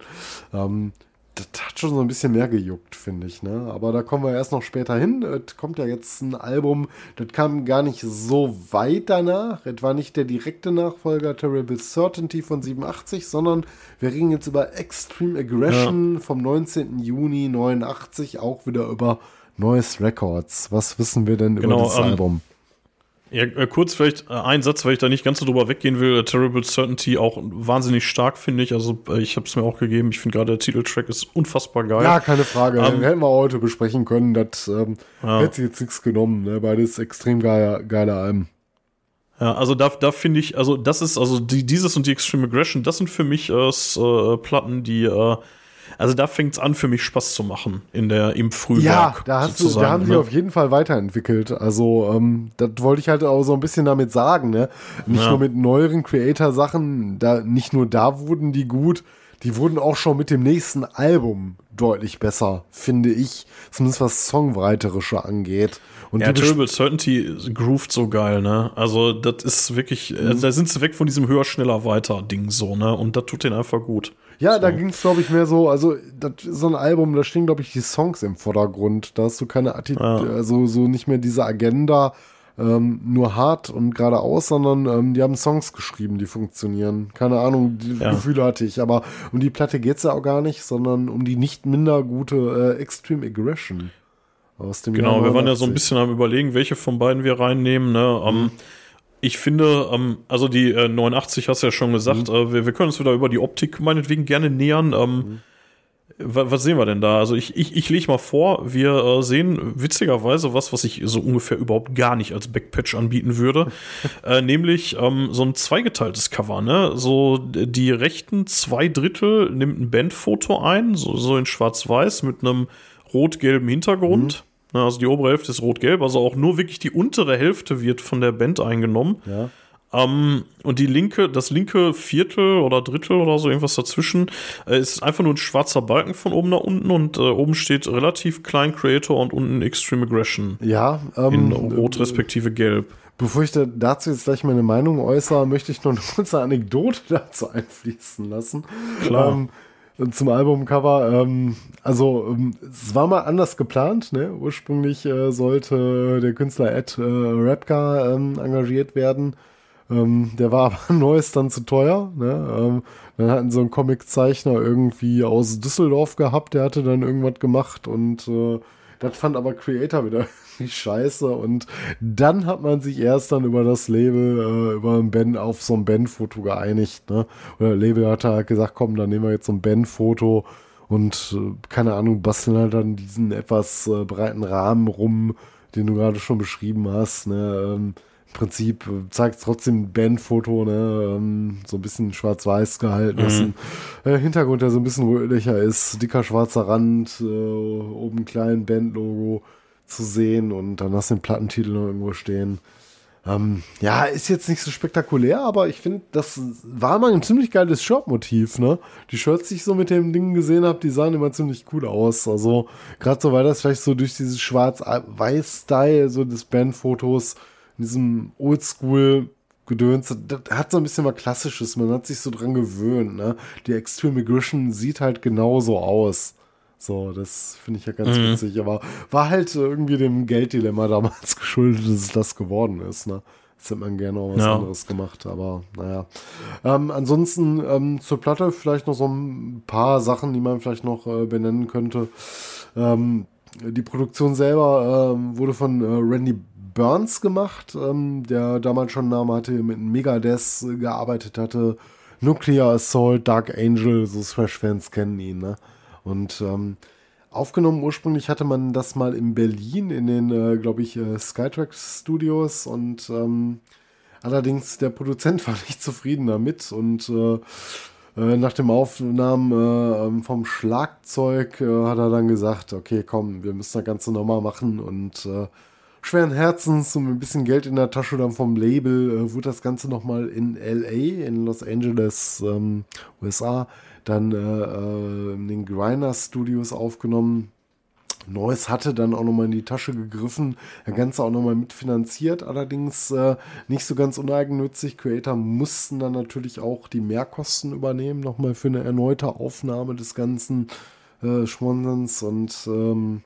[SPEAKER 3] Ähm, das hat schon so ein bisschen mehr gejuckt, finde ich, ne? Aber da kommen wir erst noch später hin. Es kommt ja jetzt ein Album, das kam gar nicht so weit danach. Es war nicht der direkte Nachfolger Terrible Certainty von 87, sondern wir reden jetzt über Extreme Aggression vom 19. Juni 89, auch wieder über Noise Records. Was wissen wir denn
[SPEAKER 2] Genau,
[SPEAKER 3] über das
[SPEAKER 2] ähm,
[SPEAKER 3] Album?
[SPEAKER 2] Ja, äh, kurz vielleicht äh, ein Satz, weil ich da nicht ganz so drüber weggehen will. Äh, Terrible Certainty auch wahnsinnig stark, finde ich. Also ich habe es mir auch gegeben. Ich finde gerade der Titeltrack ist unfassbar geil.
[SPEAKER 3] Ja, keine Frage.
[SPEAKER 2] ähm,
[SPEAKER 3] Hätten wir heute besprechen können. Das ähm,
[SPEAKER 2] Ja.
[SPEAKER 3] hätte sich jetzt nichts genommen. Ne? Beides extrem geile, geile Alben.
[SPEAKER 2] Ja, also da, da finde ich, also das ist, also die, dieses und die Extreme Aggression, das sind für mich äh, Platten, die, äh, also da fängt's an für mich Spaß zu machen in der im
[SPEAKER 3] Ja,
[SPEAKER 2] Frühwerk.
[SPEAKER 3] da, hast du, da haben sie
[SPEAKER 2] ne?
[SPEAKER 3] auf jeden Fall weiterentwickelt. Also, ähm, das wollte ich halt auch so ein bisschen damit sagen, ne? Nicht
[SPEAKER 2] Ja.
[SPEAKER 3] nur mit neueren Creator-Sachen, da, nicht nur da wurden die gut, die wurden auch schon mit dem nächsten Album deutlich besser, finde ich. Zumindest was Songwriterische angeht. Und
[SPEAKER 2] Ja, Terrible Certainty groovt so geil, ne? Also, das ist wirklich,
[SPEAKER 3] Mhm.
[SPEAKER 2] äh, da sind sie weg von diesem höher, schneller, weiter Ding so, ne? Und das tut den einfach gut.
[SPEAKER 3] Ja, da ging es, glaube ich, mehr so, also das ist so ein Album, da stehen, glaube ich, die Songs im Vordergrund. Da hast du keine Attitüde,
[SPEAKER 2] Ja.
[SPEAKER 3] also so nicht mehr diese Agenda, ähm, nur hart und geradeaus, sondern ähm, die haben Songs geschrieben, die funktionieren. Keine Ahnung, die
[SPEAKER 2] Ja.
[SPEAKER 3] Gefühle hatte ich, aber um die Platte geht's ja auch gar nicht, sondern um die nicht minder gute äh, Extreme Aggression. Aus dem
[SPEAKER 2] Genau,
[SPEAKER 3] Jahr
[SPEAKER 2] wir waren ja so ein
[SPEAKER 3] 89.
[SPEAKER 2] bisschen am überlegen, welche von beiden wir reinnehmen. Ne?
[SPEAKER 3] Mhm.
[SPEAKER 2] Ähm, ich finde, ähm, also die äh, 89 hast du ja schon gesagt,
[SPEAKER 3] Mhm.
[SPEAKER 2] äh, wir, wir können uns wieder über die Optik meinetwegen gerne nähern. Ähm,
[SPEAKER 3] Mhm.
[SPEAKER 2] Wa- Was sehen wir denn da? Also ich, ich, ich lege mal vor, wir äh, sehen witzigerweise was, was ich so ungefähr überhaupt gar nicht als Backpatch anbieten würde. äh, nämlich ähm, so ein zweigeteiltes Cover, ne? So die rechten zwei Drittel nimmt ein Bandfoto ein, so, so in schwarz-weiß mit einem rot-gelben Hintergrund. Ne, Also die obere Hälfte ist rot-gelb, also auch nur wirklich die untere Hälfte wird von der Band eingenommen.
[SPEAKER 3] Ja.
[SPEAKER 2] Ähm, und die linke, das linke Viertel oder Drittel oder so, irgendwas dazwischen, äh, ist einfach nur ein schwarzer Balken von oben nach unten und äh, oben steht relativ klein Creator und unten Extreme Aggression
[SPEAKER 3] Ja, ähm,
[SPEAKER 2] in rot respektive gelb.
[SPEAKER 3] Bevor ich da dazu jetzt gleich meine Meinung äußere, möchte ich noch eine kurze Anekdote dazu einfließen lassen.
[SPEAKER 2] Klar.
[SPEAKER 3] Ähm, zum Albumcover. Ähm, also, ähm, es war mal anders geplant. Ne? Ursprünglich äh, sollte der Künstler Ed äh, Rapka ähm, engagiert werden. Ähm, der war aber neues dann zu teuer. Ne? Ähm, dann hatten sie einen Comiczeichner irgendwie aus Düsseldorf gehabt, der hatte dann irgendwas gemacht und äh, das fand aber Creator wieder irgendwie scheiße. Und dann hat man sich erst dann über das Label, äh, über ein Band, auf so ein Bandfoto geeinigt. Ne? Oder Label hat halt gesagt, komm, dann nehmen wir jetzt so ein Bandfoto und äh, keine Ahnung, basteln halt dann diesen etwas äh, breiten Rahmen rum, den du gerade schon beschrieben hast. Ne? Ähm, Prinzip äh, zeigt trotzdem ein Bandfoto, ne? Ähm, so ein bisschen schwarz-weiß gehalten. Mhm. Ist ein äh, Hintergrund, der so ein bisschen rötlicher ist, dicker schwarzer Rand, äh, oben klein Bandlogo zu sehen und dann hast du den Plattentitel noch irgendwo stehen. Ähm, ja, ist jetzt nicht so spektakulär, aber ich finde, das war mal ein ziemlich geiles Shirtmotiv, ne? Die Shirts, die ich so mit dem Ding gesehen habe, die sahen immer ziemlich cool aus. Also, gerade so, weil das vielleicht so durch dieses schwarz-weiß-Style, so des Bandfotos, in diesem Oldschool Gedöns, das hat so ein bisschen mal Klassisches, man hat sich so dran gewöhnt, ne? Die Extreme Aggression sieht halt genauso aus. So, das finde ich ja ganz mhm. witzig. Aber war halt irgendwie dem Gelddilemma damals geschuldet, dass es das geworden ist. Ne? Das hätte man gerne auch was ja. anderes gemacht, aber naja. Ähm, ansonsten ähm, zur Platte vielleicht noch so ein paar Sachen, die man vielleicht noch äh, benennen könnte. Ähm, die Produktion selber ähm, wurde von äh, Randy Burns gemacht, ähm, der damals schon einen Namen hatte, mit Megadeth gearbeitet hatte. Nuclear Assault, Dark Angel, so Thrash-Fans kennen ihn, ne? Und ähm, aufgenommen ursprünglich hatte man das mal in Berlin in den, äh, glaube ich, äh, Skytrack Studios und ähm, allerdings der Produzent war nicht zufrieden damit und äh, äh nach dem Aufnahmen äh, ähm, vom Schlagzeug äh, hat er dann gesagt, okay, komm, wir müssen das Ganze nochmal machen und schweren Herzens und mit ein bisschen Geld in der Tasche dann vom Label wurde das Ganze nochmal in LA, in Los Angeles, ähm, USA, dann äh, äh, in den Grinder Studios aufgenommen. Neues hatte dann auch nochmal in die Tasche gegriffen, das Ganze auch nochmal mitfinanziert, allerdings äh, nicht so ganz uneigennützig. Creator mussten dann natürlich auch die Mehrkosten übernehmen, nochmal für eine erneute Aufnahme des ganzen äh, Schmonsens und ähm,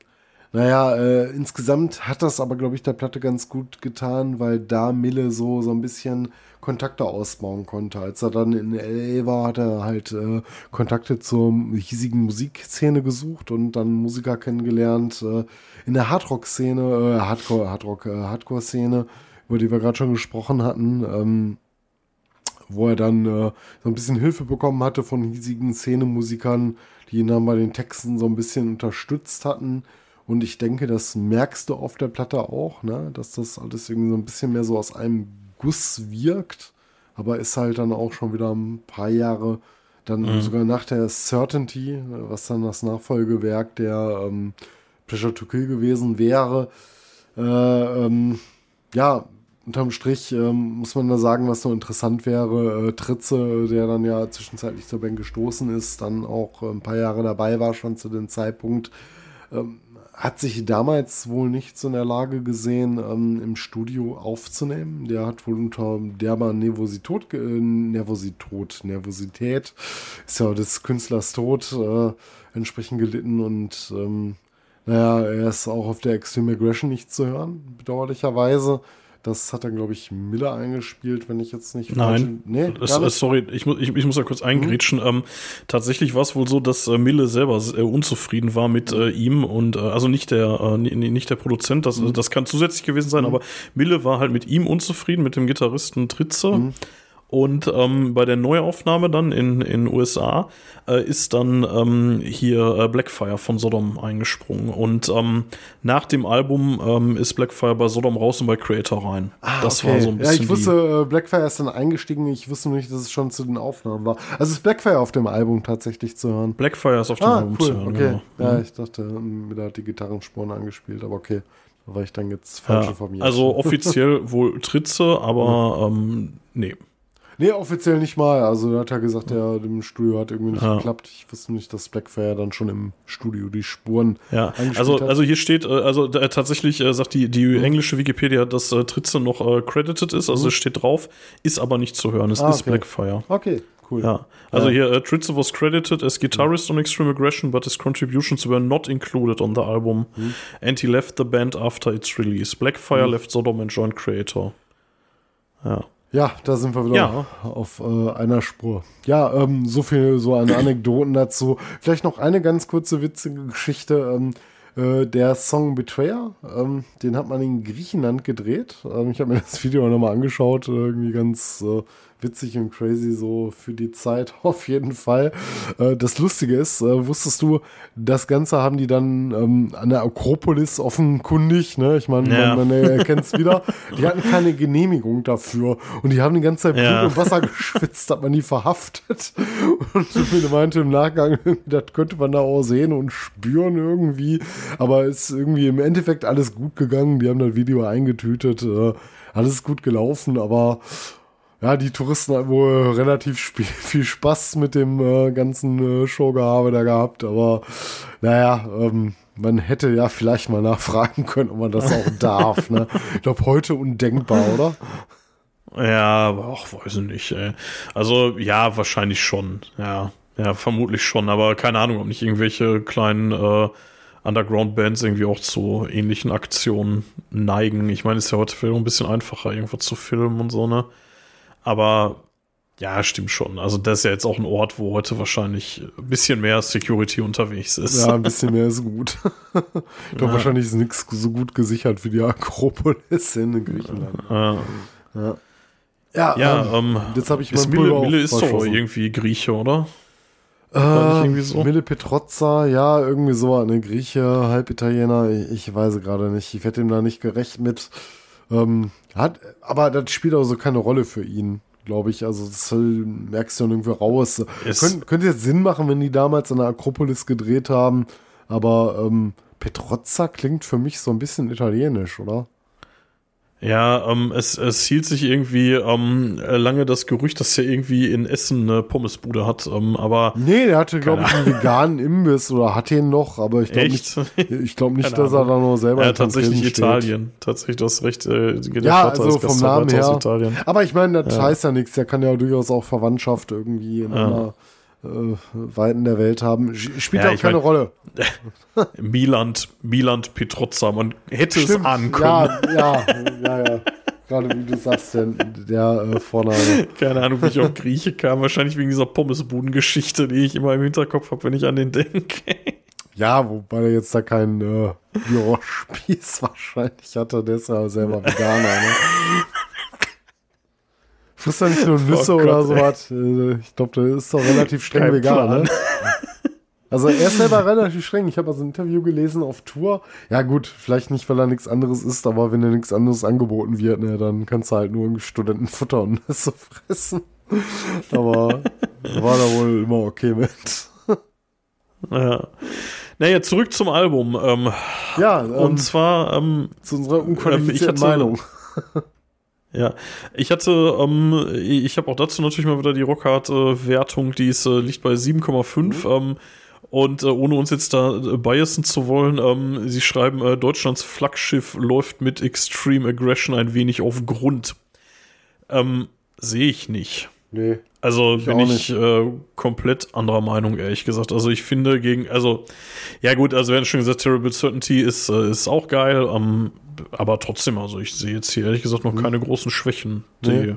[SPEAKER 3] naja, äh, insgesamt hat das aber, glaube ich, der Platte ganz gut getan, weil da Mille so, so ein bisschen Kontakte ausbauen konnte. Als er dann in LA war, hat er halt äh, Kontakte zur hiesigen Musikszene gesucht und dann Musiker kennengelernt äh, in der Hardrock-Szene, äh, Hardcore, Hardrock, äh, Hardcore-Szene, über die wir gerade schon gesprochen hatten. Ähm, wo er dann äh, so ein bisschen Hilfe bekommen hatte von hiesigen Szenemusikern, die ihn dann bei den Texten so ein bisschen unterstützt hatten. Und ich denke, das merkst du auf der Platte auch, ne? dass das alles irgendwie so ein bisschen mehr so aus einem Guss wirkt, aber ist halt dann auch schon wieder ein paar Jahre, dann mhm. sogar nach der Certainty, was dann das Nachfolgewerk der ähm, Pleasure to Kill gewesen wäre. Äh, ähm, ja, unterm Strich ähm, muss man da sagen, was noch interessant wäre. Äh, Tritze, der dann ja zwischenzeitlich zur Band gestoßen ist, dann auch ein paar Jahre dabei war schon zu dem Zeitpunkt. Ähm, hat sich damals wohl nicht so in der Lage gesehen, ähm, im Studio aufzunehmen. Der hat wohl unter derber Nervosität, äh, Nervosität, Nervosität, ist ja des Künstlers Tod äh, entsprechend gelitten und ähm, naja, er ist auch auf der Extreme Aggression nicht zu hören, bedauerlicherweise. Das hat dann, glaube ich, Miller eingespielt, wenn ich jetzt nicht
[SPEAKER 2] Nein, nee, es, nicht. sorry, ich, muss ich, ich muss da kurz eingrätschen. Mhm. Ähm, tatsächlich war es wohl so, dass äh, Mille selber äh, unzufrieden war mit äh, ihm und äh, also nicht der äh, nicht der Produzent, das, mhm. das kann zusätzlich gewesen sein, mhm. aber Mille war halt mit ihm unzufrieden, mit dem Gitarristen Tritze. Und ähm, bei der Neuaufnahme dann in in USA äh, ist dann ähm, hier äh, Blackfire von Sodom eingesprungen. Und ähm, nach dem Album ähm, ist Blackfire bei Sodom raus und bei Creator rein.
[SPEAKER 3] Ah, das okay. war so ein bisschen. Ja, ich wusste, äh, Blackfire ist dann eingestiegen. Ich wusste nicht, dass es schon zu den Aufnahmen war. Also ist Blackfire auf dem Album tatsächlich zu hören.
[SPEAKER 2] Blackfire ist auf dem ah, Album cool. zu hören.
[SPEAKER 3] Okay. Genau. Ja, mhm. ich dachte, da hat die Gitarrenspuren angespielt, aber okay. Da war ich dann jetzt falsch ja, informiert.
[SPEAKER 2] Also offiziell wohl Tritze, aber ähm, nee.
[SPEAKER 3] Nee, offiziell nicht mal. Also, er hat ja gesagt, der im Studio hat irgendwie nicht
[SPEAKER 2] Ja.
[SPEAKER 3] geklappt. Ich wusste nicht, dass Blackfire dann schon im Studio die Spuren
[SPEAKER 2] Ja, also,
[SPEAKER 3] hat.
[SPEAKER 2] also hier steht, äh, also äh, tatsächlich äh, sagt die, die englische Wikipedia, dass äh, Tritze noch äh, credited ist, also es steht drauf, ist aber nicht zu hören, es
[SPEAKER 3] Mhm. Ah,
[SPEAKER 2] ist
[SPEAKER 3] okay.
[SPEAKER 2] Blackfire.
[SPEAKER 3] Okay, cool.
[SPEAKER 2] Ja, also
[SPEAKER 3] Ja.
[SPEAKER 2] hier, äh, Tritze was credited as guitarist on Extreme Aggression, but his contributions were not included on the album.
[SPEAKER 3] Mhm.
[SPEAKER 2] And he left the band after its release. Blackfire left Sodom and joined Creator. Ja.
[SPEAKER 3] Ja, da sind wir wieder
[SPEAKER 2] Ja.
[SPEAKER 3] auf äh, einer Spur. Ja, ähm, so viel so an Anekdoten dazu. Vielleicht noch eine ganz kurze witzige Geschichte. Ähm, äh, der Song Betrayer, ähm, den hat man in Griechenland gedreht. Ähm, ich habe mir das Video nochmal angeschaut. äh, Irgendwie ganz äh, witzig und crazy so für die Zeit auf jeden Fall. Äh, das Lustige ist, äh, wusstest du, das Ganze haben die dann ähm, an der Akropolis offenkundig, ne? Ich meine,
[SPEAKER 2] Ja.
[SPEAKER 3] man, man erkennt es wieder. Die hatten keine Genehmigung dafür und die haben die ganze Zeit Blut
[SPEAKER 2] Ja.
[SPEAKER 3] und Wasser geschwitzt, hat man die verhaftet. Und mir meinte im Nachgang, das könnte man da auch sehen und spüren irgendwie. Aber ist irgendwie im Endeffekt alles gut gegangen. Die haben das Video eingetütet. Äh, alles ist gut gelaufen, aber ja, die Touristen haben wohl relativ viel Spaß mit dem äh, ganzen äh, Showgehabe da gehabt, aber naja, ähm, man hätte ja vielleicht mal nachfragen können, ob man das auch darf. Ne? Ich glaube, heute undenkbar, oder?
[SPEAKER 2] Ja, aber auch weiß ich nicht, ey. Also, ja, wahrscheinlich schon. Ja, ja, vermutlich schon, aber keine Ahnung, ob nicht irgendwelche kleinen äh, Underground-Bands irgendwie auch zu ähnlichen Aktionen neigen. Ich meine, es ist ja heute vielleicht auch ein bisschen einfacher, irgendwas zu filmen und so, ne? Aber ja, stimmt schon. Also, das ist ja jetzt auch ein Ort, wo heute wahrscheinlich ein bisschen mehr Security unterwegs ist.
[SPEAKER 3] Ja, ein bisschen mehr ist gut. ich glaube, wahrscheinlich ist nichts so gut gesichert wie die Akropolis in Griechenland.
[SPEAKER 2] Ja,
[SPEAKER 3] Ja, ja,
[SPEAKER 2] ja
[SPEAKER 3] ähm,
[SPEAKER 2] ähm,
[SPEAKER 3] jetzt habe ich mein
[SPEAKER 2] Mille, Mille ist doch irgendwie Grieche, oder?
[SPEAKER 3] Äh,
[SPEAKER 2] irgendwie so?
[SPEAKER 3] Mille Petrozza, ja, irgendwie so eine Grieche, halb Italiener, ich, ich weiß gerade nicht. Ich werde ihm da nicht gerecht mit. Ähm, hat, aber das spielt auch so keine Rolle für ihn, glaube ich. Also das merkst du dann irgendwie raus. Könnt, könnte jetzt Sinn machen, wenn die damals an der Akropolis gedreht haben, aber ähm, Petrozza klingt für mich so ein bisschen italienisch, oder?
[SPEAKER 2] Ja, ähm, es, es hielt sich irgendwie ähm, äh, lange das Gerücht, dass er irgendwie in Essen eine Pommesbude hat, ähm, aber
[SPEAKER 3] Nee, der hatte, glaube ich, einen veganen Imbiss oder hat ihn noch, aber ich glaube nicht, ich glaube nicht, dass er da noch selber
[SPEAKER 2] ja, tatsächlich
[SPEAKER 3] steht.
[SPEAKER 2] Italien. Tatsächlich, du hast recht. Äh,
[SPEAKER 3] Ja,
[SPEAKER 2] Vater
[SPEAKER 3] also vom Namen her.
[SPEAKER 2] aus Italien.
[SPEAKER 3] Aber ich meine, das heißt ja nichts. Der kann ja durchaus auch Verwandtschaft irgendwie in einer äh, Weiten der Welt haben. Spielt
[SPEAKER 2] Ja,
[SPEAKER 3] auch keine
[SPEAKER 2] mein-
[SPEAKER 3] Rolle.
[SPEAKER 2] Miland, Miland Petrozza, man hätte es ahnen können.
[SPEAKER 3] Ja, ja, ja, ja. Gerade wie du sagst, der, der äh, Vorname.
[SPEAKER 2] Keine Ahnung, wie ich auf Grieche kam. Wahrscheinlich wegen dieser Pommesbuden-Geschichte, die ich immer im Hinterkopf habe, wenn ich an den denke.
[SPEAKER 3] Ja, wobei er jetzt da keinen äh, Bürospieß wahrscheinlich hatte. Der ist ja selber Veganer, ne? Frisst er nicht nur Nüsse
[SPEAKER 2] Oh
[SPEAKER 3] oder sowas? Äh, Ich glaube, der ist doch relativ streng
[SPEAKER 2] Kein
[SPEAKER 3] vegan,
[SPEAKER 2] Plan.
[SPEAKER 3] ne? Also er ist selber relativ streng. Ich habe also ein Interview gelesen auf Tour. Ja gut, vielleicht nicht, weil er nichts anderes isst, aber wenn dir nichts anderes angeboten wird, ne, dann kannst du halt nur Studentenfutter und Nüsse fressen. Aber war da wohl immer okay mit.
[SPEAKER 2] Ja. Naja, zurück zum Album. Ähm,
[SPEAKER 3] Ja, ähm,
[SPEAKER 2] und zwar, ähm,
[SPEAKER 3] zu unserer unqualifizierten
[SPEAKER 2] ich hatte-
[SPEAKER 3] Meinung.
[SPEAKER 2] Ja, ich hatte, ähm, ich habe auch dazu natürlich mal wieder die Rockhard-Wertung, die ist, äh, liegt bei 7,5. Ähm, und äh, ohne uns jetzt da äh, biasen zu wollen, ähm, sie schreiben, äh, Deutschlands Flaggschiff läuft mit Extreme Aggression ein wenig auf Grund. Ähm, Sehe ich nicht.
[SPEAKER 3] Nee.
[SPEAKER 2] Also bin
[SPEAKER 3] auch
[SPEAKER 2] ich äh, komplett anderer Meinung, ehrlich gesagt. Also ich finde gegen, also, ja gut, also wir haben schon gesagt, Terrible Certainty ist, äh, ist auch geil, ähm, aber trotzdem, also ich sehe jetzt hier ehrlich gesagt noch keine großen Schwächen. Die.
[SPEAKER 3] Nee.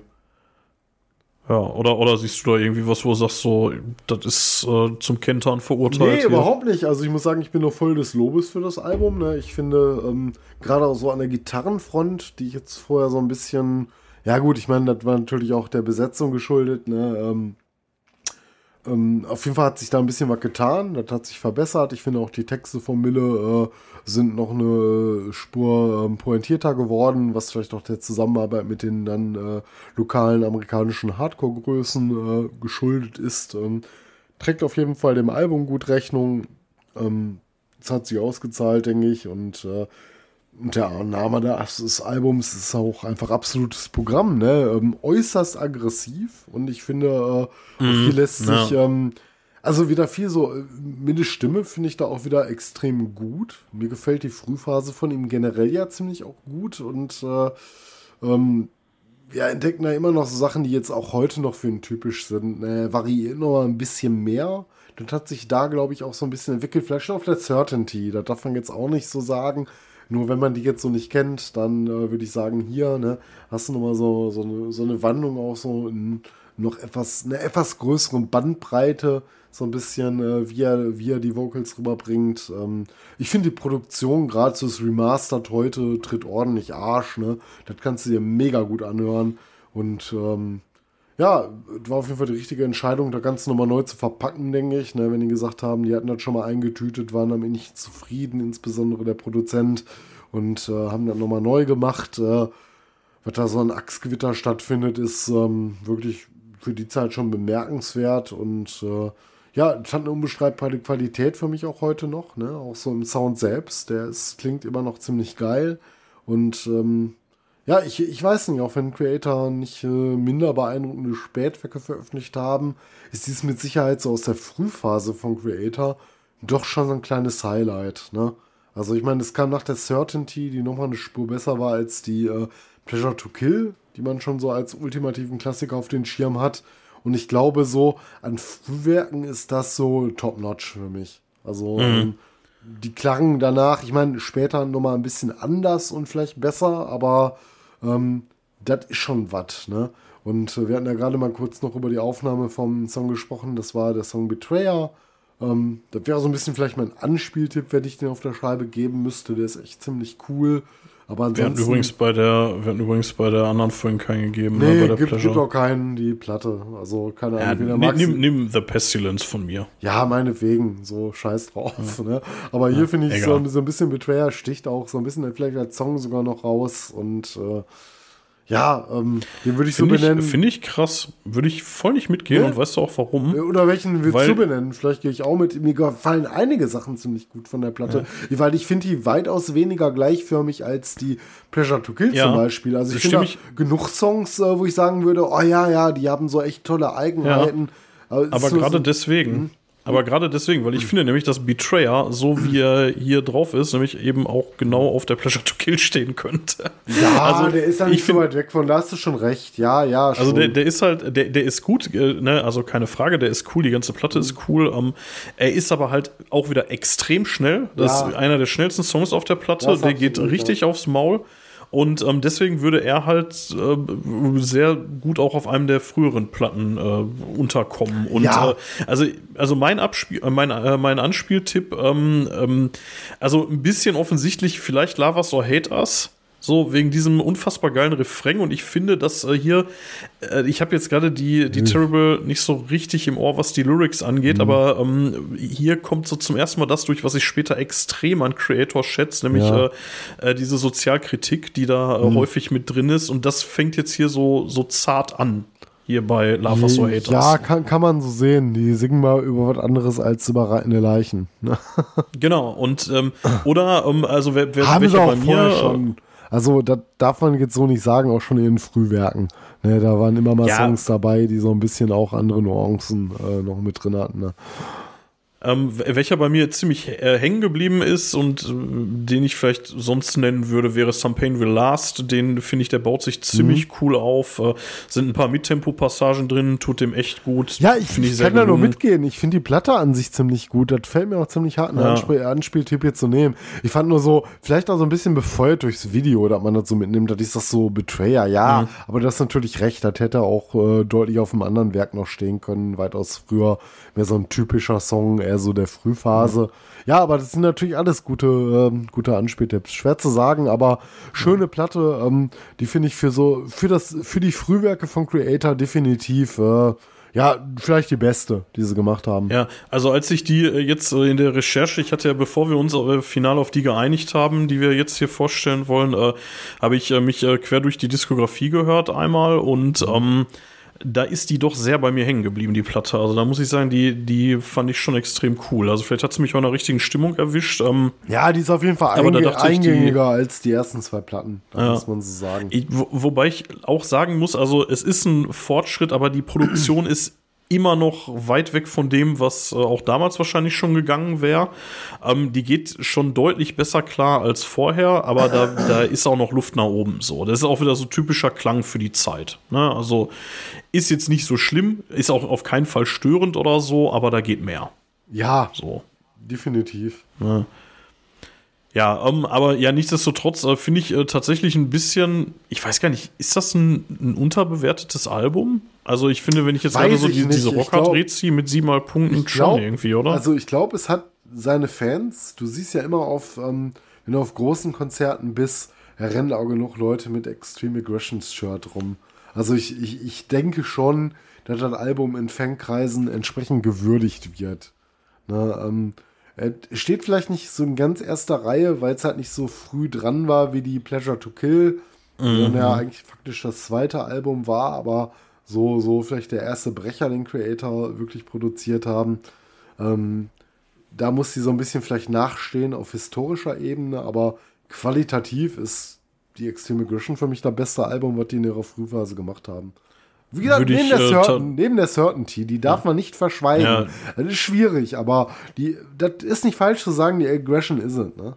[SPEAKER 2] Ja, oder, oder siehst du da irgendwie was, wo du sagst, so, das ist äh, zum Kentern verurteilt?
[SPEAKER 3] Nee,
[SPEAKER 2] hier?
[SPEAKER 3] überhaupt nicht. Also ich muss sagen, ich bin noch voll des Lobes für das Album. Ne? Ich finde, ähm, gerade auch so an der Gitarrenfront, die ich jetzt vorher so ein bisschen, ja gut, ich meine, das war natürlich auch der Besetzung geschuldet. Ne? Ähm, ähm, auf jeden Fall hat sich da ein bisschen was getan. Das hat sich verbessert. Ich finde auch die Texte von Mille äh, sind noch eine Spur ähm, pointierter geworden, was vielleicht auch der Zusammenarbeit mit den dann äh, lokalen amerikanischen Hardcore-Größen äh, geschuldet ist. Ähm, trägt auf jeden Fall dem Album gut Rechnung. Ähm, es hat sich ausgezahlt, denke ich. Und äh, und der Name des Albums ist auch einfach absolutes Programm, ne? Ähm, äußerst aggressiv und ich finde, äh, mhm, hier lässt sich, ja. ähm, also wieder viel so, äh, der Stimme finde ich da auch wieder extrem gut. Mir gefällt die Frühphase von ihm generell ja ziemlich auch gut und äh, ähm, wir entdecken da immer noch so Sachen, die jetzt auch heute noch für ihn typisch sind. Ne? Variieren noch mal ein bisschen mehr. Das hat sich da, glaube ich, auch so ein bisschen entwickelt. Vielleicht schon auf der Certainty. Das darf man jetzt auch nicht so sagen. Nur wenn man die jetzt so nicht kennt, dann äh, würde ich sagen, hier, ne, hast du nochmal so, so, eine, so eine Wandlung auch so in noch etwas, eine etwas größere Bandbreite, so ein bisschen, äh, wie, er, wie er die Vocals rüberbringt. Ähm, ich finde die Produktion, gerade so das Remastered heute, tritt ordentlich Arsch, ne? Das kannst du dir mega gut anhören. Und ähm, ja, war auf jeden Fall die richtige Entscheidung, da ganz nochmal neu zu verpacken, denke ich. Ne, wenn die gesagt haben, die hatten das schon mal eingetütet, waren damit nicht zufrieden, insbesondere der Produzent, und äh, haben das nochmal neu gemacht. Äh, was da so ein Achsgewitter stattfindet, ist ähm, wirklich für die Zeit schon bemerkenswert und äh, ja, es hat eine unbeschreibbare Qualität für mich auch heute noch, ne? auch so im Sound selbst. Der ist, klingt immer noch ziemlich geil und ähm, ja, ich, ich weiß nicht, auch wenn Creator nicht äh, minder beeindruckende Spätwerke veröffentlicht haben, ist dies mit Sicherheit so aus der Frühphase von Creator doch schon so ein kleines Highlight. Ne? Also ich meine, es kam nach der Certainty, die nochmal eine Spur besser war als die äh, Pleasure to Kill, die man schon so als ultimativen Klassiker auf den Schirm hat. Und ich glaube, so an Frühwerken ist das so top-notch für mich. Also mhm. ähm, die klangen danach, ich meine, später nochmal ein bisschen anders und vielleicht besser, aber ähm, das ist schon was, ne? Und äh, wir hatten ja gerade mal kurz noch über die Aufnahme vom Song gesprochen. Das war der Song Betrayer. Ähm, das wäre so ein bisschen vielleicht mein Anspieltipp, wenn ich den auf der Scheibe geben müsste. Der ist echt ziemlich cool. Aber ansonsten,
[SPEAKER 2] wir hatten übrigens bei der, wir hatten übrigens bei der anderen Folge keinen gegeben.
[SPEAKER 3] Ne, nee, ne, bei der gibt, gibt auch keinen die Platte. Also keine Ahnung,
[SPEAKER 2] ja, wie nimm, nimm The Pestilence von mir.
[SPEAKER 3] Ja, meinetwegen, so scheiß drauf. Ja. Ne? Aber hier ja, finde ich so, so, ein bisschen Betrayer sticht auch so ein bisschen vielleicht als Song sogar noch raus und äh, ja, ähm, den würde ich
[SPEAKER 2] find
[SPEAKER 3] so benennen.
[SPEAKER 2] Finde ich krass. Würde ich voll nicht mitgehen ja. und weißt du auch warum?
[SPEAKER 3] Oder welchen willst weil, du benennen? Vielleicht gehe ich auch mit. Mir gefallen einige Sachen ziemlich gut von der Platte, ja. weil ich finde die weitaus weniger gleichförmig als die Pleasure to Kill ja. zum Beispiel. Also ich finde genug Songs, äh, wo ich sagen würde, oh ja, ja, die haben so echt tolle Eigenheiten.
[SPEAKER 2] Aber, aber gerade so, deswegen. Aber gerade deswegen, weil ich finde nämlich, dass Betrayer, so wie er hier drauf ist, nämlich eben auch genau auf der Pleasure to Kill stehen könnte.
[SPEAKER 3] Ja, also, der ist ja nicht so weit weg von, da hast du schon recht. Ja, ja,
[SPEAKER 2] schon. Also der, der ist halt, der, der ist gut, äh, ne? also keine Frage, der ist cool, die ganze Platte ist cool. Ähm, er ist aber halt auch wieder extrem schnell. Das ja. ist einer der schnellsten Songs auf der Platte. Der geht richtig ja. aufs Maul. Und ähm, deswegen würde er halt äh, sehr gut auch auf einem der früheren Platten äh, unterkommen. Und ja. äh, also, also mein, Abspiel, äh, mein, äh, mein Anspieltipp, ähm, ähm, also ein bisschen offensichtlich, vielleicht Lava or Hate Us. So, wegen diesem unfassbar geilen Refrain. Und ich finde, dass äh, hier, äh, ich habe jetzt gerade die, die mhm. Terrible nicht so richtig im Ohr, was die Lyrics angeht, mhm. aber ähm, hier kommt so zum ersten Mal das durch, was ich später extrem an Creator schätze, nämlich ja. äh, äh diese Sozialkritik, die da äh, mhm. häufig mit drin ist. Und das fängt jetzt hier so, so zart an hier bei Lava So Haters.
[SPEAKER 3] Ja, kann, kann man so sehen. Die singen mal über was anderes als über reitende Leichen.
[SPEAKER 2] genau, und ähm, oder ähm, also wer, wer
[SPEAKER 3] Haben auch bei mir schon also das darf man jetzt so nicht sagen, auch schon in den Frühwerken. Ne, da waren immer mal ja. Songs dabei, die so ein bisschen auch andere Nuancen äh, noch mit drin hatten. Ne?
[SPEAKER 2] Ähm, welcher bei mir ziemlich äh, hängen geblieben ist und äh, den ich vielleicht sonst nennen würde, wäre Some Pain Will Last. Den finde ich, der baut sich ziemlich mhm. cool auf. Äh, sind ein paar Mittempo-Passagen drin, tut dem echt gut.
[SPEAKER 3] Ja, ich, ich, ich kann da nur mitgehen. Ich finde die Platte an sich ziemlich gut. Das fällt mir auch ziemlich hart, einen ja. Anspiel Anspieltipp hier zu nehmen. Ich fand nur so, vielleicht auch so ein bisschen befeuert durchs Video, dass man das so mitnimmt. Das ist das so Betrayer, ja. Mhm. Aber das ist natürlich recht. Das hätte auch äh, deutlich auf einem anderen Werk noch stehen können, weitaus früher. Wäre so ein typischer Song, eher so der Frühphase. Ja, aber das sind natürlich alles gute, ähm, gute Anspieltipps. Schwer zu sagen, aber schöne Platte. Ähm, die finde ich für so, für das, für die Frühwerke von Creator definitiv, äh, ja, vielleicht die beste, die sie gemacht haben.
[SPEAKER 2] Ja, also als ich die äh, jetzt in der Recherche, ich hatte ja, bevor wir uns äh, final auf die geeinigt haben, die wir jetzt hier vorstellen wollen, äh, habe ich äh, mich äh, quer durch die Diskografie gehört einmal und ähm, da ist die doch sehr bei mir hängen geblieben, die Platte. Also da muss ich sagen, die, die fand ich schon extrem cool. Also vielleicht hat sie mich auch in der richtigen Stimmung erwischt. Ähm,
[SPEAKER 3] Ja, die ist auf jeden Fall einge
[SPEAKER 2] ich, die-
[SPEAKER 3] eingängiger als die ersten zwei Platten.
[SPEAKER 2] Ja.
[SPEAKER 3] muss man so sagen.
[SPEAKER 2] Ich, wo, wobei ich auch sagen muss, also es ist ein Fortschritt, aber die Produktion ist immer noch weit weg von dem, was äh, auch damals wahrscheinlich schon gegangen wäre. Ähm, die geht schon deutlich besser klar als vorher, aber da, da ist auch noch Luft nach oben. So, das ist auch wieder so typischer Klang für die Zeit. Ne? Also ist jetzt nicht so schlimm, ist auch auf keinen Fall störend oder so, aber da geht mehr.
[SPEAKER 3] Ja,
[SPEAKER 2] So.
[SPEAKER 3] definitiv.
[SPEAKER 2] Ja, ähm, aber ja, nichtsdestotrotz äh, finde ich äh, tatsächlich ein bisschen, ich weiß gar nicht, ist das ein, ein unterbewertetes Album? Also ich finde, wenn ich jetzt
[SPEAKER 3] Weiß
[SPEAKER 2] gerade so die, diese
[SPEAKER 3] glaub-
[SPEAKER 2] dreh mit siebenmal Punkten
[SPEAKER 3] Ich
[SPEAKER 2] schon
[SPEAKER 3] glaub-
[SPEAKER 2] irgendwie, oder?
[SPEAKER 3] Also ich glaube, es hat seine Fans. Du siehst ja immer auf, ähm, wenn du auf großen Konzerten bist, rennen auch genug Leute mit Extreme Aggressions Shirt rum. Also ich, ich, ich denke schon, dass das Album in Fankreisen entsprechend gewürdigt wird. Ne, ähm, es steht vielleicht nicht so in ganz erster Reihe, weil es halt nicht so früh dran war wie die Pleasure to Kill, sondern ja eigentlich faktisch das zweite Album war, aber so, so vielleicht der erste Brecher, den Creator wirklich produziert haben. Ähm, da muss sie so ein bisschen vielleicht nachstehen auf historischer Ebene, aber qualitativ ist die Extreme Aggression für mich das beste Album, was die in ihrer Frühphase gemacht haben. Wie gesagt, neben,
[SPEAKER 2] ich,
[SPEAKER 3] der
[SPEAKER 2] äh,
[SPEAKER 3] Certain, neben der Certainty, die darf man nicht verschweigen.
[SPEAKER 2] Ja.
[SPEAKER 3] Das ist schwierig, aber die, das ist nicht falsch zu sagen, die Aggression isn't, ne?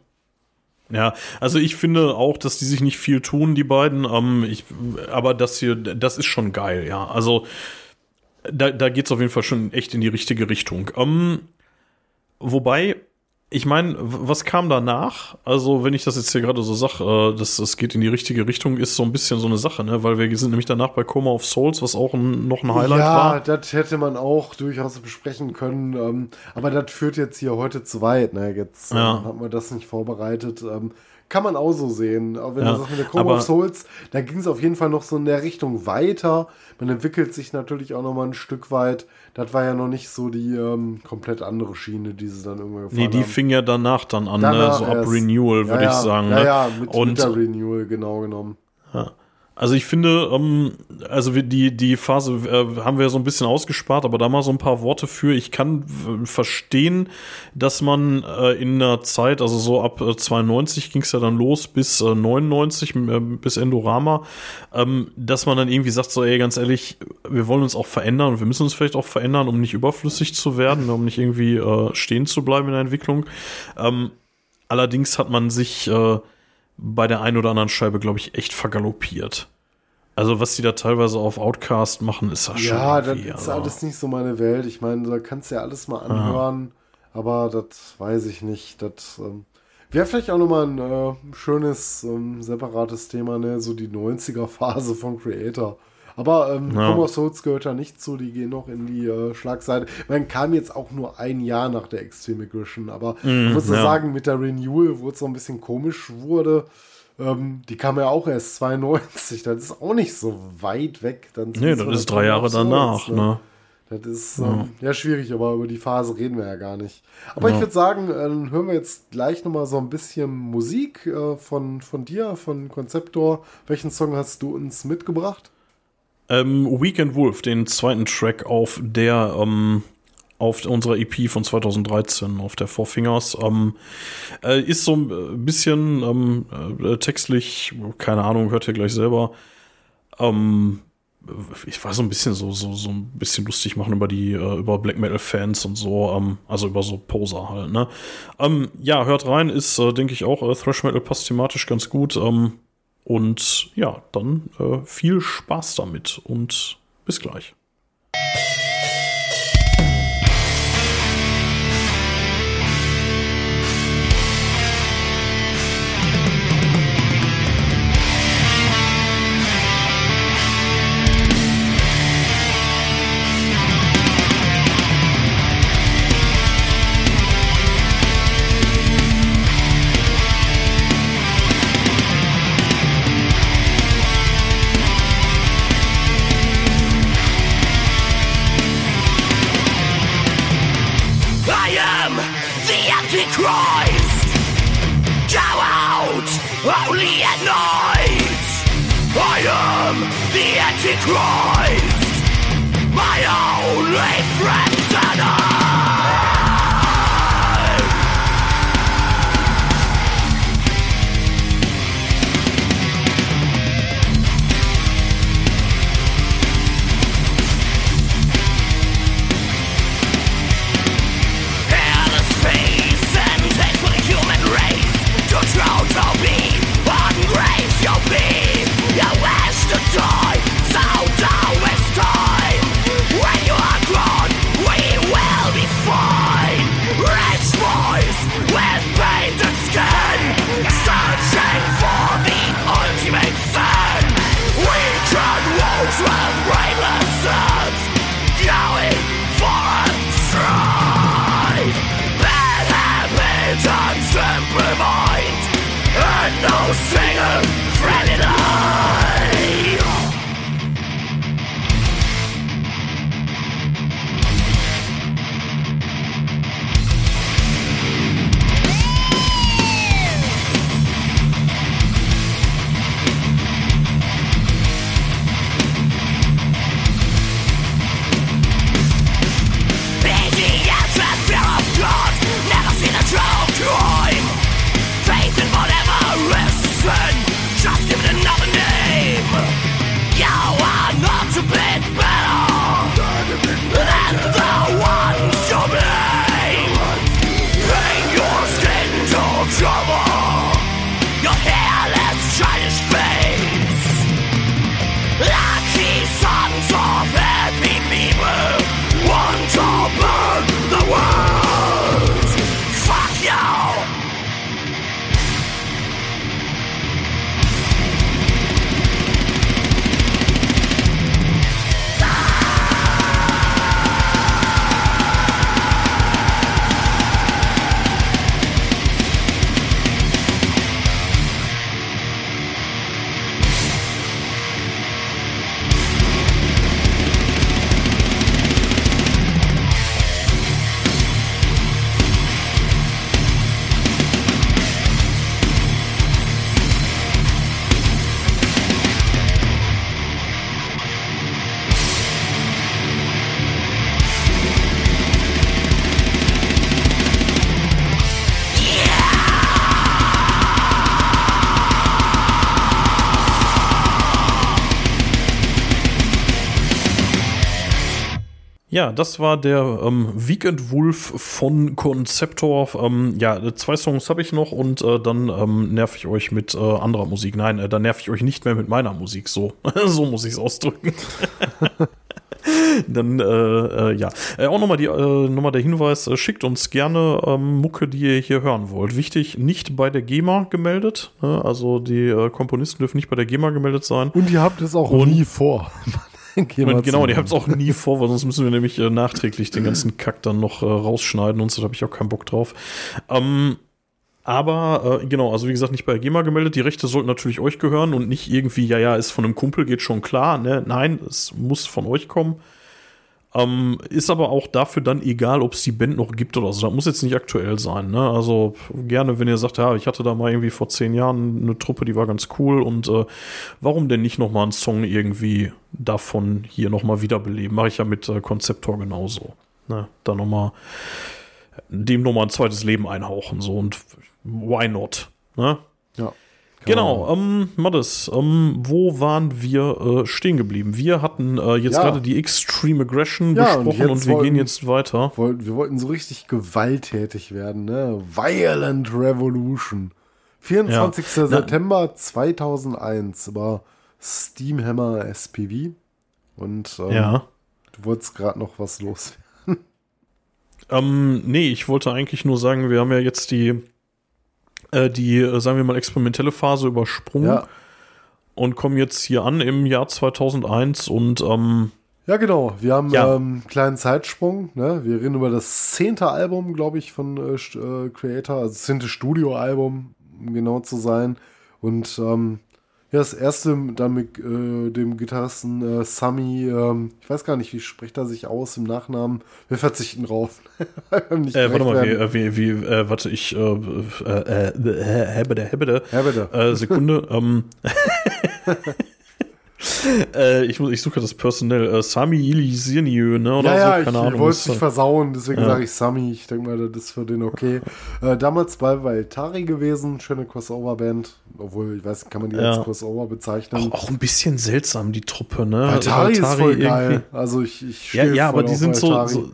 [SPEAKER 2] Ja, also ich finde auch, dass die sich nicht viel tun, die beiden. Ähm, ich, aber das hier, das ist schon geil, ja. Also da, da geht es auf jeden Fall schon echt in die richtige Richtung. Ähm, wobei, ich meine, was kam danach? Also, wenn ich das jetzt hier gerade so sage, äh, dass das geht in die richtige Richtung, ist so ein bisschen so eine Sache, ne? Weil wir sind nämlich danach bei Coma of Souls, was auch ein, noch ein Highlight
[SPEAKER 3] ja,
[SPEAKER 2] war.
[SPEAKER 3] das hätte man auch durchaus besprechen können. Ähm, aber das führt jetzt hier heute zu weit. Ne? Jetzt
[SPEAKER 2] Ja.
[SPEAKER 3] ähm, haben wir das nicht vorbereitet. Ähm, kann man auch so sehen. Auch wenn
[SPEAKER 2] Ja,
[SPEAKER 3] du sagst mit der Coma
[SPEAKER 2] aber-
[SPEAKER 3] of Souls, da ging es auf jeden Fall noch so in der Richtung weiter. Man entwickelt sich natürlich auch noch mal ein Stück weit. Das war ja noch nicht so die ähm, komplett andere Schiene, die sie dann irgendwann gefahren
[SPEAKER 2] Nee, die
[SPEAKER 3] haben.
[SPEAKER 2] fing ja danach dann an, ne?
[SPEAKER 3] Danach
[SPEAKER 2] so ab. Renewal, würde
[SPEAKER 3] ja,
[SPEAKER 2] ich sagen.
[SPEAKER 3] Ja,
[SPEAKER 2] ne?
[SPEAKER 3] ja, mit,
[SPEAKER 2] Und
[SPEAKER 3] mit der Renewal, genau genommen.
[SPEAKER 2] Also ich finde, ähm, also die, die Phase äh, haben wir so ein bisschen ausgespart, aber da mal so ein paar Worte für. Ich kann äh, verstehen, dass man äh, in einer Zeit, also so ab äh, 92 ging es ja dann los bis äh, 99, äh, bis Endorama, ähm, dass man dann irgendwie sagt, so ey, ganz ehrlich, wir wollen uns auch verändern und wir müssen uns vielleicht auch verändern, um nicht überflüssig zu werden, um nicht irgendwie äh, stehen zu bleiben in der Entwicklung. Ähm, allerdings hat man sich äh, bei der einen oder anderen Scheibe, glaube ich, echt vergaloppiert. Also, was die da teilweise auf Outcast machen, ist ja schon.
[SPEAKER 3] Ja, das ist
[SPEAKER 2] also-
[SPEAKER 3] alles nicht so meine Welt. Ich meine, da kannst du ja alles mal anhören, aber das weiß ich nicht. Das ähm, wäre vielleicht auch nochmal ein äh, schönes, ähm, separates Thema, ne? So die 90er-Phase von Creator. Aber ähm,
[SPEAKER 2] Ja.
[SPEAKER 3] Souls gehört da nicht zu, die gehen noch in die äh, Schlagseite. Man kam jetzt auch nur ein Jahr nach der Extreme Aggression, aber ich muss
[SPEAKER 2] Mm, ja.
[SPEAKER 3] sagen, mit der Renewal, wo es so ein bisschen komisch wurde, ähm, die kam ja auch erst 92, das ist auch nicht so weit weg. Dann
[SPEAKER 2] Nee, das ist drei Jahre danach, ne?
[SPEAKER 3] Das ist ähm, ja. schwierig, aber über die Phase reden wir ja gar nicht. Aber ich würde sagen, äh, dann hören wir jetzt gleich nochmal so ein bisschen Musik äh, von, von dir, von Konzeptor. Welchen Song hast du uns mitgebracht?
[SPEAKER 2] Ähm, Weekend Wolf, den zweiten Track auf der, ähm, auf unserer EP von 2013, auf der Four Fingers, ähm, äh, ist so ein bisschen ähm, äh, textlich, keine Ahnung, hört ihr gleich selber. Ähm, ich war so ein bisschen so, so, so ein bisschen lustig machen über die, äh, über Black Metal Fans und so, ähm, also über so Poser halt, ne? Ähm, ja, hört rein, ist, äh, denke ich auch, äh, Thrash Metal passt thematisch ganz gut, ähm, und ja, dann äh, viel Spaß damit und bis gleich.
[SPEAKER 1] Christ, my only friend.
[SPEAKER 2] Ja, das war der ähm, Weekend Wolf von Conceptor. Ähm, ja, zwei Songs habe ich noch und äh, dann ähm, nerv ich euch mit äh, anderer Musik. Nein, äh, dann nerv ich euch nicht mehr mit meiner Musik. So, so muss ich es ausdrücken. dann, äh, äh, ja. Äh, auch nochmal die, äh, nochmal der Hinweis, äh, schickt uns gerne ähm, Mucke, die ihr hier hören wollt. Wichtig, nicht bei der GEMA gemeldet. Ne? Also die Komponisten dürfen nicht bei der GEMA gemeldet sein.
[SPEAKER 3] Und ihr habt es auch
[SPEAKER 2] Und-
[SPEAKER 3] nie vor. Gehen
[SPEAKER 2] Und genau,
[SPEAKER 3] zu-
[SPEAKER 2] die habt es auch nie vor, weil sonst müssen wir nämlich äh, nachträglich den ganzen Kack dann noch äh, rausschneiden und so, da habe ich auch keinen Bock drauf. Ähm, aber äh, genau, also wie gesagt, nicht bei der GEMA gemeldet. Die Rechte sollten natürlich euch gehören und nicht irgendwie, ja, ja, ist von einem Kumpel, geht schon klar. Ne? Nein, es muss von euch kommen. Ähm, ist aber auch dafür dann egal, ob es die Band noch gibt oder so. Das muss jetzt nicht aktuell sein. Ne? Also gerne, wenn ihr sagt, ja, ich hatte da mal irgendwie vor zehn Jahren eine Truppe, die war ganz cool und äh, warum denn nicht noch mal einen Song irgendwie davon hier noch mal wiederbeleben? Mache ich ja mit äh, Konzeptor genauso. Ne? Da noch mal dem noch mal ein zweites Leben einhauchen so und why not? Ne?
[SPEAKER 3] Ja.
[SPEAKER 2] Genau, ähm, Mattes, ähm, wo waren wir äh, stehen geblieben? Wir hatten äh, jetzt
[SPEAKER 3] Ja.
[SPEAKER 2] gerade die Extreme Aggression
[SPEAKER 3] Ja, und
[SPEAKER 2] besprochen und,
[SPEAKER 3] jetzt
[SPEAKER 2] wir
[SPEAKER 3] wollen-
[SPEAKER 2] gehen jetzt weiter.
[SPEAKER 3] Wollten- Wir wollten so richtig gewalttätig werden, ne? Violent Revolution. 24.
[SPEAKER 2] Ja.
[SPEAKER 3] September 2001 war Steamhammer SPV. Und ähm,
[SPEAKER 2] Ja.
[SPEAKER 3] du wolltest gerade noch was los.
[SPEAKER 2] Ähm, nee, ich wollte eigentlich nur sagen, wir haben ja jetzt die, äh, die, äh, sagen wir mal, experimentelle Phase übersprungen
[SPEAKER 3] Ja,
[SPEAKER 2] und kommen jetzt hier an im Jahr 2001 und ähm,
[SPEAKER 3] ja genau. Wir haben
[SPEAKER 2] Ja.
[SPEAKER 3] ähm, einen kleinen Zeitsprung. Ne? Wir reden über das zehnte Album, glaube ich, von äh, äh, Creator. Also das zehnte Studioalbum, um genau zu sein. Und ähm, ja, das erste dann mit äh, dem Gitarristen äh, Sami, ähm, ich weiß gar nicht, wie spricht er sich aus im Nachnamen? Wir verzichten drauf.
[SPEAKER 2] Äh, warte mal, wie,
[SPEAKER 3] werden.
[SPEAKER 2] äh, wie, wie äh, warte, ich, äh, äh, äh, hebede, hebede,
[SPEAKER 3] bitte.
[SPEAKER 2] äh, Sekunde, ähm, äh, ich, ich suche das personell. Äh, Sami Ilisirnieu, ne? Oder
[SPEAKER 3] ja,
[SPEAKER 2] so,
[SPEAKER 3] ich,
[SPEAKER 2] keine
[SPEAKER 3] ich
[SPEAKER 2] Ahnung.
[SPEAKER 3] wollte es
[SPEAKER 2] ist
[SPEAKER 3] nicht versauen, deswegen
[SPEAKER 2] Ja.
[SPEAKER 3] sage ich Sami. Ich denke mal, das ist für den okay. Äh, damals bei Valtari gewesen, schöne Crossover-Band. Obwohl, ich weiß kann man die
[SPEAKER 2] Ja.
[SPEAKER 3] als Crossover bezeichnen?
[SPEAKER 2] auch, auch ein bisschen seltsam, die Truppe, ne?
[SPEAKER 3] Valtari ist
[SPEAKER 2] Valtari
[SPEAKER 3] voll
[SPEAKER 2] irgendwie-
[SPEAKER 3] geil. Also ich, ich
[SPEAKER 2] Ja, ja, aber die sind so, so.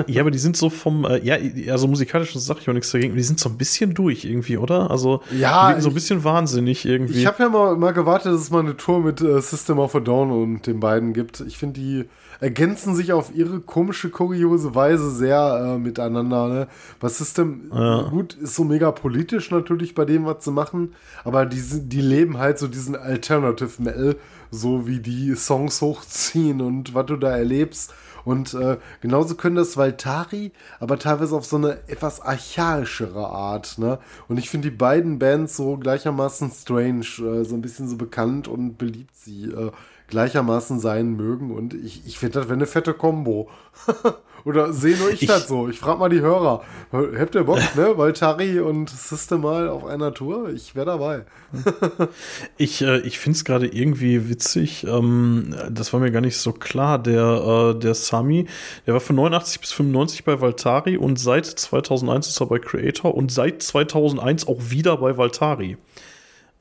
[SPEAKER 2] Ja, aber die sind so vom, äh, ja, also musikalisch sage ich auch nichts dagegen, die sind so ein bisschen durch irgendwie, oder? Also,
[SPEAKER 3] Ja,
[SPEAKER 2] die wirken so ein bisschen wahnsinnig irgendwie.
[SPEAKER 3] Ich habe ja mal, mal gewartet, dass es mal eine Tour mit äh, System of a Down und den beiden gibt. Ich finde, die ergänzen sich auf ihre komische, kuriose Weise sehr äh, miteinander. Ne? Was System, gut, ist so mega politisch natürlich bei dem, was sie machen, aber die, sind- die leben halt so diesen Alternative Metal, so wie die Songs hochziehen und was du da erlebst. Und äh, genauso können das Valtari, aber teilweise auf so eine etwas archaischere Art. Ne? Und ich finde die beiden Bands so gleichermaßen strange, äh, so ein bisschen so bekannt und beliebt sie äh, gleichermaßen sein mögen. Und ich, ich finde, das wäre eine fette Kombo. Oder sehe nur ich,
[SPEAKER 2] Ich-
[SPEAKER 3] das so? Ich frage mal die Hörer. Habt ihr Bock, ne? Valtari und System mal auf einer Tour? Ich wäre dabei.
[SPEAKER 2] Ich, äh, ich finde es gerade irgendwie witzig. Ähm, das war mir gar nicht so klar. Der, äh, der Sami, der war von 89 bis 95 bei Valtari und seit 2001 ist er bei Creator und seit 2001 auch wieder bei Valtari.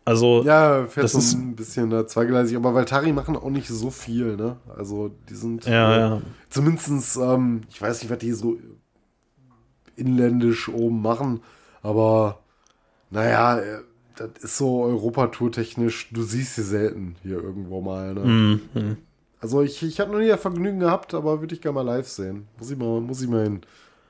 [SPEAKER 2] Also,
[SPEAKER 3] Ja, fährt
[SPEAKER 2] Das
[SPEAKER 3] so
[SPEAKER 2] ist-
[SPEAKER 3] ein bisschen äh, zweigleisig, aber Valtari machen auch nicht so viel, ne? Also die sind
[SPEAKER 2] Ja,
[SPEAKER 3] äh,
[SPEAKER 2] ja.
[SPEAKER 3] zumindestens, ähm, ich weiß nicht, was die so inländisch oben machen, aber naja, äh, das ist so Europatour technisch, du siehst sie selten hier irgendwo mal, ne?
[SPEAKER 2] mhm.
[SPEAKER 3] Also ich, ich habe noch nie das Vergnügen gehabt, aber würde ich gerne mal live sehen. Muss ich mal, muss ich mal hin.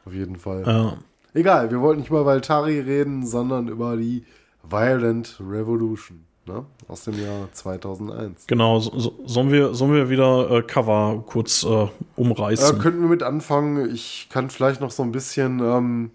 [SPEAKER 3] Auf jeden Fall.
[SPEAKER 2] ja.
[SPEAKER 3] Egal, wir wollten nicht über Valtari reden, sondern über die Violent Revolution ne? aus dem Jahr 2001.
[SPEAKER 2] Genau, so, so, sollen, wir, sollen wir wieder äh, Cover kurz äh,
[SPEAKER 3] Äh,
[SPEAKER 2] umreißen?
[SPEAKER 3] könnten wir mit anfangen. Ich kann vielleicht noch so ein bisschen ähm,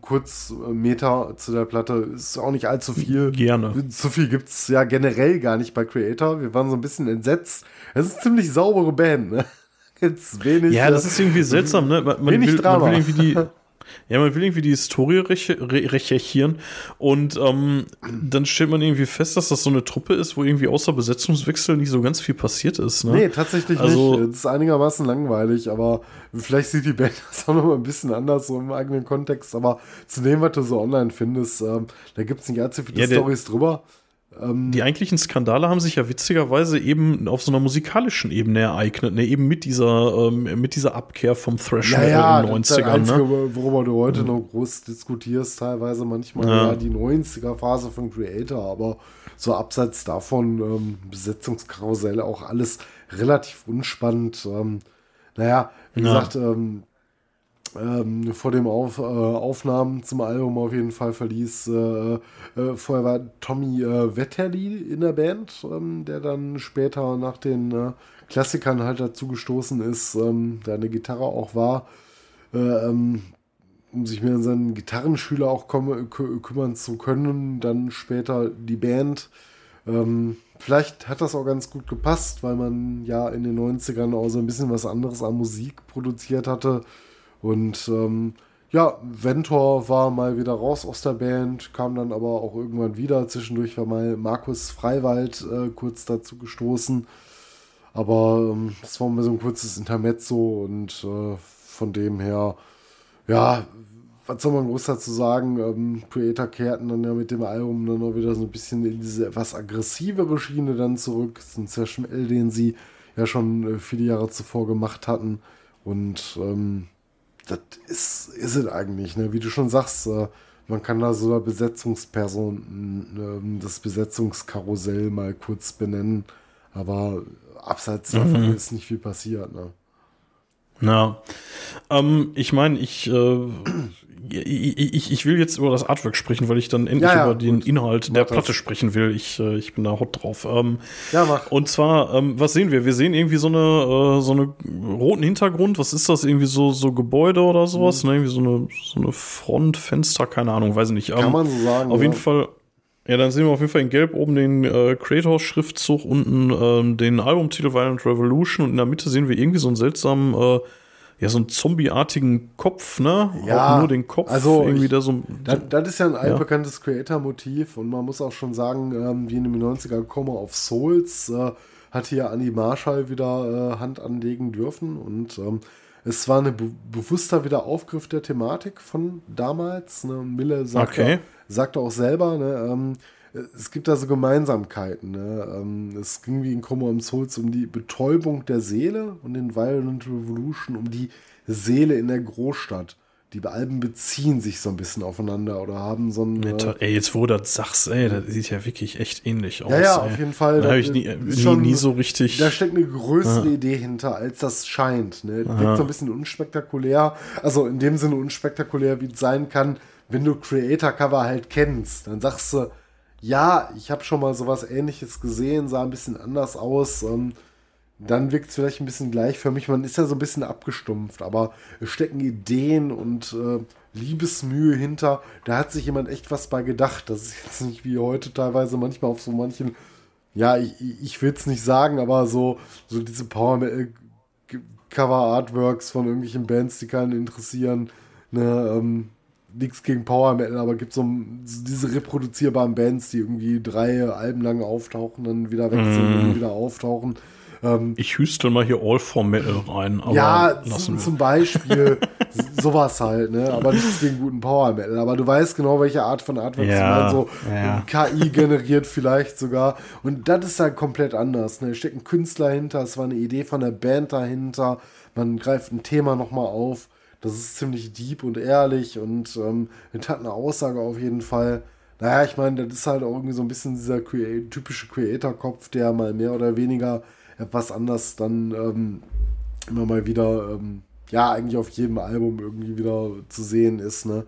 [SPEAKER 3] kurz äh, Meta zu der Platte. Ist auch nicht allzu viel.
[SPEAKER 2] Gerne.
[SPEAKER 3] Zu viel gibt es ja generell gar nicht bei Creator. Wir waren so ein bisschen entsetzt. Es ist eine ziemlich saubere Band. Ne? Jetzt wenig.
[SPEAKER 2] Ja, das
[SPEAKER 3] äh,
[SPEAKER 2] ist irgendwie seltsam, ne? Man, man,
[SPEAKER 3] wenig
[SPEAKER 2] will, man
[SPEAKER 3] Drama.
[SPEAKER 2] will irgendwie die. Ja, man will irgendwie die Historie reche- re recherchieren und ähm, dann stellt man irgendwie fest, dass das so eine Truppe ist, wo irgendwie außer Besetzungswechsel nicht so ganz viel passiert ist. Ne?
[SPEAKER 3] Nee, tatsächlich
[SPEAKER 2] Also-
[SPEAKER 3] nicht. Es ist einigermaßen langweilig, aber vielleicht sieht die Band das auch noch mal ein bisschen anders, so im eigenen Kontext. Aber zu dem, was du so online findest, ähm, da gibt es nicht allzu viele
[SPEAKER 2] Ja,
[SPEAKER 3] Stories drüber.
[SPEAKER 2] Die eigentlichen Skandale haben sich ja witzigerweise eben auf so einer musikalischen Ebene ereignet, ne? eben mit dieser, ähm, mit dieser Abkehr vom Thrash
[SPEAKER 3] Ja,
[SPEAKER 2] Metal
[SPEAKER 3] ja,
[SPEAKER 2] in den
[SPEAKER 3] das ist das
[SPEAKER 2] 90ern.
[SPEAKER 3] Einzige,
[SPEAKER 2] Ne?
[SPEAKER 3] worüber du heute noch groß diskutierst, teilweise manchmal
[SPEAKER 2] Ja.
[SPEAKER 3] ja. die 90er-Phase von Creator, aber so abseits davon ähm, Besetzungskarussell auch alles relativ unspannend. Ähm, naja, wie
[SPEAKER 2] Ja.
[SPEAKER 3] gesagt, ähm, ähm, vor dem Auf, äh, Aufnahmen zum Album auf jeden Fall verließ. Äh, äh, vorher war Tommy äh, Wetterli in der Band, ähm, der dann später nach den äh, Klassikern halt dazu gestoßen ist, ähm, der eine Gitarre auch war, äh, ähm, um sich mehr um seinen Gitarrenschüler auch kü kümmern zu können. Dann später die Band. Ähm, vielleicht hat das auch ganz gut gepasst, weil man ja in den 90ern auch so ein bisschen was anderes an Musik produziert hatte. Und ähm, ja, Ventor war mal wieder raus aus der Band, kam dann aber auch irgendwann wieder. Zwischendurch war mal Markus Freiwald äh, kurz dazu gestoßen. Aber ähm, war mal so ein kurzes Intermezzo und äh, von dem her, ja, was soll man groß dazu sagen? Ähm, Creator kehrten dann ja mit dem Album dann auch wieder so ein bisschen in diese etwas aggressivere Schiene dann zurück. Das ist ein Session L, den sie ja schon äh, viele Jahre zuvor gemacht hatten. Und ähm, das ist, ist es eigentlich, ne? wie du schon sagst, äh, man kann da so eine Besetzungsperson, ähm, das Besetzungskarussell mal kurz benennen, aber abseits davon ist nicht viel passiert. Ne?
[SPEAKER 2] Ja. Ähm, ich meine, ich, äh, ich, ich, ich will jetzt über das Artwork sprechen, weil ich dann endlich
[SPEAKER 3] Ja, ja,
[SPEAKER 2] über den
[SPEAKER 3] gut.
[SPEAKER 2] Inhalt der
[SPEAKER 3] Mach das.
[SPEAKER 2] Platte sprechen will. Ich, äh, ich bin da hot drauf. Ähm,
[SPEAKER 3] Ja, mach.
[SPEAKER 2] und zwar, ähm, was sehen wir? Wir sehen irgendwie so eine, äh, so eine roten Hintergrund. Was ist das? Irgendwie so, so Gebäude oder sowas? Ne? Irgendwie so eine, so eine Front, Fenster, keine Ahnung, weiß ich nicht.
[SPEAKER 3] Kann
[SPEAKER 2] Ähm,
[SPEAKER 3] man so sagen.
[SPEAKER 2] auf
[SPEAKER 3] ja.
[SPEAKER 2] jeden Fall. Ja, dann sehen wir auf jeden Fall in Gelb oben den äh, Creator-Schriftzug, unten ähm, den Albumtitel Violent Revolution und in der Mitte sehen wir irgendwie so einen seltsamen, äh, ja, so einen zombieartigen Kopf, ne?
[SPEAKER 3] Ja,
[SPEAKER 2] Auch nur den Kopf.
[SPEAKER 3] also
[SPEAKER 2] irgendwie
[SPEAKER 3] ich-
[SPEAKER 2] da so.
[SPEAKER 3] Das, das ist ja ein altbekanntes Creator-Motiv und man muss auch schon sagen, ähm, wie in den 90er Coma of Souls äh, hat hier Annie Marshall wieder äh, Hand anlegen dürfen und ähm, es war eine be bewusster Wiederaufgriff der Thematik von damals. Ne? Mille sagte,
[SPEAKER 2] Okay.
[SPEAKER 3] sagte auch selber, ne, ähm, es gibt da so Gemeinsamkeiten. Ne? Ähm, es ging wie in Chroma um Souls um die Betäubung der Seele und in Violent Revolution um die Seele in der Großstadt. Die Alben beziehen sich so ein bisschen aufeinander oder haben so ein. Äh,
[SPEAKER 2] Ey, jetzt wo du das sagst, ey, das sieht ja wirklich echt ähnlich aus.
[SPEAKER 3] ja, ja,
[SPEAKER 2] ey.
[SPEAKER 3] auf jeden Fall.
[SPEAKER 2] Da habe ich
[SPEAKER 3] Das
[SPEAKER 2] nie,
[SPEAKER 3] schon-
[SPEAKER 2] nie so richtig.
[SPEAKER 3] Da steckt eine größere Idee hinter, als das scheint. Ne? Wirkt so ein bisschen unspektakulär. Also in dem Sinne unspektakulär, wie es sein kann, wenn du Creator-Cover halt kennst. Dann sagst du, ja, ich habe schon mal sowas ähnliches gesehen, sah ein bisschen anders aus. Ähm, dann wirkt es vielleicht ein bisschen gleichförmig. Man ist ja so ein bisschen abgestumpft, aber es stecken Ideen und äh, Liebesmühe hinter. Da hat sich jemand echt was bei gedacht. Das ist jetzt nicht wie heute teilweise manchmal auf so manchen ja, ich, ich will es nicht sagen, aber so, so diese Power äh, von irgendwelchen Bands, die keinen interessieren. Ne, ähm, nichts gegen Power Metal, aber gibt so, so diese reproduzierbaren Bands, die irgendwie drei Alben lang auftauchen, dann wieder weg sind
[SPEAKER 2] Mhm.
[SPEAKER 3] und wieder auftauchen. Ähm,
[SPEAKER 2] ich hüstel mal hier All for Metal rein, aber
[SPEAKER 3] ja,
[SPEAKER 2] lassen
[SPEAKER 3] zum, Beispiel sowas halt, ne? Aber nichts gegen guten Power Metal. Aber du weißt genau, welche Art von Artworks
[SPEAKER 2] Ja,
[SPEAKER 3] du meinst, so
[SPEAKER 2] ja.
[SPEAKER 3] KI generiert vielleicht sogar. Und das ist halt komplett anders. Ne? Da steckt ein Künstler hinter, es war eine Idee von der Band dahinter. Man greift ein Thema nochmal auf. Das ist ziemlich deep und ehrlich und ähm, hat eine Aussage auf jeden Fall. Naja, ich meine, das ist halt auch irgendwie so ein bisschen dieser Crea typische Creator-Kopf, der mal mehr oder weniger etwas anders dann ähm, immer mal wieder, ähm, ja, eigentlich auf jedem Album irgendwie wieder zu sehen ist, ne?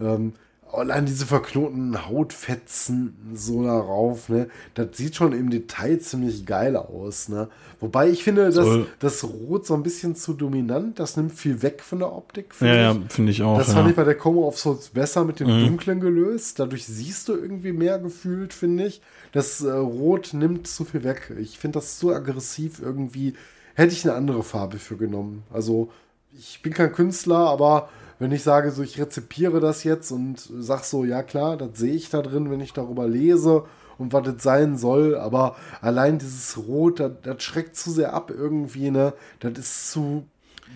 [SPEAKER 3] Ähm, allein diese verknoteten Hautfetzen so darauf, ne? Das sieht schon im Detail ziemlich geil aus, ne? Wobei ich finde, dass
[SPEAKER 2] Soll-
[SPEAKER 3] das Rot so ein bisschen zu dominant, das nimmt viel weg von der Optik,
[SPEAKER 2] Ja,
[SPEAKER 3] finde
[SPEAKER 2] ja,
[SPEAKER 3] ich.
[SPEAKER 2] finde ich auch.
[SPEAKER 3] Das
[SPEAKER 2] ja.
[SPEAKER 3] fand ich bei der Coma of Souls besser mit dem Dunklen gelöst. Dadurch siehst du irgendwie mehr gefühlt, finde ich. Das äh, Rot nimmt zu viel weg. Ich finde das so aggressiv irgendwie. Hätte ich eine andere Farbe für genommen. Also, ich bin kein Künstler, aber wenn ich sage, so ich rezipiere das jetzt und sag so, ja klar, das sehe ich da drin, wenn ich darüber lese und was das sein soll, aber allein dieses Rot, das, schreckt zu sehr ab irgendwie, ne? Das ist zu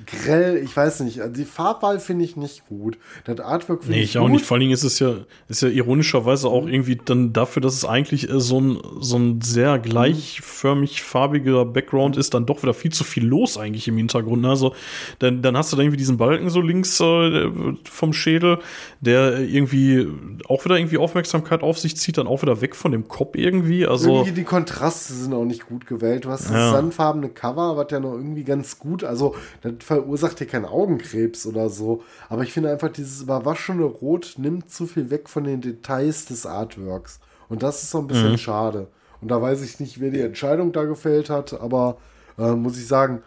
[SPEAKER 3] grell, ich weiß nicht. Also Die Farbwahl finde ich nicht gut. Das Artwork finde
[SPEAKER 2] Nee,
[SPEAKER 3] ich
[SPEAKER 2] ich auch
[SPEAKER 3] gut.
[SPEAKER 2] nicht. Vor allen Dingen ist es ja, ist ja ironischerweise auch irgendwie dann dafür, dass es eigentlich so ein, so ein sehr gleichförmig farbiger Background ist, dann doch wieder viel zu viel los eigentlich im Hintergrund. ne? Also, dann, dann hast du da irgendwie diesen Balken so links äh, vom Schädel, der irgendwie auch wieder irgendwie Aufmerksamkeit auf sich zieht, dann auch wieder weg von dem Kopf irgendwie. Also,
[SPEAKER 3] irgendwie die Kontraste sind auch nicht gut gewählt. Du hast das
[SPEAKER 2] Ja.
[SPEAKER 3] sandfarbene Cover, was ja noch irgendwie ganz gut, also das verursacht dir keinen Augenkrebs oder so. Aber ich finde einfach, dieses überwaschene Rot nimmt zu viel weg von den Details des Artworks. Und das ist so ein bisschen schade. Und da weiß ich nicht, wer die Entscheidung da gefällt hat, aber äh, muss ich sagen,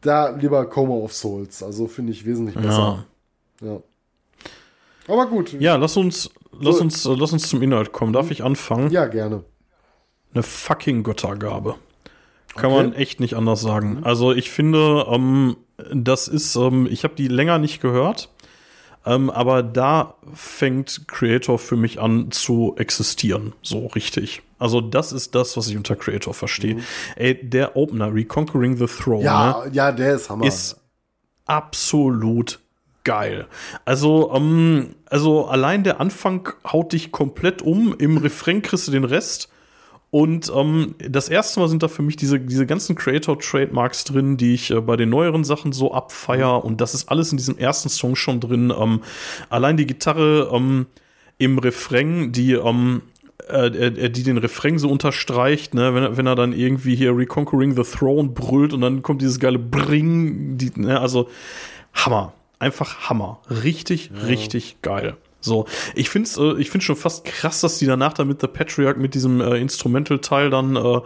[SPEAKER 3] da lieber Coma of Souls. Also finde ich wesentlich besser. Ja. Aber gut.
[SPEAKER 2] ja, lass uns, lass
[SPEAKER 3] So.
[SPEAKER 2] uns, lass uns zum Inhalt kommen. Darf ich anfangen?
[SPEAKER 3] Ja, gerne.
[SPEAKER 2] eine fucking Göttergabe. Kann
[SPEAKER 3] Okay.
[SPEAKER 2] man echt nicht anders sagen. Also ich finde, ähm, das ist, ähm, ich habe die länger nicht gehört, ähm, aber da fängt Creator für mich an zu existieren, so richtig. Also das ist das, was ich unter Creator verstehe. Ey, der Opener, Reconquering the Throne, ne?
[SPEAKER 3] Ja, ja, der ist Hammer.
[SPEAKER 2] ist absolut geil. Also, ähm, also allein der Anfang haut dich komplett um. Im Refrain kriegst du den Rest. Und ähm, das erste Mal sind da für mich diese, diese ganzen Creator-Trademarks drin, die ich äh, bei den neueren Sachen so abfeier. Und das ist alles in diesem ersten Song schon drin. Ähm, allein die Gitarre ähm, im Refrain, die, ähm, äh, äh, die den Refrain so unterstreicht, ne, wenn, er- wenn er dann irgendwie hier Reconquering the Throne brüllt und dann kommt dieses geile Bring, die, ne, also Hammer. Einfach Hammer. Richtig, richtig geil. So, ich finde es äh, ich find's schon fast krass, dass die danach dann mit The Patriarch, mit diesem äh, Instrumental-Teil dann äh,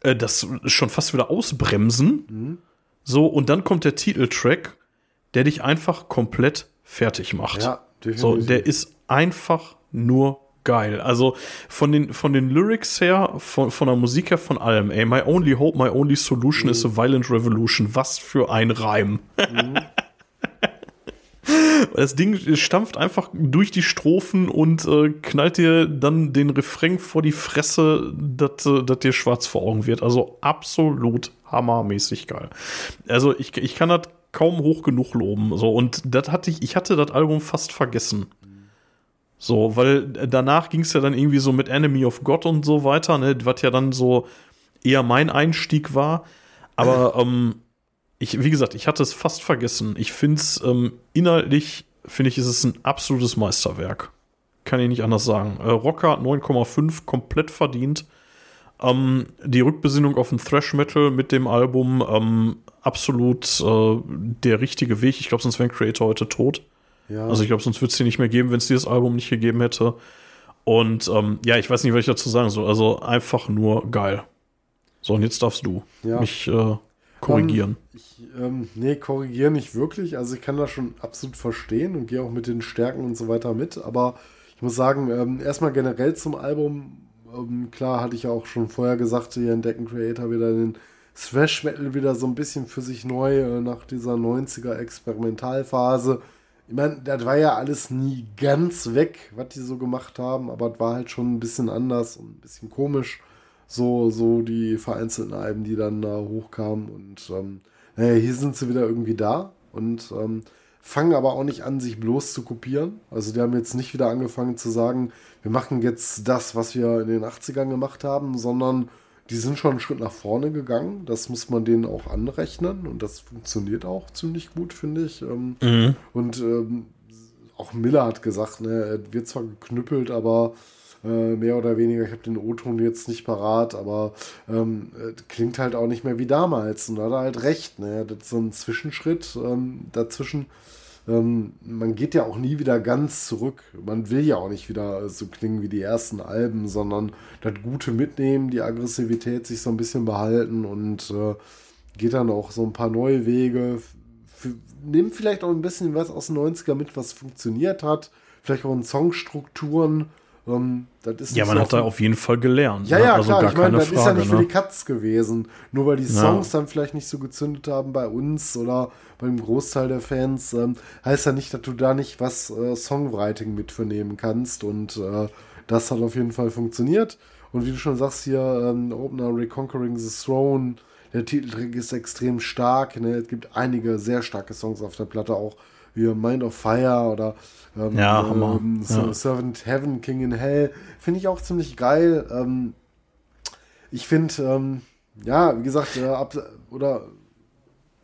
[SPEAKER 2] äh, das schon fast wieder ausbremsen. So, und dann kommt der Titeltrack, der dich einfach komplett fertig macht.
[SPEAKER 3] Ja, definitiv.
[SPEAKER 2] So, der ist einfach nur geil. Also von den, von den Lyrics her, von, von der Musik her, von allem. Ey, my only hope, my only solution is a violent revolution. Was für ein Reim. Das Ding stampft einfach durch die Strophen und äh, knallt dir dann den Refrain vor die Fresse, dass äh, dir schwarz vor Augen wird. Also absolut hammermäßig geil. Also ich, ich kann das kaum hoch genug loben. So, und das hatte ich, ich hatte das Album fast vergessen. So, weil danach ging es ja dann irgendwie so mit Enemy of God und so weiter, ne, was ja dann so eher mein Einstieg war. Aber ähm, ich, wie gesagt, ich hatte es fast vergessen. Ich finde es ähm, inhaltlich, finde ich, ist es ein absolutes Meisterwerk. Kann ich nicht anders sagen. Äh, Rocker 9,5, komplett verdient. Ähm, die Rückbesinnung auf den Thrash Metal mit dem Album, ähm, absolut äh, der richtige Weg. Ich glaube, sonst wäre Creator heute tot.
[SPEAKER 3] Ja.
[SPEAKER 2] Also ich glaube, sonst würde es die nicht mehr geben, wenn es dieses Album nicht gegeben hätte. Und ähm, ja, ich weiß nicht, was ich dazu sagen soll. Also einfach nur geil. So, und jetzt darfst du
[SPEAKER 3] Ja.
[SPEAKER 2] mich äh, korrigieren.
[SPEAKER 3] Ähm, ich, ähm, nee, korrigieren nicht wirklich. Also ich kann das schon absolut verstehen und gehe auch mit den Stärken und so weiter mit. Aber ich muss sagen, ähm, erstmal generell zum Album, ähm, klar hatte ich ja auch schon vorher gesagt, hier entdecken Creator wieder den Thrash Metal wieder so ein bisschen für sich neu äh, nach dieser 90er Experimentalphase. Ich meine, das war ja alles nie ganz weg, was die so gemacht haben, aber es war halt schon ein bisschen anders und ein bisschen komisch so, so die vereinzelten Alben, die dann da hochkamen. Und ähm, naja, hier sind sie wieder irgendwie da und ähm, fangen aber auch nicht an, sich bloß zu kopieren. Also die haben jetzt nicht wieder angefangen zu sagen, wir machen jetzt das, was wir in den 80ern gemacht haben, sondern die sind schon einen Schritt nach vorne gegangen. Das muss man denen auch anrechnen und das funktioniert auch ziemlich gut, finde ich. Ähm,
[SPEAKER 2] Mhm.
[SPEAKER 3] und ähm, auch Miller hat gesagt, ne, er wird zwar geknüppelt, aber äh, mehr oder weniger, ich habe den O-Ton jetzt nicht parat, aber ähm, äh, klingt halt auch nicht mehr wie damals. Und da hat er halt recht, ne? Das ist so ein Zwischenschritt ähm, dazwischen. Ähm, man geht ja auch nie wieder ganz zurück. Man will ja auch nicht wieder so klingen wie die ersten Alben, sondern das Gute mitnehmen, die Aggressivität sich so ein bisschen behalten und äh, geht dann auch so ein paar neue Wege. Nimmt vielleicht auch ein bisschen was aus den 90er mit, was funktioniert hat. Vielleicht auch in Songstrukturen. Ähm, das ist
[SPEAKER 2] Ja, man
[SPEAKER 3] so
[SPEAKER 2] hat da auf jeden Fall gelernt.
[SPEAKER 3] ja,
[SPEAKER 2] ne?
[SPEAKER 3] ja,
[SPEAKER 2] also
[SPEAKER 3] klar.
[SPEAKER 2] gar
[SPEAKER 3] Ich meine, das ist ja
[SPEAKER 2] Frage.
[SPEAKER 3] nicht für
[SPEAKER 2] ne?
[SPEAKER 3] die Katz gewesen. Nur weil die
[SPEAKER 2] Ja.
[SPEAKER 3] Songs dann vielleicht nicht so gezündet haben bei uns oder beim Großteil der Fans, ähm, heißt ja nicht, dass du da nicht was äh, Songwriting mit vernehmen kannst. Und äh, das hat auf jeden Fall funktioniert. Und wie du schon sagst, hier ähm, Opener Reconquering the Throne, der Titeltrack ist extrem stark. Ne? Es gibt einige sehr starke Songs auf der Platte, auch wie Mind of Fire oder ähm,
[SPEAKER 2] Ja, Hammer.
[SPEAKER 3] ähm,
[SPEAKER 2] Ja.
[SPEAKER 3] Servant Heaven, King in Hell. Finde ich auch ziemlich geil. Ähm, ich finde, ähm, ja, wie gesagt, äh, ab, oder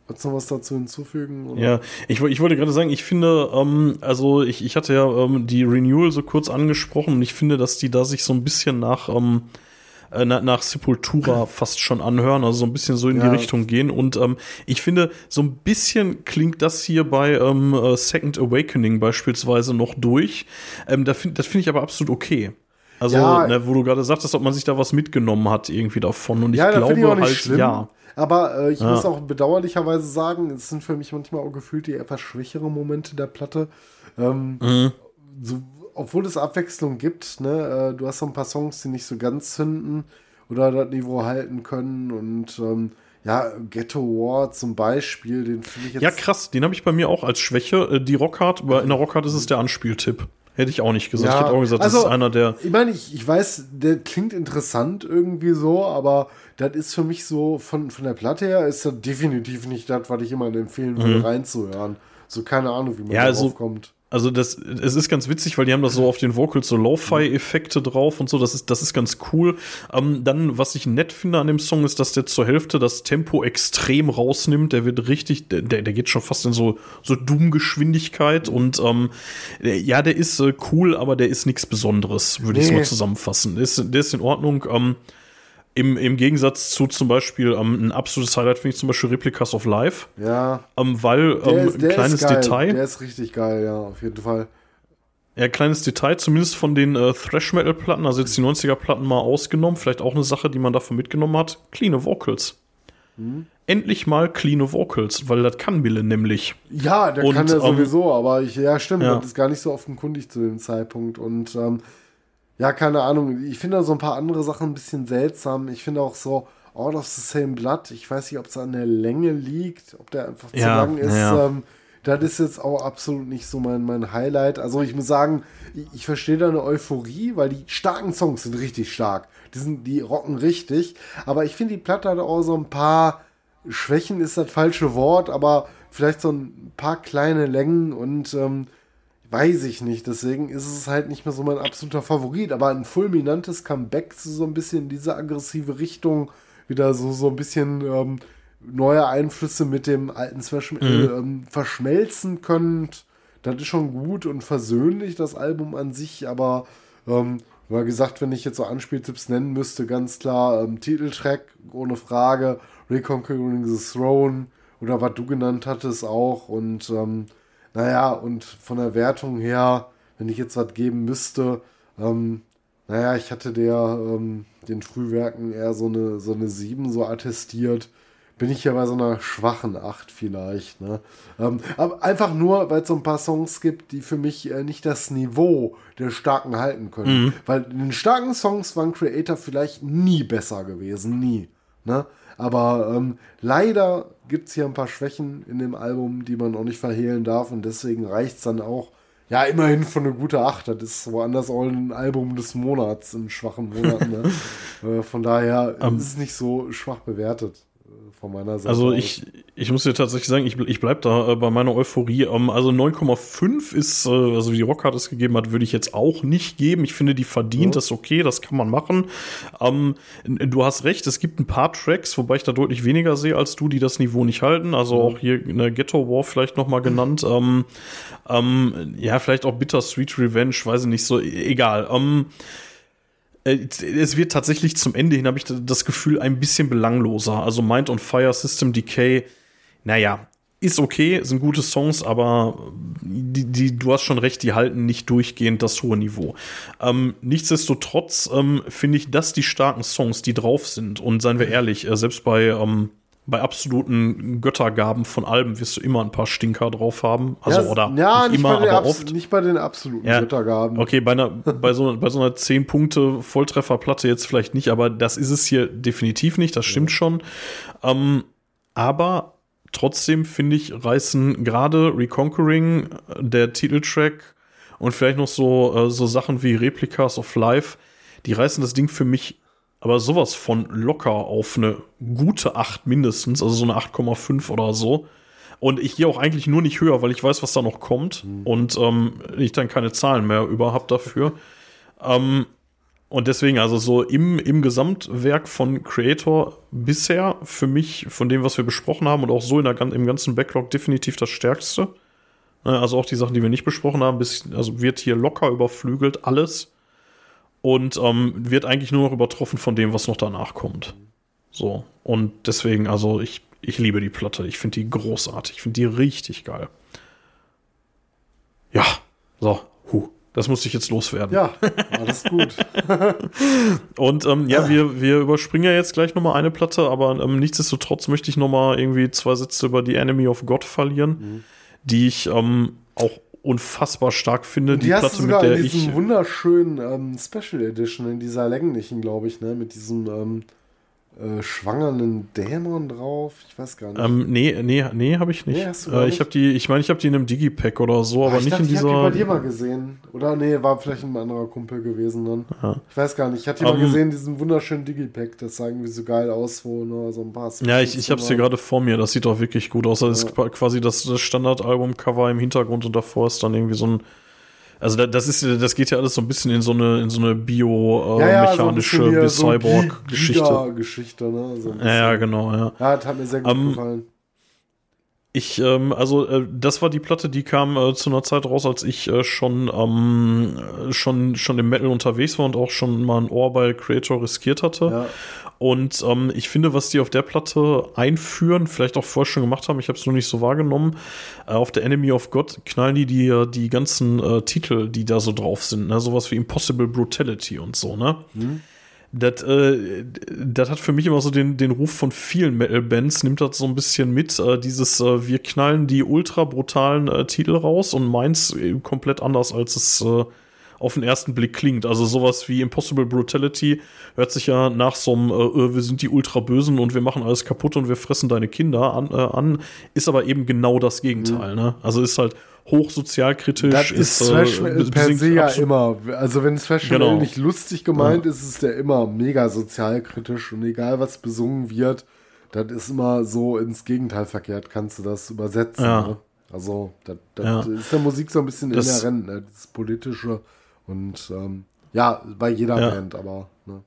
[SPEAKER 3] du noch was dazu hinzufügen? Oder?
[SPEAKER 2] Ja, ich, ich wollte gerade sagen, ich finde, ähm, also ich, ich hatte ja ähm, die Renewal so kurz angesprochen und ich finde, dass die da sich so ein bisschen nach, ähm, äh, na, nach Sepultura fast schon anhören, also so ein bisschen so in
[SPEAKER 3] Ja.
[SPEAKER 2] die Richtung gehen. Und ähm, ich finde, so ein bisschen klingt das hier bei ähm, äh, Second Awakening beispielsweise noch durch. Ähm, da find, das finde ich aber absolut okay. Also,
[SPEAKER 3] Ja.
[SPEAKER 2] ne, wo du gerade sagtest, ob man sich da was mitgenommen hat irgendwie davon. Und ich
[SPEAKER 3] Ja,
[SPEAKER 2] glaube
[SPEAKER 3] ich
[SPEAKER 2] halt,
[SPEAKER 3] schlimm.
[SPEAKER 2] ja.
[SPEAKER 3] Aber äh, ich
[SPEAKER 2] Ja.
[SPEAKER 3] muss auch bedauerlicherweise sagen, es sind für mich manchmal auch gefühlt die etwas schwächeren Momente der Platte. Ähm,
[SPEAKER 2] Mhm.
[SPEAKER 3] so, obwohl es Abwechslung gibt, ne, äh, du hast so ein paar Songs, die nicht so ganz zünden oder das Niveau halten können und ähm, ja, Ghetto War zum Beispiel, den finde ich jetzt.
[SPEAKER 2] Ja, krass, den habe ich bei mir auch als Schwäche. Äh, Die Rockhard, aber in der Rockhard ist es der Anspieltipp. Hätte ich auch nicht gesagt.
[SPEAKER 3] Ja,
[SPEAKER 2] ich hätte auch gesagt, das
[SPEAKER 3] also-
[SPEAKER 2] ist einer der.
[SPEAKER 3] Ich meine, ich, ich weiß, der klingt interessant irgendwie so, aber das ist für mich so, von, von der Platte her, ist das definitiv nicht das, was ich jemandem empfehlen würde, reinzuhören. So keine Ahnung, wie man
[SPEAKER 2] Mhm. Ja,
[SPEAKER 3] da
[SPEAKER 2] also-
[SPEAKER 3] kommt.
[SPEAKER 2] Also das, es ist ganz witzig, weil die haben das so auf den Vocals so Lo-Fi-Effekte drauf und so. Das ist, das ist ganz cool. Ähm, dann, was ich nett finde an dem Song, ist, dass der zur Hälfte das Tempo extrem rausnimmt. Der wird richtig, der, der geht schon fast in so, so Doom-Geschwindigkeit und ähm, der, ja, der ist äh, cool, aber der ist nichts Besonderes, würde ich es
[SPEAKER 3] Nee.
[SPEAKER 2] mal zusammenfassen. Der ist, der ist in Ordnung. Ähm, im, Im Gegensatz zu zum Beispiel ähm, ein absolutes Highlight finde ich zum Beispiel Replicas of Life,
[SPEAKER 3] Ja,
[SPEAKER 2] ähm, weil
[SPEAKER 3] der,
[SPEAKER 2] ähm,
[SPEAKER 3] ist,
[SPEAKER 2] ein kleines. Detail.
[SPEAKER 3] Der ist richtig geil, ja, auf jeden Fall.
[SPEAKER 2] Ja, kleines Detail, zumindest von den äh, Thrash-Metal-Platten, also jetzt die 90er-Platten mal ausgenommen, vielleicht auch eine Sache, die man davon mitgenommen hat, clean Vocals.
[SPEAKER 3] Hm?
[SPEAKER 2] Endlich mal clean Vocals, weil das kann Mille nämlich.
[SPEAKER 3] Ja, der
[SPEAKER 2] Und,
[SPEAKER 3] kann er
[SPEAKER 2] ähm,
[SPEAKER 3] sowieso, aber ich, ja, stimmt,
[SPEAKER 2] ja.
[SPEAKER 3] das ist gar nicht so offenkundig zu dem Zeitpunkt. Und ähm, ja, keine Ahnung, ich finde so ein paar andere Sachen ein bisschen seltsam. Ich finde auch so Out of the Same Blood, ich weiß nicht, ob es an der Länge liegt, ob der einfach zu
[SPEAKER 2] Ja,
[SPEAKER 3] lang ist.
[SPEAKER 2] ja.
[SPEAKER 3] Ähm, das ist jetzt auch absolut nicht so mein, mein Highlight. Also ich muss sagen, ich, ich verstehe da eine Euphorie, weil die starken Songs sind richtig stark. Die, sind, die rocken richtig. Aber ich finde, die Platte hat auch so ein paar Schwächen, ist das falsche Wort, aber vielleicht so ein paar kleine Längen und ähm, weiß ich nicht. Deswegen ist es halt nicht mehr so mein absoluter Favorit. Aber ein fulminantes Comeback, so ein bisschen in diese aggressive Richtung, wieder so, so ein bisschen ähm, neue Einflüsse mit dem alten Metal mhm. ähm, verschmelzen könnt. Das ist schon gut und versöhnlich, das Album an sich, aber ähm, wie gesagt, wenn ich jetzt so Anspieltipps nennen müsste, ganz klar ähm, Titeltrack, ohne Frage, Reconquering the Throne oder was du genannt hattest auch und ähm, naja, und von der Wertung her, wenn ich jetzt was geben müsste, ähm, naja, ich hatte der ähm, den Frühwerken eher so eine, so eine 7 so attestiert bin ich ja bei so einer schwachen 8 vielleicht. Ne? Ähm, aber einfach nur, weil es so ein paar Songs gibt, die für mich äh, nicht das Niveau der Starken halten können. Mhm. Weil in den starken Songs waren Creator vielleicht nie besser gewesen, nie. Ne? Aber ähm, leider gibt es hier ein paar Schwächen in dem Album, die man auch nicht verhehlen darf und deswegen reicht es dann auch. Ja, immerhin von eine gute 8. Das ist woanders auch ein Album des Monats in schwachen Monaten. Ne? äh, von daher um, ist es nicht so schwach bewertet von meiner Seite.
[SPEAKER 2] Also ich, ich muss dir tatsächlich sagen, ich, ich bleibe da äh, bei meiner Euphorie. Ähm, also 9,5 ist, äh, also wie die Rockhard es gegeben hat, würde ich jetzt auch nicht geben. Ich finde, die verdient, ja. ist okay, das kann man machen. Ähm, du hast recht, es gibt ein paar Tracks, wobei ich da deutlich weniger sehe als du, die das Niveau nicht halten. Also mhm. auch hier eine Ghetto War vielleicht noch mal genannt. Ähm, ähm, ja, vielleicht auch Bitter Sweet Revenge, weiß ich nicht so, egal. Ähm, äh, es wird tatsächlich zum Ende hin, habe ich das Gefühl, ein bisschen belangloser. Also Mind on Fire, System Decay, naja, ist okay, sind gute Songs, aber die, die, du hast schon recht, die halten nicht durchgehend das hohe Niveau. Ähm, nichtsdestotrotz ähm, finde ich, dass die starken Songs, die drauf sind, und seien wir ehrlich, äh, selbst bei ähm, bei absoluten Göttergaben von Alben wirst du immer ein paar Stinker drauf haben. Also,
[SPEAKER 3] ja,
[SPEAKER 2] oder
[SPEAKER 3] ja, nicht, immer, aber oft. Nicht bei den absoluten ja, Göttergaben.
[SPEAKER 2] Okay, bei, einer, bei, so, bei so einer 10-Punkte-Volltrefferplatte jetzt vielleicht nicht, aber das ist es hier definitiv nicht, das stimmt ja. schon. Ähm, aber trotzdem finde ich, reißen gerade Reconquering, der Titeltrack und vielleicht noch so, äh, so Sachen wie Replicas of Life, die reißen das Ding für mich aber sowas von locker auf eine gute 8 mindestens, also so eine 8,5 oder so. Und ich gehe auch eigentlich nur nicht höher, weil ich weiß, was da noch kommt mhm. und ähm, ich dann keine Zahlen mehr überhaupt dafür. ähm, und deswegen, also so im, im Gesamtwerk von Creator bisher für mich, von dem, was wir besprochen haben und auch so in der, im ganzen Backlog definitiv das Stärkste. Ne, also auch die Sachen, die wir nicht besprochen haben, bis, also wird hier locker überflügelt, alles und ähm, wird eigentlich nur noch übertroffen von dem, was noch danach kommt. So. Und deswegen, also ich, ich liebe die Platte. Ich finde die großartig. Ich finde die richtig geil. Ja, so, huh. Das musste ich jetzt loswerden.
[SPEAKER 3] Ja, alles gut.
[SPEAKER 2] und ähm, ja, wir, wir überspringen ja jetzt gleich nochmal eine Platte, aber ähm, nichtsdestotrotz möchte ich nochmal irgendwie zwei Sätze über die Enemy of God verlieren, mhm. die ich ähm, auch unfassbar stark finde.
[SPEAKER 3] die, die Platte, mit der in diesem ich. wunderschönen ähm, Special Edition, in dieser länglichen, glaube ich, ne, mit diesem ähm, äh, schwangernden Dämon drauf. Ich weiß gar nicht.
[SPEAKER 2] Ähm, nee, nee, nee, habe ich nicht. Nee, äh, ich habe die, ich meine, ich habe die in einem Digipack oder so, aber Ach, nicht dachte, in dieser. Ich
[SPEAKER 3] habe die bei dir mal gesehen. Oder nee, war vielleicht ein anderer Kumpel gewesen dann. Ja. Ich weiß gar nicht. Ich hatte die um, mal ähm, gesehen, diesen wunderschönen Digipack. Das sah irgendwie so geil aus, wo nur so ein paar.
[SPEAKER 2] Ja, ich, ich habe es hier gerade vor mir. Das sieht doch wirklich gut aus. Das ja. ist quasi das, das Standardalbum-Cover im Hintergrund und davor ist dann irgendwie so ein also das ist, das geht ja alles so ein bisschen in so eine, in so eine biomechanische äh, ja, ja, so Cyborg-Geschichte.
[SPEAKER 3] Geschichte, ne?
[SPEAKER 2] So ja, ja, genau, ja.
[SPEAKER 3] Ja, das hat mir sehr gut um, gefallen.
[SPEAKER 2] Ich, ähm, also äh, das war die Platte, die kam äh, zu einer Zeit raus, als ich äh, schon, ähm, schon, schon im Metal unterwegs war und auch schon mal ein Ohr bei Creator riskiert hatte. Ja. Und ähm, ich finde, was die auf der Platte einführen, vielleicht auch vorher schon gemacht haben, ich habe es nur nicht so wahrgenommen, äh, auf der Enemy of God knallen die die, äh, die ganzen äh, Titel, die da so drauf sind, ne? sowas wie Impossible Brutality und so, ne? Mhm. Das, äh, das hat für mich immer so den, den Ruf von vielen Metal-Bands, nimmt das so ein bisschen mit. Äh, dieses, äh, wir knallen die ultra brutalen äh, Titel raus und meins äh, komplett anders, als es, äh, auf den ersten Blick klingt. Also sowas wie Impossible Brutality hört sich ja nach so einem, äh, äh wir sind die Ultrabösen und wir machen alles kaputt und wir fressen deine Kinder an, äh, an ist aber eben genau das Gegenteil. Mhm. Ne? Also ist halt hochsozialkritisch.
[SPEAKER 3] Das ist, ist Thrash äh, per se ja immer. Also wenn Thrash genau. nicht lustig gemeint ja. ist, ist der immer mega sozialkritisch und egal was besungen wird, das ist immer so ins Gegenteil verkehrt, kannst du das übersetzen. Ja. Ne? Also das, das ja. ist der Musik so ein bisschen das, inhärent, ne? das Politische und ähm, ja, bei jeder Band, aber ne?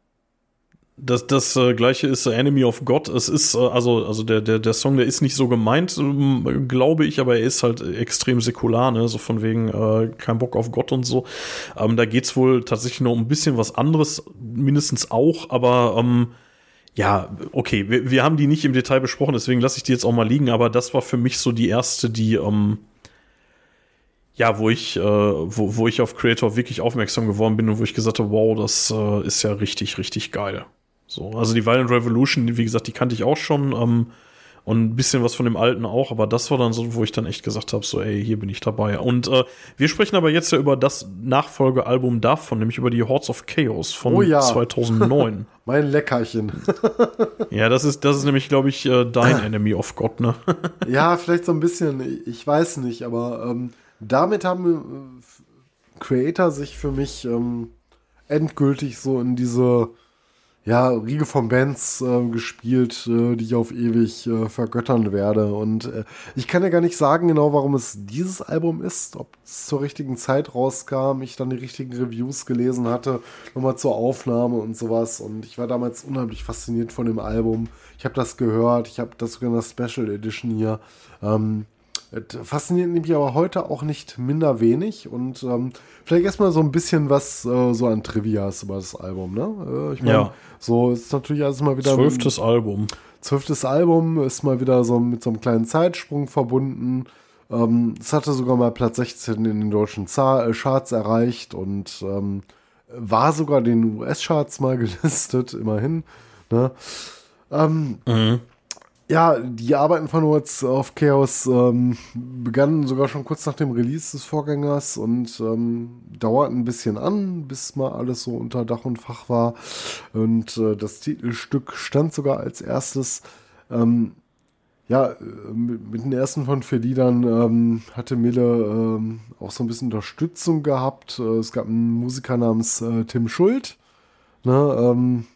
[SPEAKER 2] Das, das äh, gleiche ist Enemy of God. Es ist, äh, also, also der, der, der Song, der ist nicht so gemeint, äh, glaube ich, aber er ist halt extrem säkular, ne? So von wegen äh, kein Bock auf Gott und so. Ähm, da geht's wohl tatsächlich noch um ein bisschen was anderes, mindestens auch, aber ähm, ja, okay, wir, wir haben die nicht im Detail besprochen, deswegen lasse ich die jetzt auch mal liegen, aber das war für mich so die erste, die, ähm, ja, wo ich, äh, wo, wo ich auf Creator wirklich aufmerksam geworden bin und wo ich gesagt habe, wow, das äh, ist ja richtig, richtig geil. So, also die Violent Revolution, wie gesagt, die kannte ich auch schon ähm, und ein bisschen was von dem alten auch, aber das war dann so, wo ich dann echt gesagt habe, so, ey, hier bin ich dabei. Und äh, wir sprechen aber jetzt ja über das Nachfolgealbum davon, nämlich über die Hordes of Chaos von
[SPEAKER 3] oh ja.
[SPEAKER 2] 2009.
[SPEAKER 3] mein Leckerchen.
[SPEAKER 2] ja, das ist, das ist nämlich, glaube ich, äh, dein Enemy of God, ne?
[SPEAKER 3] ja, vielleicht so ein bisschen, ich weiß nicht, aber ähm, damit haben äh, Creator sich für mich ähm, endgültig so in diese ja, Riege von Bands äh, gespielt, äh, die ich auf ewig äh, vergöttern werde. Und äh, ich kann ja gar nicht sagen genau, warum es dieses Album ist, ob es zur richtigen Zeit rauskam, ich dann die richtigen Reviews gelesen hatte, nochmal zur Aufnahme und sowas. Und ich war damals unheimlich fasziniert von dem Album. Ich habe das gehört, ich habe das sogar in der Special Edition hier. Ähm, fasziniert mich aber heute auch nicht minder wenig und ähm, vielleicht erstmal so ein bisschen was äh, so an Trivias über das Album, ne? Äh, ich meine, ja. so ist natürlich alles mal wieder.
[SPEAKER 2] Zwölftes Album.
[SPEAKER 3] Zwölftes Album ist mal wieder so mit so einem kleinen Zeitsprung verbunden. Ähm, es hatte sogar mal Platz 16 in den deutschen Zar äh, Charts erreicht und ähm, war sogar den US-Charts mal gelistet, immerhin. Ne? Ähm, mhm. Ja, die Arbeiten von What's of Chaos ähm, begannen sogar schon kurz nach dem Release des Vorgängers und ähm, dauerten ein bisschen an, bis mal alles so unter Dach und Fach war. Und äh, das Titelstück stand sogar als erstes. Ähm, ja, äh, mit, mit, den ersten von vier Liedern ähm, hatte Mille ähm, auch so ein bisschen Unterstützung gehabt. Äh, es gab einen Musiker namens äh, Tim Schuld. Ne, ähm,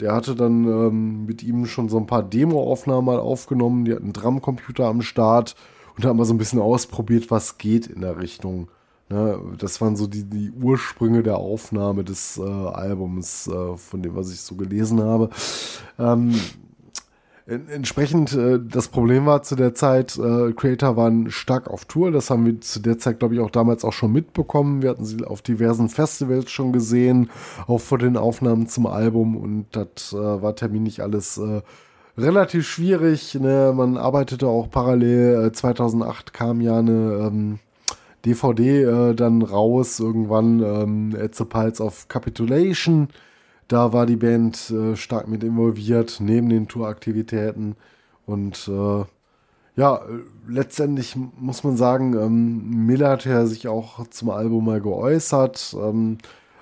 [SPEAKER 3] der hatte dann ähm, mit ihm schon so ein paar Demo-Aufnahmen mal aufgenommen. Die hatten einen Drumcomputer am Start und haben mal so ein bisschen ausprobiert, was geht in der Richtung. Ne? Das waren so die, die Ursprünge der Aufnahme des äh, Albums, äh, von dem, was ich so gelesen habe. Ähm, entsprechend, äh, das Problem war zu der Zeit, äh, Creator waren stark auf Tour. Das haben wir zu der Zeit, glaube ich, auch damals auch schon mitbekommen. Wir hatten sie auf diversen Festivals schon gesehen, auch vor den Aufnahmen zum Album. Und das äh, war terminlich alles äh, relativ schwierig. Ne? Man arbeitete auch parallel. 2008 äh, kam ja eine ähm, DVD äh, dann raus, irgendwann ähm, At the Pulse of Capitulation da war die Band äh, stark mit involviert, neben den Touraktivitäten. Und äh, ja, letztendlich muss man sagen, ähm, Miller hat ja sich auch zum Album mal geäußert. Ähm,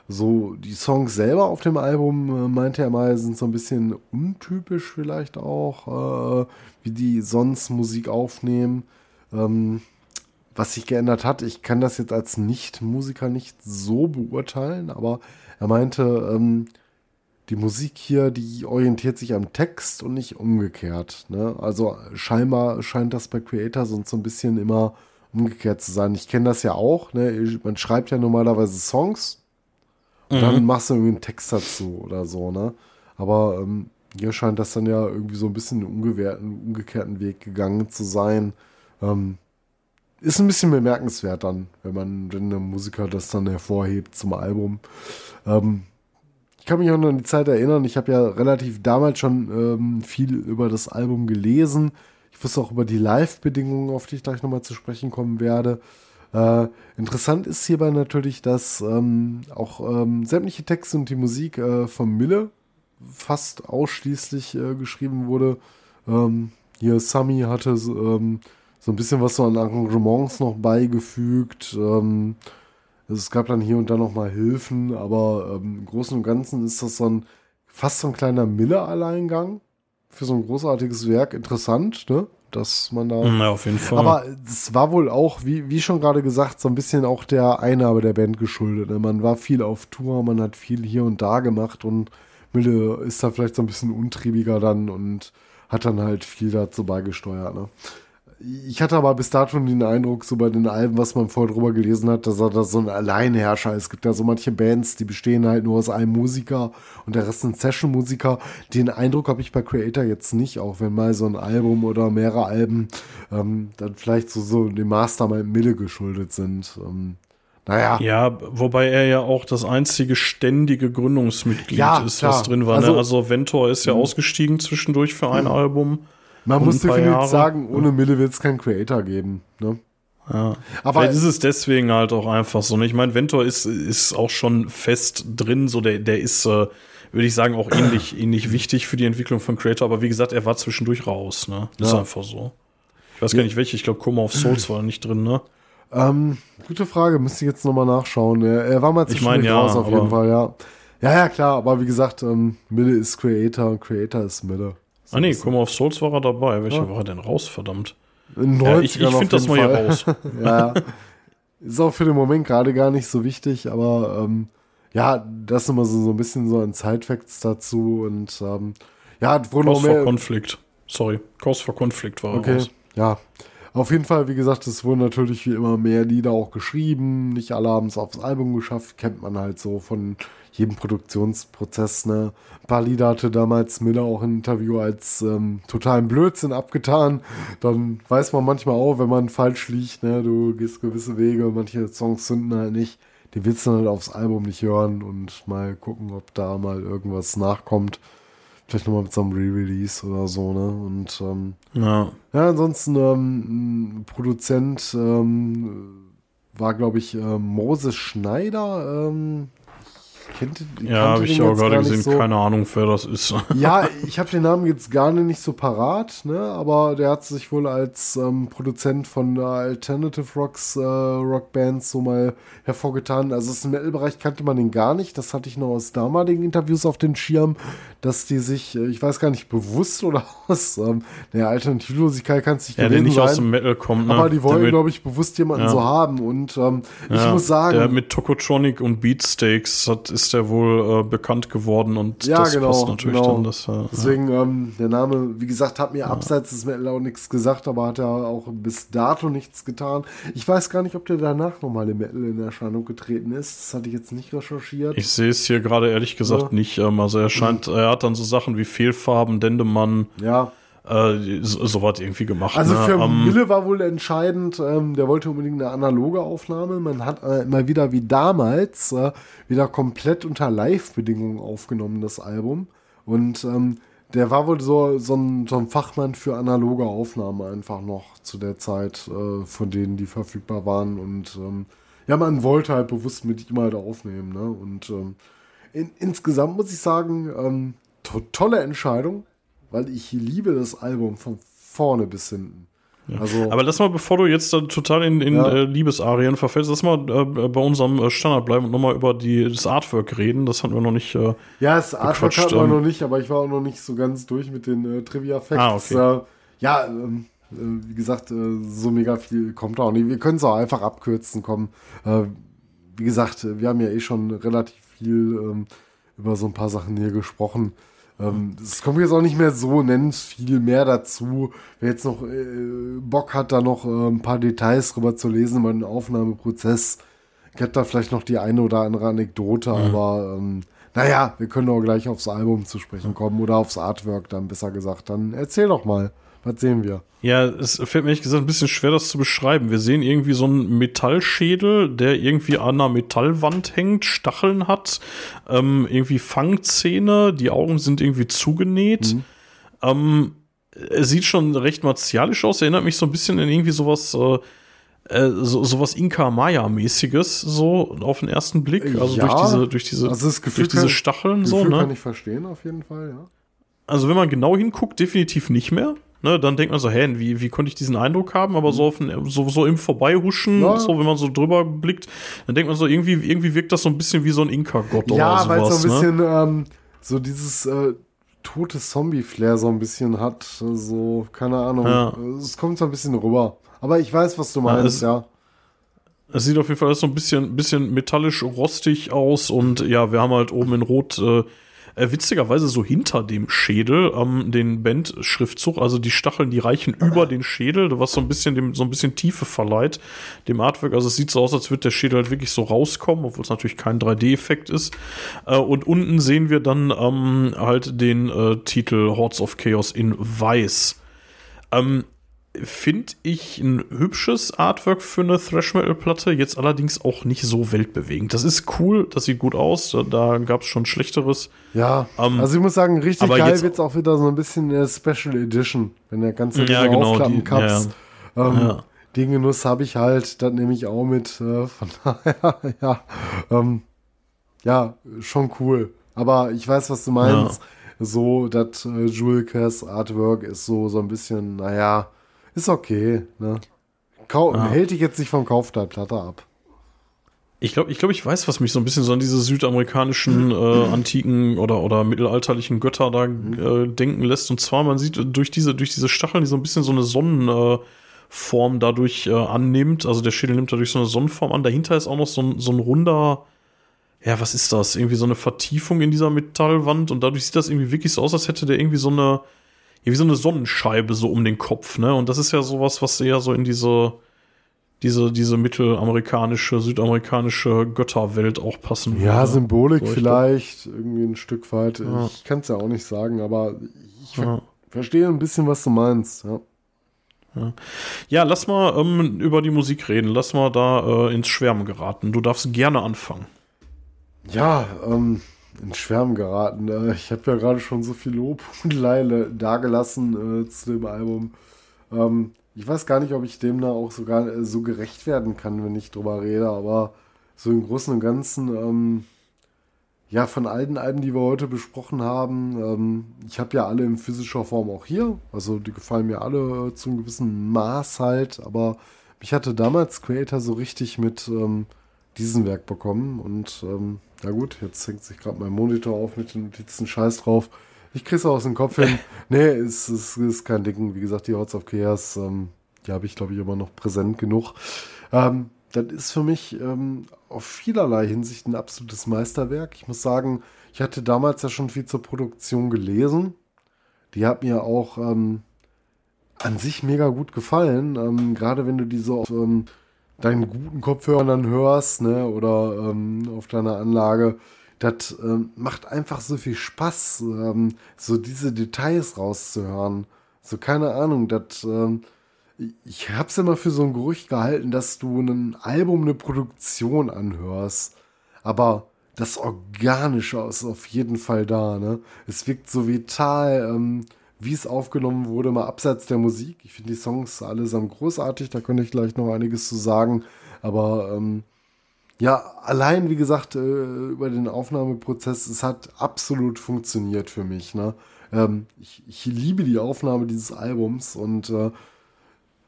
[SPEAKER 3] so, die Songs selber auf dem Album, äh, meinte er mal, sind so ein bisschen untypisch vielleicht auch, äh, wie die sonst Musik aufnehmen. Ähm, was sich geändert hat, ich kann das jetzt als Nicht-Musiker nicht so beurteilen, aber er meinte, ähm, die Musik hier, die orientiert sich am Text und nicht umgekehrt. Ne? Also scheinbar scheint das bei Creator so ein bisschen immer umgekehrt zu sein. Ich kenne das ja auch. Ne? Man schreibt ja normalerweise Songs und mhm. dann machst du irgendwie einen Text dazu oder so. Ne? Aber ähm, hier scheint das dann ja irgendwie so ein bisschen einen umgekehrten Weg gegangen zu sein. Ähm, ist ein bisschen bemerkenswert dann, wenn man, wenn der Musiker das dann hervorhebt zum Album. Ähm, kann mich auch noch an die Zeit erinnern. Ich habe ja relativ damals schon ähm, viel über das Album gelesen. Ich wusste auch über die Live-Bedingungen, auf die ich gleich nochmal zu sprechen kommen werde. Äh, interessant ist hierbei natürlich, dass ähm, auch ähm, sämtliche Texte und die Musik äh, von Mille fast ausschließlich äh, geschrieben wurde. Ähm, hier Sami hatte ähm, so ein bisschen was so an Arrangements noch beigefügt. Also es gab dann hier und da noch mal Hilfen, aber ähm, im Großen und Ganzen ist das so ein fast so ein kleiner Miller-Alleingang für so ein großartiges Werk. Interessant, ne? Dass man da.
[SPEAKER 2] Ja, auf jeden Fall.
[SPEAKER 3] Aber es war wohl auch, wie, wie schon gerade gesagt, so ein bisschen auch der Einnahme der Band geschuldet. Ne? Man war viel auf Tour, man hat viel hier und da gemacht und Mille ist da vielleicht so ein bisschen untriebiger dann und hat dann halt viel dazu beigesteuert. Ne? Ich hatte aber bis dato den Eindruck, so bei den Alben, was man vorher drüber gelesen hat, dass er da so ein Alleinherrscher ist. Es gibt ja so manche Bands, die bestehen halt nur aus einem Musiker und der Rest sind Session-Musiker. Den Eindruck habe ich bei Creator jetzt nicht, auch wenn mal so ein Album oder mehrere Alben ähm, dann vielleicht so, so dem Mastermind Mille geschuldet sind. Ähm, naja.
[SPEAKER 2] Ja, wobei er ja auch das einzige ständige Gründungsmitglied
[SPEAKER 3] Ja,
[SPEAKER 2] ist,
[SPEAKER 3] klar.
[SPEAKER 2] was drin war.
[SPEAKER 3] Also-
[SPEAKER 2] ne? also Ventor ist ja ausgestiegen zwischendurch für ein Album.
[SPEAKER 3] Man muss definitiv
[SPEAKER 2] Jahre.
[SPEAKER 3] sagen, ohne Mille wird es keinen Creator geben. Ne?
[SPEAKER 2] Ja.
[SPEAKER 3] Aber
[SPEAKER 2] Vielleicht ist es deswegen halt auch einfach so. ne? Ich meine, Ventor ist, ist auch schon fest drin, so der, der ist, äh, würde ich sagen, auch ähnlich, ähnlich wichtig für die Entwicklung von Creator, aber wie gesagt, er war zwischendurch raus, ne? Das
[SPEAKER 3] Ja.
[SPEAKER 2] ist einfach so. Ich weiß gar nicht welche, ich glaube Coma of Souls war nicht drin, ne?
[SPEAKER 3] Ähm, gute Frage, müsste ich jetzt nochmal nachschauen. Er, er war mal
[SPEAKER 2] Ich
[SPEAKER 3] zwischendurch
[SPEAKER 2] mein, ja,
[SPEAKER 3] raus auf jeden Fall, ja. Ja, ja, klar, aber wie gesagt, ähm, Mille ist Creator und Creator ist Mille.
[SPEAKER 2] Ah nee, Coma of Souls war er dabei. Welcher
[SPEAKER 3] Ja.
[SPEAKER 2] war er denn raus, verdammt? Ja, ich
[SPEAKER 3] 90ern
[SPEAKER 2] ich
[SPEAKER 3] auf
[SPEAKER 2] finde das mal hier
[SPEAKER 3] Fall.
[SPEAKER 2] raus.
[SPEAKER 3] ja. Ist auch für den Moment gerade gar nicht so wichtig, aber ähm, ja, das ist immer so, so ein bisschen so ein Side-Facts dazu und ähm, ja, auch
[SPEAKER 2] Cause for. Conflict. Sorry, Cause for Conflict war er
[SPEAKER 3] Okay,
[SPEAKER 2] raus.
[SPEAKER 3] ja. Auf jeden Fall, wie gesagt, es wurden natürlich wie immer mehr Lieder auch geschrieben. Nicht alle haben es aufs Album geschafft. Kennt man halt so von jedem Produktionsprozess. Ne? Ein paar Lieder hatte damals Miller auch im Interview als ähm, totalen Blödsinn abgetan. Dann weiß man manchmal auch, wenn man falsch liegt, ne? du gehst gewisse Wege, manche Songs zünden halt nicht. Die willst du dann halt aufs Album nicht hören und mal gucken, ob da mal irgendwas nachkommt. Vielleicht nochmal mit so einem Re-Release oder so, ne? Und ähm,
[SPEAKER 2] Ja.
[SPEAKER 3] ja, ansonsten ähm, ein Produzent ähm, war, glaube ich, ähm, Moses Schneider. Ähm, kennt,
[SPEAKER 2] Ja, habe ich auch gerade gesehen.
[SPEAKER 3] so.
[SPEAKER 2] Keine Ahnung, wer das ist.
[SPEAKER 3] Ja, ich habe den Namen jetzt gar nicht so parat, ne? aber der hat sich wohl als ähm, Produzent von äh, Alternative Rocks äh, Rockbands so mal hervorgetan. Also dem Metal-Bereich kannte man den gar nicht. Das hatte ich noch aus damaligen Interviews auf den Schirm, dass die sich, äh, ich weiß gar nicht, bewusst oder aus ähm, der Alternativlosigkeit kann es nicht
[SPEAKER 2] ja, der nicht
[SPEAKER 3] sein.
[SPEAKER 2] aus dem Metal kommt. Ne?
[SPEAKER 3] aber die wollen, glaube ich, bewusst jemanden
[SPEAKER 2] Ja.
[SPEAKER 3] so haben. Und ähm, ich
[SPEAKER 2] ja,
[SPEAKER 3] muss sagen,
[SPEAKER 2] Der mit Tokotronic und Beatsteaks hat, ist der wohl äh, bekannt geworden und
[SPEAKER 3] Ja,
[SPEAKER 2] das
[SPEAKER 3] genau,
[SPEAKER 2] passt natürlich
[SPEAKER 3] genau.
[SPEAKER 2] dann. Dass, äh,
[SPEAKER 3] Deswegen, ähm, der Name, wie gesagt, hat mir abseits des Metal auch nichts gesagt, aber hat ja auch bis dato nichts getan. Ich weiß gar nicht, ob der danach nochmal im Metal in Erscheinung getreten ist. Das hatte ich jetzt nicht recherchiert.
[SPEAKER 2] Ich sehe es hier gerade ehrlich gesagt
[SPEAKER 3] Ja.
[SPEAKER 2] nicht. Ähm, also er scheint, er hat dann so Sachen wie Fehlfarben, Dendemann,
[SPEAKER 3] ja.
[SPEAKER 2] Äh, so, so was irgendwie gemacht.
[SPEAKER 3] Also
[SPEAKER 2] ne?
[SPEAKER 3] für
[SPEAKER 2] Ähm,
[SPEAKER 3] Mille war wohl entscheidend, ähm, der wollte unbedingt eine analoge Aufnahme. Man hat äh, immer wieder wie damals äh, wieder komplett unter Live-Bedingungen aufgenommen, das Album. Und ähm, der war wohl so, so, ein, so ein Fachmann für analoge Aufnahmen einfach noch zu der Zeit, äh, von denen die verfügbar waren. Und ähm, ja, man wollte halt bewusst mit ihm halt aufnehmen. Ne? Und ähm, in, insgesamt muss ich sagen, to tolle Entscheidung, weil ich liebe das Album von vorne bis hinten. Also,
[SPEAKER 2] Aber lass mal, bevor du jetzt total in, in
[SPEAKER 3] Ja.
[SPEAKER 2] äh, Liebesarien verfällst, lass mal äh, bei unserem äh, Standard bleiben und nochmal über die, das Artwork reden. Das hatten wir noch nicht. Äh,
[SPEAKER 3] ja, das Artwork hatten wir
[SPEAKER 2] ähm.
[SPEAKER 3] noch nicht, aber ich war auch noch nicht so ganz durch mit den äh, Trivia-Facts.
[SPEAKER 2] Ah, okay.
[SPEAKER 3] äh, ja, ähm, äh, wie gesagt, so mega viel kommt auch nicht. Wir können es auch einfach abkürzen, kommen. Wie gesagt, wir haben ja eh schon relativ viel ähm, über so ein paar Sachen hier gesprochen. Ähm, Es kommt jetzt auch nicht mehr so nennend viel mehr dazu. Wer jetzt noch äh, Bock hat, da noch äh, ein paar Details drüber zu lesen über den Aufnahmeprozess, ich habe da vielleicht noch die eine oder andere Anekdote, aber ähm, naja, wir können auch gleich aufs Album zu sprechen kommen oder aufs Artwork dann besser gesagt. Dann erzähl doch mal, was sehen wir?
[SPEAKER 2] ja, es fällt mir ehrlich gesagt ein bisschen schwer, das zu beschreiben. Wir sehen irgendwie so einen Metallschädel, der irgendwie an einer Metallwand hängt, Stacheln hat, ähm, irgendwie Fangzähne, die Augen sind irgendwie zugenäht. Ähm, es sieht schon recht martialisch aus, erinnert mich so ein bisschen an irgendwie sowas, äh, äh, so, sowas Inka-Maya-mäßiges, so auf den ersten Blick. Also
[SPEAKER 3] Ja,
[SPEAKER 2] durch diese, durch diese,
[SPEAKER 3] also das Gefühl
[SPEAKER 2] durch diese
[SPEAKER 3] kann-
[SPEAKER 2] Stacheln
[SPEAKER 3] Gefühl
[SPEAKER 2] so, ne?
[SPEAKER 3] kann ich verstehen, auf jeden Fall, ja.
[SPEAKER 2] Also wenn man genau hinguckt, definitiv nicht mehr. Ne, dann denkt man so, hä, wie, wie konnte ich diesen Eindruck haben? Aber so, auf ein, so, so im Vorbeihuschen,
[SPEAKER 3] Ja.
[SPEAKER 2] so, wenn man so drüber blickt, dann denkt man so, irgendwie, irgendwie wirkt das so ein bisschen wie so ein Inka-Gott
[SPEAKER 3] Ja,
[SPEAKER 2] oder
[SPEAKER 3] weil es
[SPEAKER 2] sowas.
[SPEAKER 3] so ein
[SPEAKER 2] ne?
[SPEAKER 3] bisschen ähm, so dieses äh, tote Zombie-Flair so ein bisschen hat. So, keine Ahnung.
[SPEAKER 2] Ja.
[SPEAKER 3] Es kommt so ein bisschen rüber. Aber ich weiß, was du meinst, ja.
[SPEAKER 2] Es sieht auf jeden Fall so ein bisschen, bisschen metallisch rostig aus und ja, wir haben halt oben in Rot äh, äh, witzigerweise so hinter dem Schädel ähm, den Band-Schriftzug, also die Stacheln, die reichen über den Schädel, was so ein bisschen dem so ein bisschen Tiefe verleiht dem Artwork. Also es sieht so aus, als würde der Schädel halt wirklich so rauskommen, obwohl es natürlich kein 3D-Effekt ist. Äh, und unten sehen wir dann ähm, halt den äh, Titel Hordes of Chaos in Weiß. Ähm, Finde ich ein hübsches Artwork für eine Thrash Metal Platte, jetzt allerdings auch nicht so weltbewegend. Das ist cool, das sieht gut aus, da, da gab es schon Schlechteres.
[SPEAKER 3] Ja,
[SPEAKER 2] Ähm,
[SPEAKER 3] also ich muss sagen, richtig geil wird es auch wieder so ein bisschen in der Special Edition, wenn der ganze
[SPEAKER 2] Ja, genau,
[SPEAKER 3] Aufklappen
[SPEAKER 2] die-
[SPEAKER 3] Cups. Ähm,
[SPEAKER 2] Ja.
[SPEAKER 3] Den Genuss habe ich halt, das nehme ich auch mit. Äh, von daher, ja, ähm, ja, schon cool. Aber ich weiß, was du meinst. So, das äh, Jewel Cass Artwork ist so, so ein bisschen, naja, ist okay. Ne? Kau Hält dich jetzt nicht vom Kauf der Platte ab.
[SPEAKER 2] Ich glaube, ich, glaub, ich weiß, was mich so ein bisschen so an diese südamerikanischen äh, antiken oder, oder mittelalterlichen Götter da äh, denken lässt. Und zwar, man sieht durch diese, durch diese Stacheln, die so ein bisschen so eine Sonnenform äh, dadurch äh, annimmt. Also der Schädel nimmt dadurch so eine Sonnenform an. Dahinter ist auch noch so ein, so ein runder, ja, was ist das? Irgendwie so eine Vertiefung in dieser Metallwand und dadurch sieht das irgendwie wirklich so aus, als hätte der irgendwie so eine, wie so eine Sonnenscheibe so um den Kopf, ne? Und das ist ja sowas, was eher so in diese, diese, diese mittelamerikanische, südamerikanische Götterwelt auch passen
[SPEAKER 3] Ja,
[SPEAKER 2] würde.
[SPEAKER 3] Symbolik
[SPEAKER 2] So, ich
[SPEAKER 3] vielleicht, irgendwie ein Stück weit.
[SPEAKER 2] Ja.
[SPEAKER 3] Ich kann es ja auch nicht sagen, aber ich
[SPEAKER 2] Ja.
[SPEAKER 3] verstehe ein bisschen, was du meinst. Ja.
[SPEAKER 2] Ja, lass mal ähm, über die Musik reden. Lass mal da äh, ins Schwärmen geraten. Du darfst gerne anfangen.
[SPEAKER 3] Ja, ähm, in Schwärmen geraten. Äh, ich habe ja gerade schon so viel Lob und Leile dagelassen äh, zu dem Album. Ähm, ich weiß gar nicht, ob ich dem da auch sogar äh, so gerecht werden kann, wenn ich drüber rede, aber so im Großen und Ganzen, ähm, ja, von allen Alben, die wir heute besprochen haben, ähm, ich habe ja alle in physischer Form auch hier. Also die gefallen mir alle äh, zu gewissen Maß halt, aber mich hatte damals Creator so richtig mit ähm, diesem Werk bekommen und ähm, na gut, jetzt hängt sich gerade mein Monitor auf mit den Notizen, scheiß drauf. Ich krieg's aus dem Kopf hin. nee, es, es ist kein Ding. Wie gesagt, die Hordes of Chaos, ähm, die habe ich, glaube ich, immer noch präsent genug. Ähm, das ist für mich ähm, auf vielerlei Hinsicht ein absolutes Meisterwerk. Ich muss sagen, ich hatte damals ja schon viel zur Produktion gelesen. Die hat mir auch ähm, an sich mega gut gefallen. Ähm, Gerade wenn du die so auf ähm, deinen guten Kopfhörern dann hörst, ne, oder ähm, auf deiner Anlage. Das ähm, macht einfach so viel Spaß, ähm, so diese Details rauszuhören. So, keine Ahnung, das, ähm, ich hab's immer für so ein Gerücht gehalten, dass du ein Album, eine Produktion anhörst. Aber das Organische ist auf jeden Fall da, ne? Es wirkt so vital, ähm, wie es aufgenommen wurde, mal abseits der Musik. Ich finde die Songs allesamt großartig, da könnte ich gleich noch einiges zu sagen. Aber ähm, ja, allein, wie gesagt, äh, über den Aufnahmeprozess, es hat absolut funktioniert für mich. Ne? Ähm, ich, ich liebe die Aufnahme dieses Albums und äh,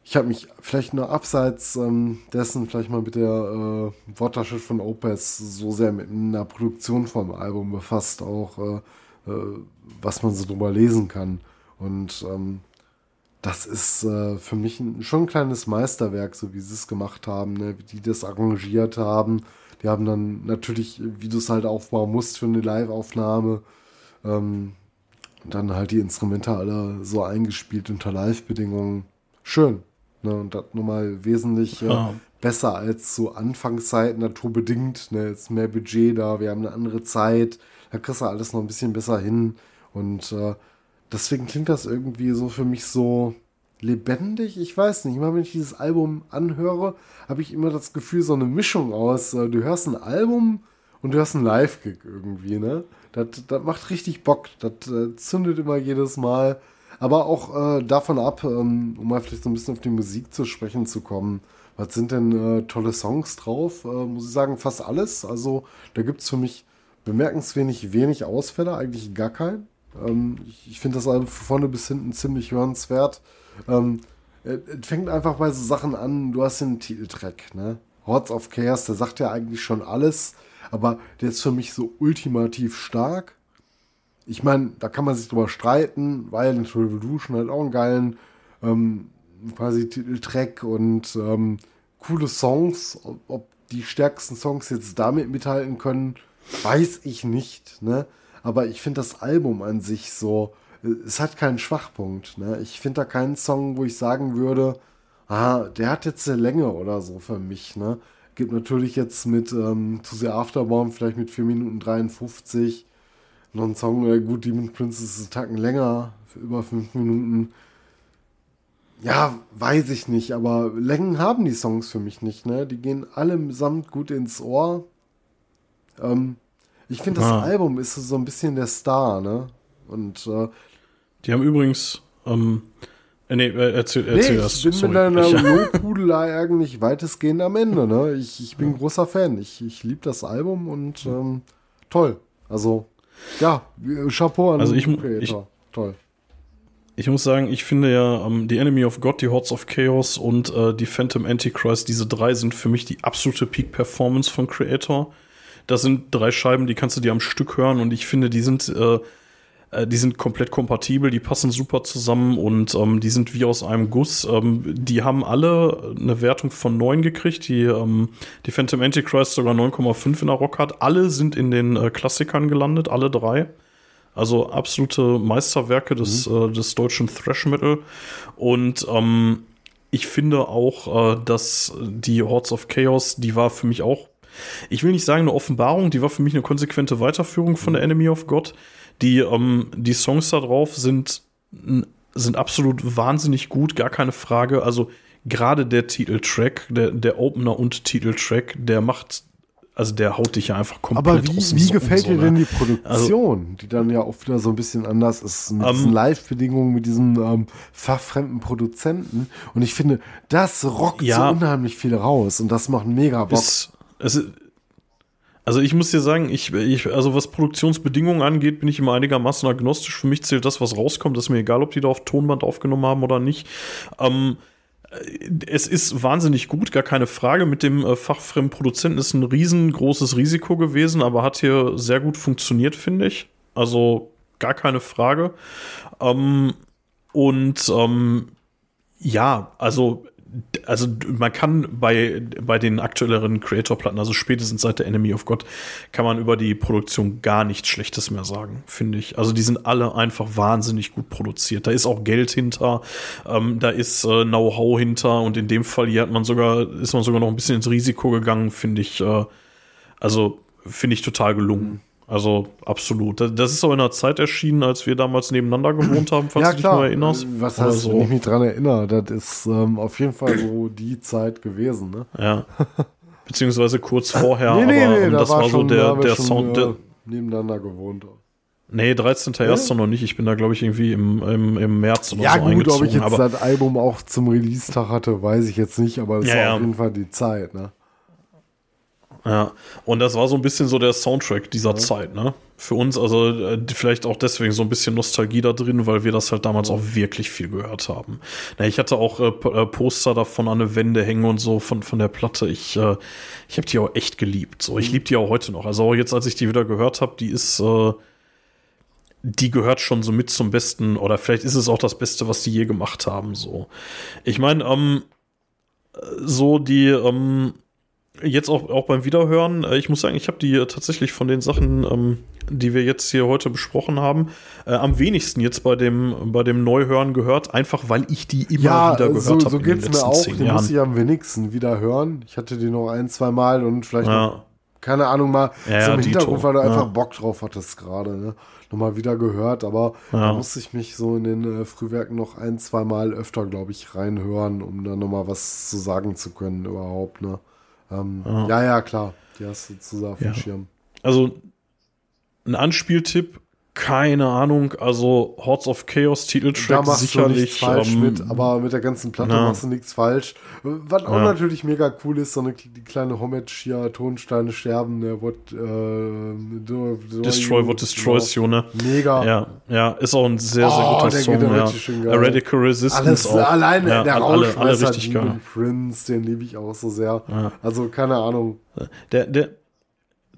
[SPEAKER 3] ich habe mich vielleicht nur abseits ähm, dessen vielleicht mal mit der äh, Worttasche von Opus so sehr mit einer Produktion vom Album befasst, auch äh, äh, was man so drüber lesen kann. Und ähm, das ist äh, für mich ein, schon ein kleines Meisterwerk, so wie sie es gemacht haben, ne? wie die das arrangiert haben. Die haben dann natürlich, wie du es halt aufbauen musst für eine Live-Aufnahme, ähm, dann halt die Instrumente alle so eingespielt unter Live-Bedingungen. Schön. Ne? Und das nochmal wesentlich äh,
[SPEAKER 2] Ja.
[SPEAKER 3] besser als so Anfangszeit naturbedingt. Ne? Jetzt mehr Budget da, wir haben eine andere Zeit. Da kriegst du alles noch ein bisschen besser hin. Und äh, deswegen klingt das irgendwie so für mich so lebendig. Ich weiß nicht. Immer wenn ich dieses Album anhöre, habe ich immer das Gefühl, so eine Mischung aus, äh, du hörst ein Album und du hörst einen Live-Gig irgendwie, ne? Das, das macht richtig Bock. Das äh, zündet immer jedes Mal. Aber auch äh, davon ab, ähm, um mal vielleicht so ein bisschen auf die Musik zu sprechen zu kommen. Was sind denn äh, tolle Songs drauf? Äh, muss ich sagen, fast alles. Also da gibt es für mich bemerkenswenig wenig Ausfälle, eigentlich gar keinen. Ähm, ich ich finde das Album von vorne bis hinten ziemlich hörenswert. Ähm, es fängt einfach bei so Sachen an, du hast den Titeltrack, ne? Hordes of Chaos, der sagt ja eigentlich schon alles, aber der ist für mich so ultimativ stark. Ich meine, da kann man sich drüber streiten, Violent Revolution hat auch einen geilen ähm, quasi Titeltrack und ähm, coole Songs. Ob, ob die stärksten Songs jetzt damit mithalten können, weiß ich nicht. Ne? Aber ich finde das Album an sich so, es hat keinen Schwachpunkt. Ne? Ich finde da keinen Song, wo ich sagen würde, ah, der hat jetzt eine Länge oder so für mich. Ne? Gibt natürlich jetzt mit ähm, To The Afterborn vielleicht mit 4 Minuten 53 noch einen Song, äh, gut, Demon Princess ist einen Tacken länger, über 5 Minuten. Ja, weiß ich nicht, aber Längen haben die Songs für mich nicht, ne? Die gehen allesamt gut ins Ohr. Ähm, ich finde, das
[SPEAKER 2] Ah.
[SPEAKER 3] Album ist so ein bisschen der Star, ne? Und äh,
[SPEAKER 2] Die haben übrigens, ähm, äh, nee, äh, erzähl,
[SPEAKER 3] nee,
[SPEAKER 2] erzähl
[SPEAKER 3] ich
[SPEAKER 2] erst.
[SPEAKER 3] bin
[SPEAKER 2] sorry.
[SPEAKER 3] mit deiner
[SPEAKER 2] Ich-
[SPEAKER 3] Lobhudelei eigentlich weitestgehend am Ende, ne? Ich, ich bin großer Fan. Ich, ich liebe das Album und ähm, toll. Also, ja, Chapeau an
[SPEAKER 2] Also ich
[SPEAKER 3] Creator. toll.
[SPEAKER 2] Ich muss sagen, ich finde ja, ähm, die Enemy of God, die Hordes of Chaos und äh, die Phantom Antichrist, diese drei sind für mich die absolute Peak-Performance von Creator. Das sind drei Scheiben, die kannst du dir am Stück hören und ich finde, die sind, äh, äh, die sind komplett kompatibel, die passen super zusammen und ähm, die sind wie aus einem Guss. Ähm, die haben alle eine Wertung von 9 gekriegt, die, ähm, die Phantom Antichrist sogar 9,5 in der Rock hat. Alle sind in den äh, Klassikern gelandet, alle drei. Also absolute Meisterwerke des, äh, des deutschen Thrash Metal. Und ähm, ich finde auch, äh, dass die Hordes of Chaos, die war für mich auch, ich will nicht sagen eine Offenbarung, die war für mich eine konsequente Weiterführung von der Enemy of God. Die, ähm, die Songs da drauf sind, sind absolut wahnsinnig gut, gar keine Frage. Also gerade der Titeltrack, der, der Opener und Titeltrack, der macht, also der haut dich ja einfach komplett
[SPEAKER 3] Aber wie,
[SPEAKER 2] aus dem
[SPEAKER 3] wie gefällt
[SPEAKER 2] so,
[SPEAKER 3] dir
[SPEAKER 2] ne?
[SPEAKER 3] denn die Produktion, die dann ja auch wieder so ein bisschen anders ist, mit
[SPEAKER 2] Ähm,
[SPEAKER 3] diesen Live-Bedingungen, mit diesen ähm, fachfremden Produzenten? Und ich finde, das rockt
[SPEAKER 2] Ja.
[SPEAKER 3] so unheimlich viel raus und das macht mega Bock.
[SPEAKER 2] Ist, es also ich muss dir sagen, ich, ich, also was Produktionsbedingungen angeht, bin ich immer einigermaßen agnostisch. Für mich zählt das, was rauskommt. Das ist mir egal, ob die da auf Tonband aufgenommen haben oder nicht. Ähm, äh, es ist wahnsinnig gut, gar keine Frage. Mit dem äh, fachfremden Produzenten ist ein riesengroßes Risiko gewesen, aber hat hier sehr gut funktioniert, finde ich. Also gar keine Frage. Ähm, und ähm, ja, also, also man kann bei, bei den aktuelleren Creator-Platten, also spätestens seit der Enemy of God, kann man über die Produktion gar nichts Schlechtes mehr sagen, finde ich. Also die sind alle einfach wahnsinnig gut produziert. Da ist auch Geld hinter, ähm, da ist äh, Know-how hinter und in dem Fall hier hat man sogar, ist man sogar noch ein bisschen ins Risiko gegangen, finde ich. Äh, also finde ich total gelungen. Also absolut. Das- Das ist auch in einer Zeit erschienen, als wir damals nebeneinander gewohnt haben, falls
[SPEAKER 3] ja,
[SPEAKER 2] du dich noch erinnerst.
[SPEAKER 3] Äh, Was heißt,
[SPEAKER 2] so.
[SPEAKER 3] wenn ich mich dran erinnere, das ist ähm, auf jeden Fall so die Zeit gewesen, ne?
[SPEAKER 2] Ja. Beziehungsweise kurz vorher,
[SPEAKER 3] nee, nee,
[SPEAKER 2] aber
[SPEAKER 3] nee,
[SPEAKER 2] ähm,
[SPEAKER 3] da
[SPEAKER 2] das war, so
[SPEAKER 3] schon, da
[SPEAKER 2] der, der
[SPEAKER 3] schon,
[SPEAKER 2] Sound.
[SPEAKER 3] äh,
[SPEAKER 2] Der,
[SPEAKER 3] nebeneinander gewohnt.
[SPEAKER 2] nee, 13.01. noch nicht. Ich bin da, glaube ich, irgendwie im, im, im März oder
[SPEAKER 3] Ja,
[SPEAKER 2] so
[SPEAKER 3] gut, ob
[SPEAKER 2] eingezogen.
[SPEAKER 3] ich jetzt das Album auch zum Release-Tag hatte, weiß ich jetzt nicht, aber es
[SPEAKER 2] Ja,
[SPEAKER 3] war
[SPEAKER 2] ja.
[SPEAKER 3] auf jeden Fall die Zeit, ne?
[SPEAKER 2] Ja, und das war so ein bisschen so der Soundtrack dieser Zeit, ne? Für uns, also äh, vielleicht auch deswegen so ein bisschen Nostalgie da drin, weil wir das halt damals auch wirklich viel gehört haben. Na, ich hatte auch äh, äh, Poster davon an der Wände hängen und so von, von der Platte. Ich, äh, ich habe die auch echt geliebt. So, ich liebe die auch heute noch. Also auch jetzt, als ich die wieder gehört habe, die ist, äh, die gehört schon so mit zum Besten, oder vielleicht ist es auch das Beste, was die je gemacht haben. So. Ich meine, ähm, so die, ähm, jetzt auch, auch beim Wiederhören, äh, ich muss sagen, ich habe die äh, tatsächlich von den Sachen, ähm, die wir jetzt hier heute besprochen haben, äh, am wenigsten jetzt bei dem, bei dem Neuhören gehört, einfach weil ich die immer
[SPEAKER 3] ja,
[SPEAKER 2] wieder gehört
[SPEAKER 3] so,
[SPEAKER 2] habe
[SPEAKER 3] so
[SPEAKER 2] in den
[SPEAKER 3] geht's mir auch. Die muss ich am wenigsten wieder hören. Ich hatte die noch ein, zwei Mal und vielleicht noch,
[SPEAKER 2] Ja,
[SPEAKER 3] keine Ahnung, mal
[SPEAKER 2] Ja,
[SPEAKER 3] so im Hintergrund, weil du einfach. Bock drauf hattest gerade, ne? Nochmal wieder gehört, aber da musste ich mich so in den äh, Frühwerken noch ein, zwei Mal öfter, glaube ich, reinhören, um dann nochmal was zu sagen zu können überhaupt, ne? Ähm, ja. ja, klar. Die hast du zu sehr auf dem
[SPEAKER 2] Ja.
[SPEAKER 3] Schirm.
[SPEAKER 2] also ein Anspieltipp keine Ahnung, also Hordes of Chaos
[SPEAKER 3] Da
[SPEAKER 2] Titeltrack
[SPEAKER 3] machst
[SPEAKER 2] sicherlich.
[SPEAKER 3] falsch
[SPEAKER 2] ähm,
[SPEAKER 3] mit, aber mit der ganzen Platte
[SPEAKER 2] na.
[SPEAKER 3] machst du nichts falsch. Was auch
[SPEAKER 2] Ja.
[SPEAKER 3] natürlich mega cool ist, so eine die kleine Homage hier, Tonsteine sterben, der what, äh, do, do
[SPEAKER 2] Destroy What Destroys You, ne?
[SPEAKER 3] Mega.
[SPEAKER 2] Ja, ja, ist auch ein sehr, sehr
[SPEAKER 3] Oh,
[SPEAKER 2] guter Song.
[SPEAKER 3] ja
[SPEAKER 2] ja. Radical Resistance
[SPEAKER 3] Alles
[SPEAKER 2] auch.
[SPEAKER 3] alleine,
[SPEAKER 2] ja,
[SPEAKER 3] der
[SPEAKER 2] alle, alle richtig geil.
[SPEAKER 3] Prince, den liebe ich auch so sehr. Also keine Ahnung.
[SPEAKER 2] Der, der,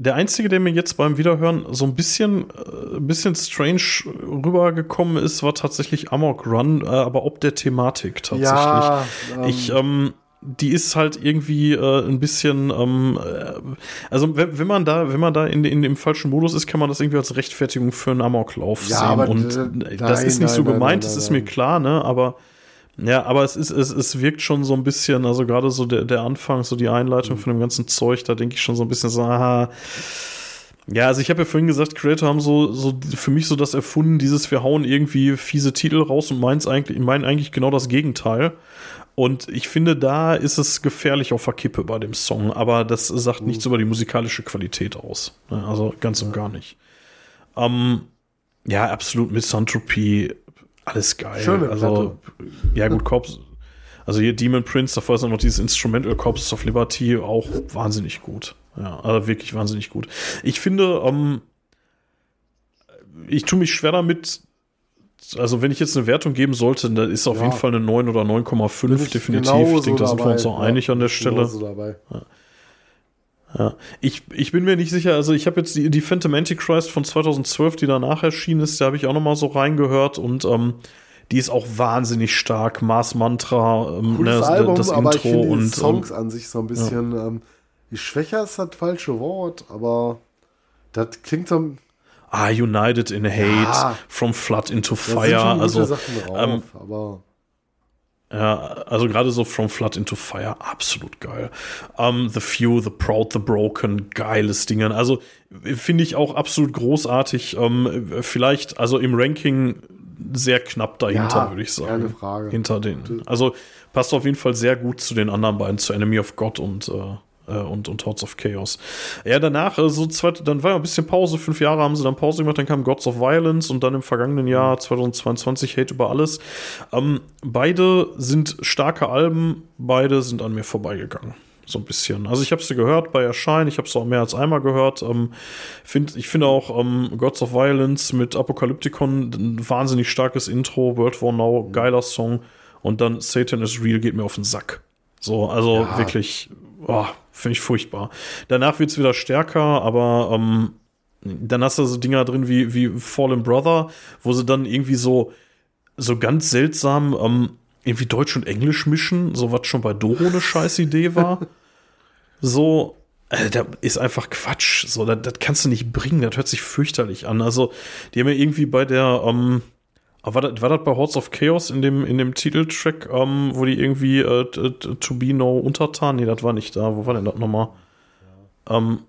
[SPEAKER 2] der einzige, der mir jetzt beim Wiederhören so ein bisschen, äh, ein bisschen strange rübergekommen ist, war tatsächlich Amok Run, äh, aber ob der Thematik tatsächlich.
[SPEAKER 3] Ja, ähm,
[SPEAKER 2] ich, ähm, die ist halt irgendwie äh, ein bisschen, ähm, äh, also wenn, wenn man da, wenn man da in, in dem falschen Modus ist, kann man das irgendwie als Rechtfertigung für einen Amoklauf
[SPEAKER 3] Ja,
[SPEAKER 2] sehen.
[SPEAKER 3] aber
[SPEAKER 2] Und äh, das
[SPEAKER 3] nein,
[SPEAKER 2] ist nicht so
[SPEAKER 3] nein, nein,
[SPEAKER 2] gemeint,
[SPEAKER 3] nein,
[SPEAKER 2] das ist
[SPEAKER 3] nein.
[SPEAKER 2] mir klar, ne? Aber ja, aber es ist, es, es wirkt schon so ein bisschen, also gerade so der, der Anfang, so die Einleitung
[SPEAKER 3] Mhm.
[SPEAKER 2] von dem ganzen Zeug, da denke ich schon so ein bisschen so, aha. Ja, also ich habe ja vorhin gesagt, Creator haben so, so für mich so das erfunden, dieses wir hauen irgendwie fiese Titel raus und meins eigentlich, meinen eigentlich genau das Gegenteil. Und ich finde, da ist es gefährlich auf der Kippe bei dem Song, aber das sagt nichts
[SPEAKER 3] Mhm.
[SPEAKER 2] über die musikalische Qualität aus. Ne? Also ganz und gar nicht. Ähm, ja, absolut Misanthropy, alles geil.
[SPEAKER 3] Schöne
[SPEAKER 2] also, ja, gut, Corps, also hier Demon Prince, davor ist noch dieses Instrumental Corpses of Liberty, auch wahnsinnig gut. Ja, also wirklich wahnsinnig gut. Ich finde, ähm, ich tue mich schwer damit, also wenn ich jetzt eine Wertung geben sollte, dann ist auf
[SPEAKER 3] Ja.
[SPEAKER 2] jeden Fall eine 9 oder 9,5
[SPEAKER 3] bin ich
[SPEAKER 2] definitiv. Ich denke, da sind wir uns auch
[SPEAKER 3] Ja,
[SPEAKER 2] einig an der Stelle.
[SPEAKER 3] genauso dabei.
[SPEAKER 2] Ja. Ich, ich bin mir nicht sicher, also ich habe jetzt die, die Phantom Antichrist von 2012, die danach erschienen ist, da habe ich auch noch mal so reingehört und ähm, die ist auch wahnsinnig stark. Mars Mantra, ähm, ne,
[SPEAKER 3] Album,
[SPEAKER 2] das
[SPEAKER 3] aber ich
[SPEAKER 2] Intro
[SPEAKER 3] finde die
[SPEAKER 2] und
[SPEAKER 3] Songs
[SPEAKER 2] ähm,
[SPEAKER 3] an sich so ein bisschen, ähm, je schwächer ist das falsche Wort, aber das klingt so,
[SPEAKER 2] ah, United in Hate,
[SPEAKER 3] Ja.
[SPEAKER 2] From Flood into Fire, also
[SPEAKER 3] drauf,
[SPEAKER 2] ähm,
[SPEAKER 3] aber
[SPEAKER 2] Ja, also gerade so From Flood into Fire, absolut geil. Um, the Few, The Proud, The Broken, geiles Ding. Also finde ich auch absolut großartig. Ähm, vielleicht, also im Ranking sehr knapp dahinter,
[SPEAKER 3] Ja,
[SPEAKER 2] würde ich sagen.
[SPEAKER 3] keine Frage.
[SPEAKER 2] Hinter den. Also passt auf jeden Fall sehr gut zu den anderen beiden, zu Enemy of God und äh, äh, und, und Hordes of Chaos. Ja, danach, äh, so zweit, dann war ja ein bisschen Pause, fünf Jahre haben sie dann Pause gemacht, dann kam Gods of Violence und dann im vergangenen Jahr 2022 Hate über alles. Ähm, beide sind starke Alben, beide sind an mir vorbeigegangen. So ein bisschen. Also ich habe sie gehört bei Erscheinen, ich habe es auch mehr als einmal gehört. Ähm, find, ich finde auch ähm, Gods of Violence mit Apocalypticon ein wahnsinnig starkes Intro, World War Now, geiler Song. Und dann Satan is Real geht mir auf den Sack. So, also
[SPEAKER 3] Ja.
[SPEAKER 2] wirklich, oh, finde ich furchtbar. Danach wird's wieder stärker, aber ähm, dann hast du so Dinger drin wie, wie Fallen Brother, wo sie dann irgendwie so, so ganz seltsam ähm, irgendwie Deutsch und Englisch mischen, so was schon bei Doro eine scheiß Idee war. so, äh, da ist einfach Quatsch. So, das, das kannst du nicht bringen, das hört sich fürchterlich an. Also, die haben ja irgendwie bei der, ähm, aber war das, war das bei Hordes of Chaos in dem, in dem Titeltrack, ähm, wo die irgendwie äh, To Be No Untertan? Nee, das war nicht da. Wo war denn das nochmal? Ähm,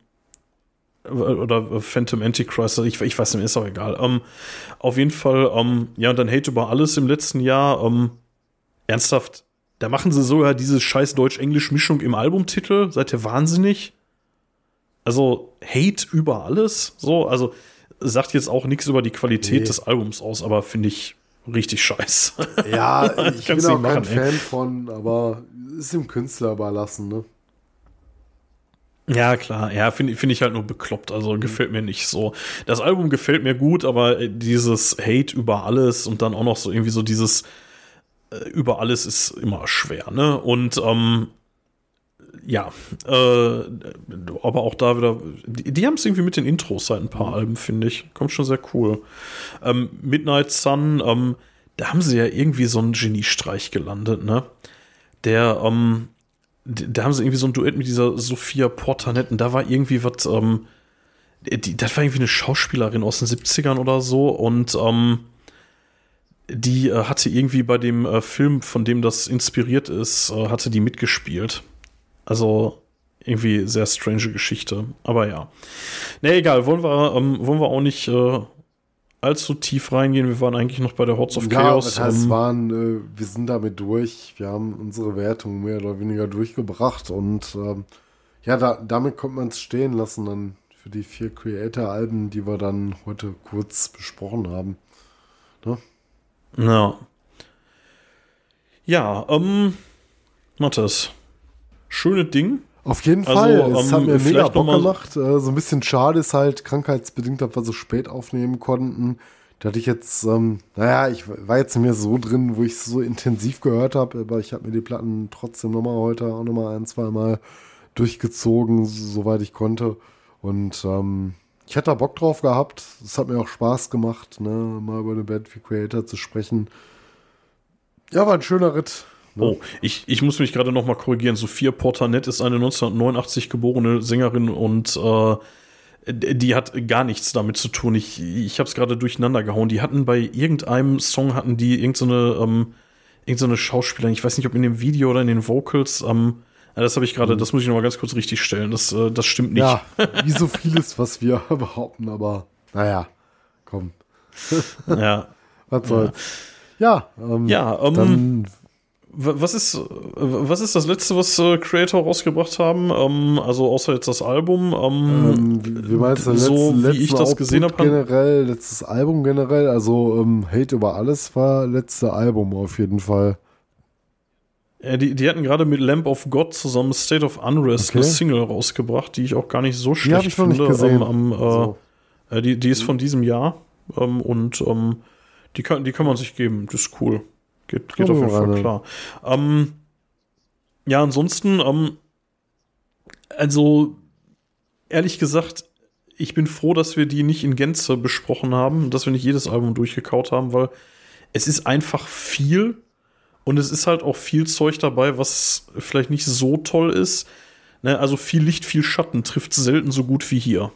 [SPEAKER 2] oder Phantom Antichrist, ich, ich weiß nicht, ist auch egal. Ähm, auf jeden Fall, ähm, ja, und dann Hate über alles im letzten Jahr. Ähm, ernsthaft, da machen sie sogar diese scheiß Deutsch-Englisch-Mischung im Albumtitel. Seid ihr wahnsinnig? Also, Hate über alles? So, also, sagt jetzt auch nichts über die Qualität
[SPEAKER 3] Nee.
[SPEAKER 2] des Albums aus, aber finde ich richtig scheiße.
[SPEAKER 3] ja, ich bin auch kein
[SPEAKER 2] machen, ey.
[SPEAKER 3] Fan von, aber ist dem Künstler überlassen, ne?
[SPEAKER 2] Ja, klar. Ja, finde find ich halt nur bekloppt. Also gefällt mir nicht so. Das Album gefällt mir gut, aber äh, dieses Hate über alles und dann auch noch so irgendwie so dieses äh, über alles ist immer schwer, ne? Und ähm, ja, äh, aber auch da wieder, die, die haben es irgendwie mit den Intros seit ein paar Alben, finde ich. Kommt schon sehr cool. Ähm, Midnight Sun, ähm, da haben sie ja irgendwie so einen Geniestreich gelandet, ne? Der, ähm, da haben sie irgendwie so ein Duett mit dieser Sophia Portanet und da war irgendwie was, ähm, die, das war irgendwie eine Schauspielerin aus den 70ern oder so und ähm, die äh, hatte irgendwie bei dem äh, Film, von dem das inspiriert ist, äh, hatte die mitgespielt. Also irgendwie sehr strange Geschichte. Aber ja. Ne, egal, wollen wir, ähm, wollen wir auch nicht äh, allzu tief reingehen. Wir waren eigentlich noch bei der Hordes of
[SPEAKER 3] Ja,
[SPEAKER 2] Chaos.
[SPEAKER 3] das heißt,
[SPEAKER 2] ähm,
[SPEAKER 3] waren, äh, wir sind damit durch. Wir haben unsere Wertung mehr oder weniger durchgebracht und ähm, ja, da, damit konnte man es stehen lassen. Dann für die vier Creator-Alben, die wir dann heute kurz besprochen haben. Ne?
[SPEAKER 2] Ja. Ja, ähm, Matthias. Schöne Ding.
[SPEAKER 3] Auf jeden
[SPEAKER 2] Also,
[SPEAKER 3] Fall. Es
[SPEAKER 2] ähm,
[SPEAKER 3] hat mir mega Bock gemacht. Äh, so ein bisschen schade ist halt krankheitsbedingt, dass wir so spät aufnehmen konnten. Da hatte ich jetzt, ähm, naja, ich war jetzt nicht mehr so drin, wo ich es so intensiv gehört habe, aber ich habe mir die Platten trotzdem nochmal heute auch nochmal ein, zwei Mal durchgezogen, soweit ich konnte. Und ähm, ich hätte da Bock drauf gehabt. Es hat mir auch Spaß gemacht, ne, mal über eine Band wie Creator zu sprechen. Ja, war ein schöner Ritt. Ne?
[SPEAKER 2] Oh, ich, ich muss mich gerade noch mal korrigieren. Sophia Portanet ist eine 1989 geborene Sängerin und äh, die hat gar nichts damit zu tun. Ich, ich habe es gerade durcheinander gehauen. Die hatten bei irgendeinem Song hatten die irgendeine ähm, irgendeine Schauspielerin. Ich weiß nicht, ob in dem Video oder in den Vocals. Ähm, ja, das habe ich gerade. Das muss ich noch mal ganz kurz richtig stellen. Das, äh, das stimmt nicht.
[SPEAKER 3] Ja, wie so vieles, was wir behaupten, aber naja, komm,
[SPEAKER 2] ja.
[SPEAKER 3] was soll's. Ja, ähm,
[SPEAKER 2] Ja, ähm,
[SPEAKER 3] dann,
[SPEAKER 2] Was ist, was ist das letzte, was äh, Creator rausgebracht haben? Ähm, also außer jetzt das Album. Ähm,
[SPEAKER 3] ähm, wie, meinst du,
[SPEAKER 2] so
[SPEAKER 3] letzten,
[SPEAKER 2] wie ich das gesehen
[SPEAKER 3] Output
[SPEAKER 2] habe,
[SPEAKER 3] generell, letztes Album generell, also ähm, Hate über alles war letzte Album auf jeden Fall.
[SPEAKER 2] äh, die, die hatten gerade mit Lamp of God zusammen State of Unrest
[SPEAKER 3] Okay.
[SPEAKER 2] eine Single rausgebracht, die ich auch gar nicht so
[SPEAKER 3] Die
[SPEAKER 2] schlecht
[SPEAKER 3] habe ich noch
[SPEAKER 2] finde.
[SPEAKER 3] nicht gesehen.
[SPEAKER 2] Ähm, am, äh,
[SPEAKER 3] So.
[SPEAKER 2] äh, die, die ist von diesem Jahr ähm, und die, kann, die kann man sich geben. Das ist cool. Geht, geht auf jeden Fall klar. Ähm, ja, ansonsten, ähm, also ehrlich gesagt, ich bin froh, dass wir die nicht in Gänze besprochen haben, dass wir nicht jedes Album durchgekaut haben, weil es ist einfach viel und es ist halt auch viel Zeug dabei, was vielleicht nicht so toll ist. Ne, also viel Licht, viel Schatten trifft selten so gut wie hier.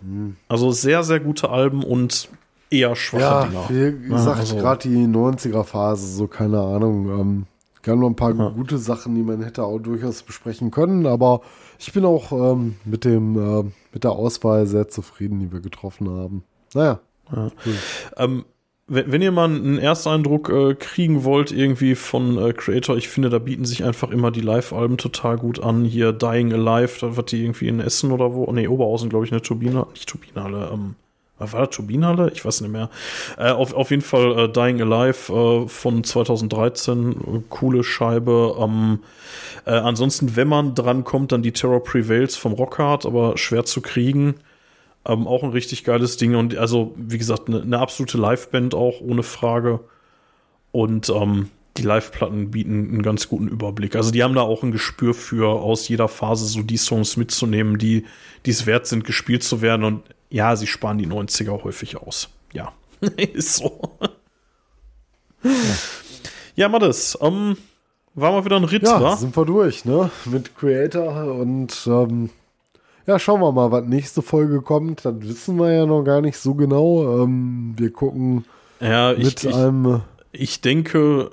[SPEAKER 2] Also sehr, sehr gute Alben und eher schwache
[SPEAKER 3] Ja,
[SPEAKER 2] Dinger.
[SPEAKER 3] wie gesagt,
[SPEAKER 2] also-
[SPEAKER 3] gerade die 90er-Phase, so keine Ahnung. Ähm, gab noch ein paar gute Sachen, die man hätte auch durchaus besprechen können, aber ich bin auch ähm, mit dem äh, mit der Auswahl sehr zufrieden, die wir getroffen haben. Naja,
[SPEAKER 2] Ähm, wenn, wenn ihr mal einen Ersteindruck äh, kriegen wollt, irgendwie von äh, Creator, ich finde, da bieten sich einfach immer die Live-Alben total gut an. Hier Dying Alive, da wird die irgendwie in Essen oder wo? Nee, Oberhausen, glaube ich, eine Turbine, nicht Turbinenhalle, ähm, war das Turbinenhalle? Ich weiß nicht mehr. Äh, auf, auf jeden Fall äh, Dying Alive äh, von 2013, äh, coole Scheibe. Ähm, äh, ansonsten, wenn man dran kommt, dann die Terror Prevails vom Rockhard, aber schwer zu kriegen. Ähm, auch ein richtig geiles Ding und also, wie gesagt, eine ne absolute Liveband auch, ohne Frage. Und ähm, die Live-Platten bieten einen ganz guten Überblick. Also die haben da auch ein Gespür für, aus jeder Phase so die Songs mitzunehmen, die die es wert sind, gespielt zu werden. Und ja, sie sparen die 90er häufig aus. Ja, ist so. ja, Mattes, ähm, war mal wieder ein Ritt,
[SPEAKER 3] ja,
[SPEAKER 2] wa?
[SPEAKER 3] sind wir durch, ne? Mit Creator und ähm, ja, schauen wir mal, was nächste Folge kommt. Das wissen wir ja noch gar nicht so genau. Ähm, wir gucken
[SPEAKER 2] Ja, ich,
[SPEAKER 3] mit
[SPEAKER 2] ich,
[SPEAKER 3] einem
[SPEAKER 2] ich denke,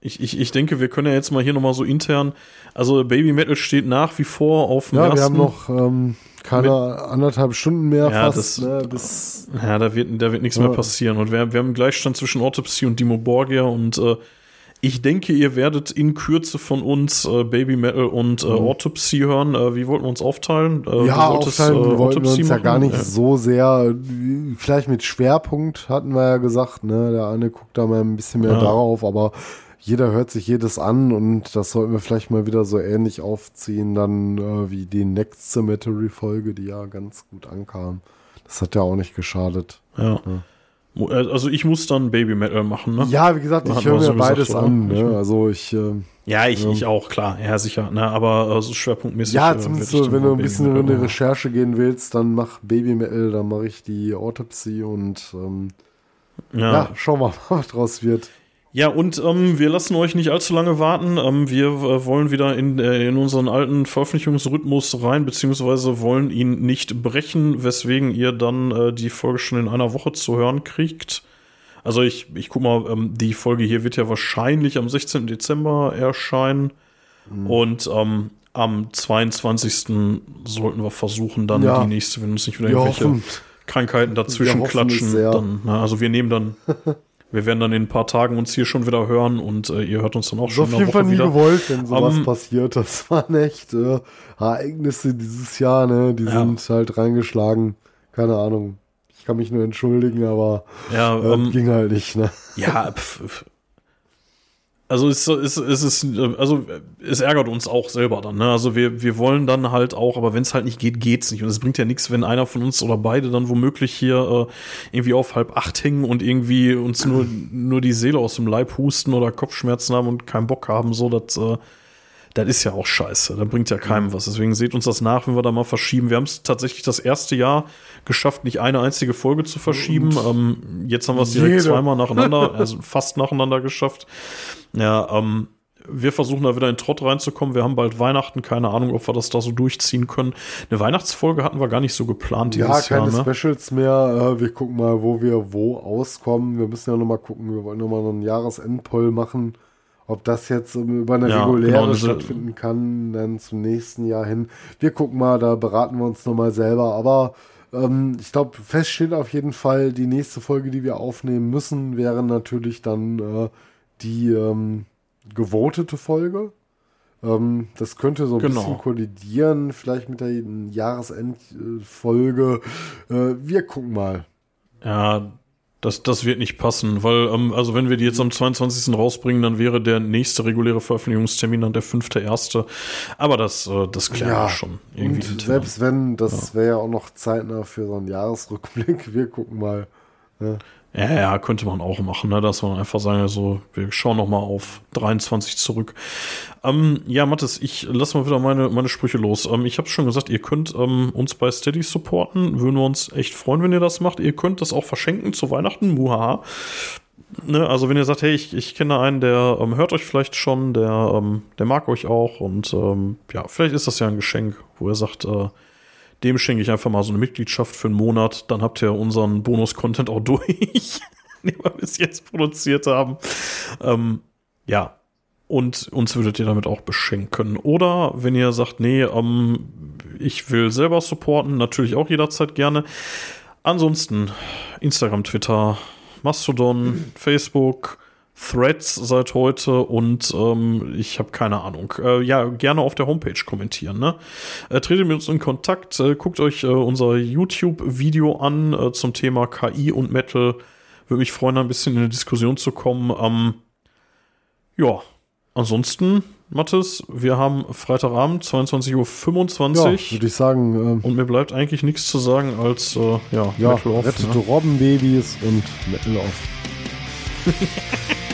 [SPEAKER 2] ich, ich, ich denke, wir können ja jetzt mal hier nochmal so intern. Also Baby Metal steht nach wie vor auf dem
[SPEAKER 3] Ja,
[SPEAKER 2] ersten.
[SPEAKER 3] wir haben noch ähm, keine anderthalb Stunden mehr
[SPEAKER 2] Ja,
[SPEAKER 3] fast,
[SPEAKER 2] das-
[SPEAKER 3] ne, bis
[SPEAKER 2] Ja, da wird, da wird nichts
[SPEAKER 3] Ja.
[SPEAKER 2] mehr passieren. Und wir, wir haben einen Gleichstand zwischen Autopsy und Dimo Borgia und äh, ich denke, ihr werdet in Kürze von uns äh, Baby Metal und äh, Autopsy hören. Äh, wie wollten wir uns aufteilen? Äh,
[SPEAKER 3] Mhm. ja,
[SPEAKER 2] wolltest,
[SPEAKER 3] aufteilen
[SPEAKER 2] äh,
[SPEAKER 3] wollten wir uns ja
[SPEAKER 2] machen?
[SPEAKER 3] gar nicht
[SPEAKER 2] Ja.
[SPEAKER 3] so sehr, vielleicht mit Schwerpunkt hatten wir ja gesagt, ne, der eine guckt da mal ein bisschen mehr
[SPEAKER 2] Ja.
[SPEAKER 3] darauf, aber jeder hört sich jedes an und das sollten wir vielleicht mal wieder so ähnlich aufziehen, dann äh, wie die Next Cemetery Folge, die ja ganz gut ankam. Das hat ja auch nicht geschadet.
[SPEAKER 2] Ja. Mo- äh, Also ich muss dann Baby Metal machen, ne?
[SPEAKER 3] Ja, wie gesagt, ich höre mir
[SPEAKER 2] gesagt,
[SPEAKER 3] beides
[SPEAKER 2] oder?
[SPEAKER 3] an.
[SPEAKER 2] Ich-
[SPEAKER 3] Ne? Also ich, äh,
[SPEAKER 2] Ja, ich,
[SPEAKER 3] Ja.
[SPEAKER 2] ich auch, klar. Ja, sicher. Ne? Aber äh, so schwerpunktmäßig.
[SPEAKER 3] ja,
[SPEAKER 2] äh,
[SPEAKER 3] zumindest so, wenn du ein
[SPEAKER 2] Baby
[SPEAKER 3] bisschen in die. Recherche gehen willst, dann mach Baby Metal, dann mache ich die Autopsy und ähm,
[SPEAKER 2] Ja.
[SPEAKER 3] ja, schauen wir mal, was draus wird.
[SPEAKER 2] Ja, und ähm, wir lassen euch nicht allzu lange warten. Ähm, wir äh, wollen wieder in, äh, in unseren alten Veröffentlichungsrhythmus rein, beziehungsweise wollen ihn nicht brechen, weswegen ihr dann äh, die Folge schon in einer Woche zu hören kriegt. Also ich, ich guck mal, ähm, die Folge hier wird ja wahrscheinlich am 16. Dezember erscheinen. Und ähm, am 22. sollten wir versuchen, dann
[SPEAKER 3] Ja.
[SPEAKER 2] die nächste, wenn uns nicht wieder irgendwelche Krankheiten dazwischen klatschen. Dann, na, also wir nehmen dann, wir werden dann in ein paar Tagen uns hier schon wieder hören und äh, ihr hört uns dann auch schon
[SPEAKER 3] auf
[SPEAKER 2] in
[SPEAKER 3] jeden Fall nie
[SPEAKER 2] wieder.
[SPEAKER 3] gewollt, wenn sowas
[SPEAKER 2] Ähm,
[SPEAKER 3] passiert. Das waren echt äh, Ereignisse dieses Jahr, ne? Die
[SPEAKER 2] Ja.
[SPEAKER 3] sind halt reingeschlagen. keine Ahnung. Ich kann mich nur entschuldigen, aber
[SPEAKER 2] Ja,
[SPEAKER 3] äh,
[SPEAKER 2] ähm,
[SPEAKER 3] ging halt nicht, ne?
[SPEAKER 2] Ja, pf, pf. Also es, es, es ist, also es ärgert uns auch selber dann. Ne? Also wir, wir wollen dann halt auch, aber wenn es halt nicht geht, geht's nicht. Und es bringt ja nichts, wenn einer von uns oder beide dann womöglich hier äh, irgendwie auf halb acht hängen und irgendwie uns nur, nur die Seele aus dem Leib husten oder Kopfschmerzen haben und keinen Bock haben. So, das, äh, das ist ja auch scheiße. Das bringt ja keinem was. Deswegen seht uns das nach, wenn wir da mal verschieben. Wir haben es tatsächlich das erste Jahr geschafft, nicht eine einzige Folge zu verschieben. Ähm, jetzt haben wir es direkt zweimal nacheinander, also fast nacheinander geschafft. Ja, ähm, wir versuchen da wieder in den Trott reinzukommen. Wir haben bald Weihnachten, keine Ahnung, ob wir das da so durchziehen können. Eine Weihnachtsfolge hatten wir gar nicht so geplant
[SPEAKER 3] Ja,
[SPEAKER 2] dieses
[SPEAKER 3] keine
[SPEAKER 2] Jahr. Ne?
[SPEAKER 3] Specials mehr. Äh, wir gucken mal, wo wir wo auskommen. Wir müssen ja nochmal gucken. Wir wollen nochmal einen Jahresendpoll machen. Ob das jetzt über eine
[SPEAKER 2] Ja,
[SPEAKER 3] reguläre
[SPEAKER 2] genau,
[SPEAKER 3] stattfinden kann, dann zum nächsten Jahr hin. Wir gucken mal, da beraten wir uns nochmal selber. Aber ähm, ich glaube, fest steht auf jeden Fall, die nächste Folge, die wir aufnehmen müssen, wäre natürlich dann äh, die ähm, gewotete Folge. Ähm, das könnte so ein
[SPEAKER 2] Genau.
[SPEAKER 3] bisschen kollidieren, vielleicht mit der Jahresendfolge. Äh, wir gucken mal.
[SPEAKER 2] Ja, das, das wird nicht passen, weil, ähm, also wenn wir die jetzt am 22. rausbringen, dann wäre der nächste reguläre Veröffentlichungstermin dann der fünfte erste. Aber das, äh, das klären wir schon irgendwie.
[SPEAKER 3] und selbst wenn, das wäre ja auch noch zeitnah für so einen Jahresrückblick. Wir gucken mal.
[SPEAKER 2] Ja, ja, könnte man auch machen, ne? dass man einfach sagen, so, wir schauen noch mal auf 23 zurück. Ähm, ja, Mathis, ich lasse mal wieder meine, meine Sprüche los. Ähm, ich habe schon gesagt, ihr könnt ähm, uns bei Steady supporten. Würden wir uns echt freuen, wenn ihr das macht. Ihr könnt das auch verschenken zu Weihnachten. Muhaha. Ne, also wenn ihr sagt, hey, ich, ich kenne einen, der ähm, hört euch vielleicht schon, der, ähm, der mag euch auch und ähm, ja, vielleicht ist das ja ein Geschenk, wo ihr sagt, äh, dem schenke ich einfach mal so eine Mitgliedschaft für einen Monat, dann habt ihr unseren Bonus-Content auch durch, den wir bis jetzt produziert haben. Ähm, ja, und uns würdet ihr damit auch beschenken. Oder wenn ihr sagt, nee, ähm, ich will selber supporten, natürlich auch jederzeit gerne. Ansonsten Instagram, Twitter, Mastodon, Facebook, Threads seit heute und ähm, ich habe keine Ahnung. Äh, ja, gerne auf der Homepage kommentieren. Ne? Äh, tretet mit uns in Kontakt, äh, guckt euch äh, unser YouTube-Video an äh, zum Thema KI und Metal. Würde mich freuen, ein bisschen in eine Diskussion zu kommen. Ähm, ja, ansonsten, Mathis, wir haben Freitagabend, 22.25
[SPEAKER 3] Ja,
[SPEAKER 2] Uhr.
[SPEAKER 3] würde ich sagen, ähm,
[SPEAKER 2] und mir bleibt eigentlich nichts zu sagen als äh, ja,
[SPEAKER 3] ja,
[SPEAKER 2] Metal off,
[SPEAKER 3] rettete
[SPEAKER 2] ne?
[SPEAKER 3] Robbenbabys und Metal off.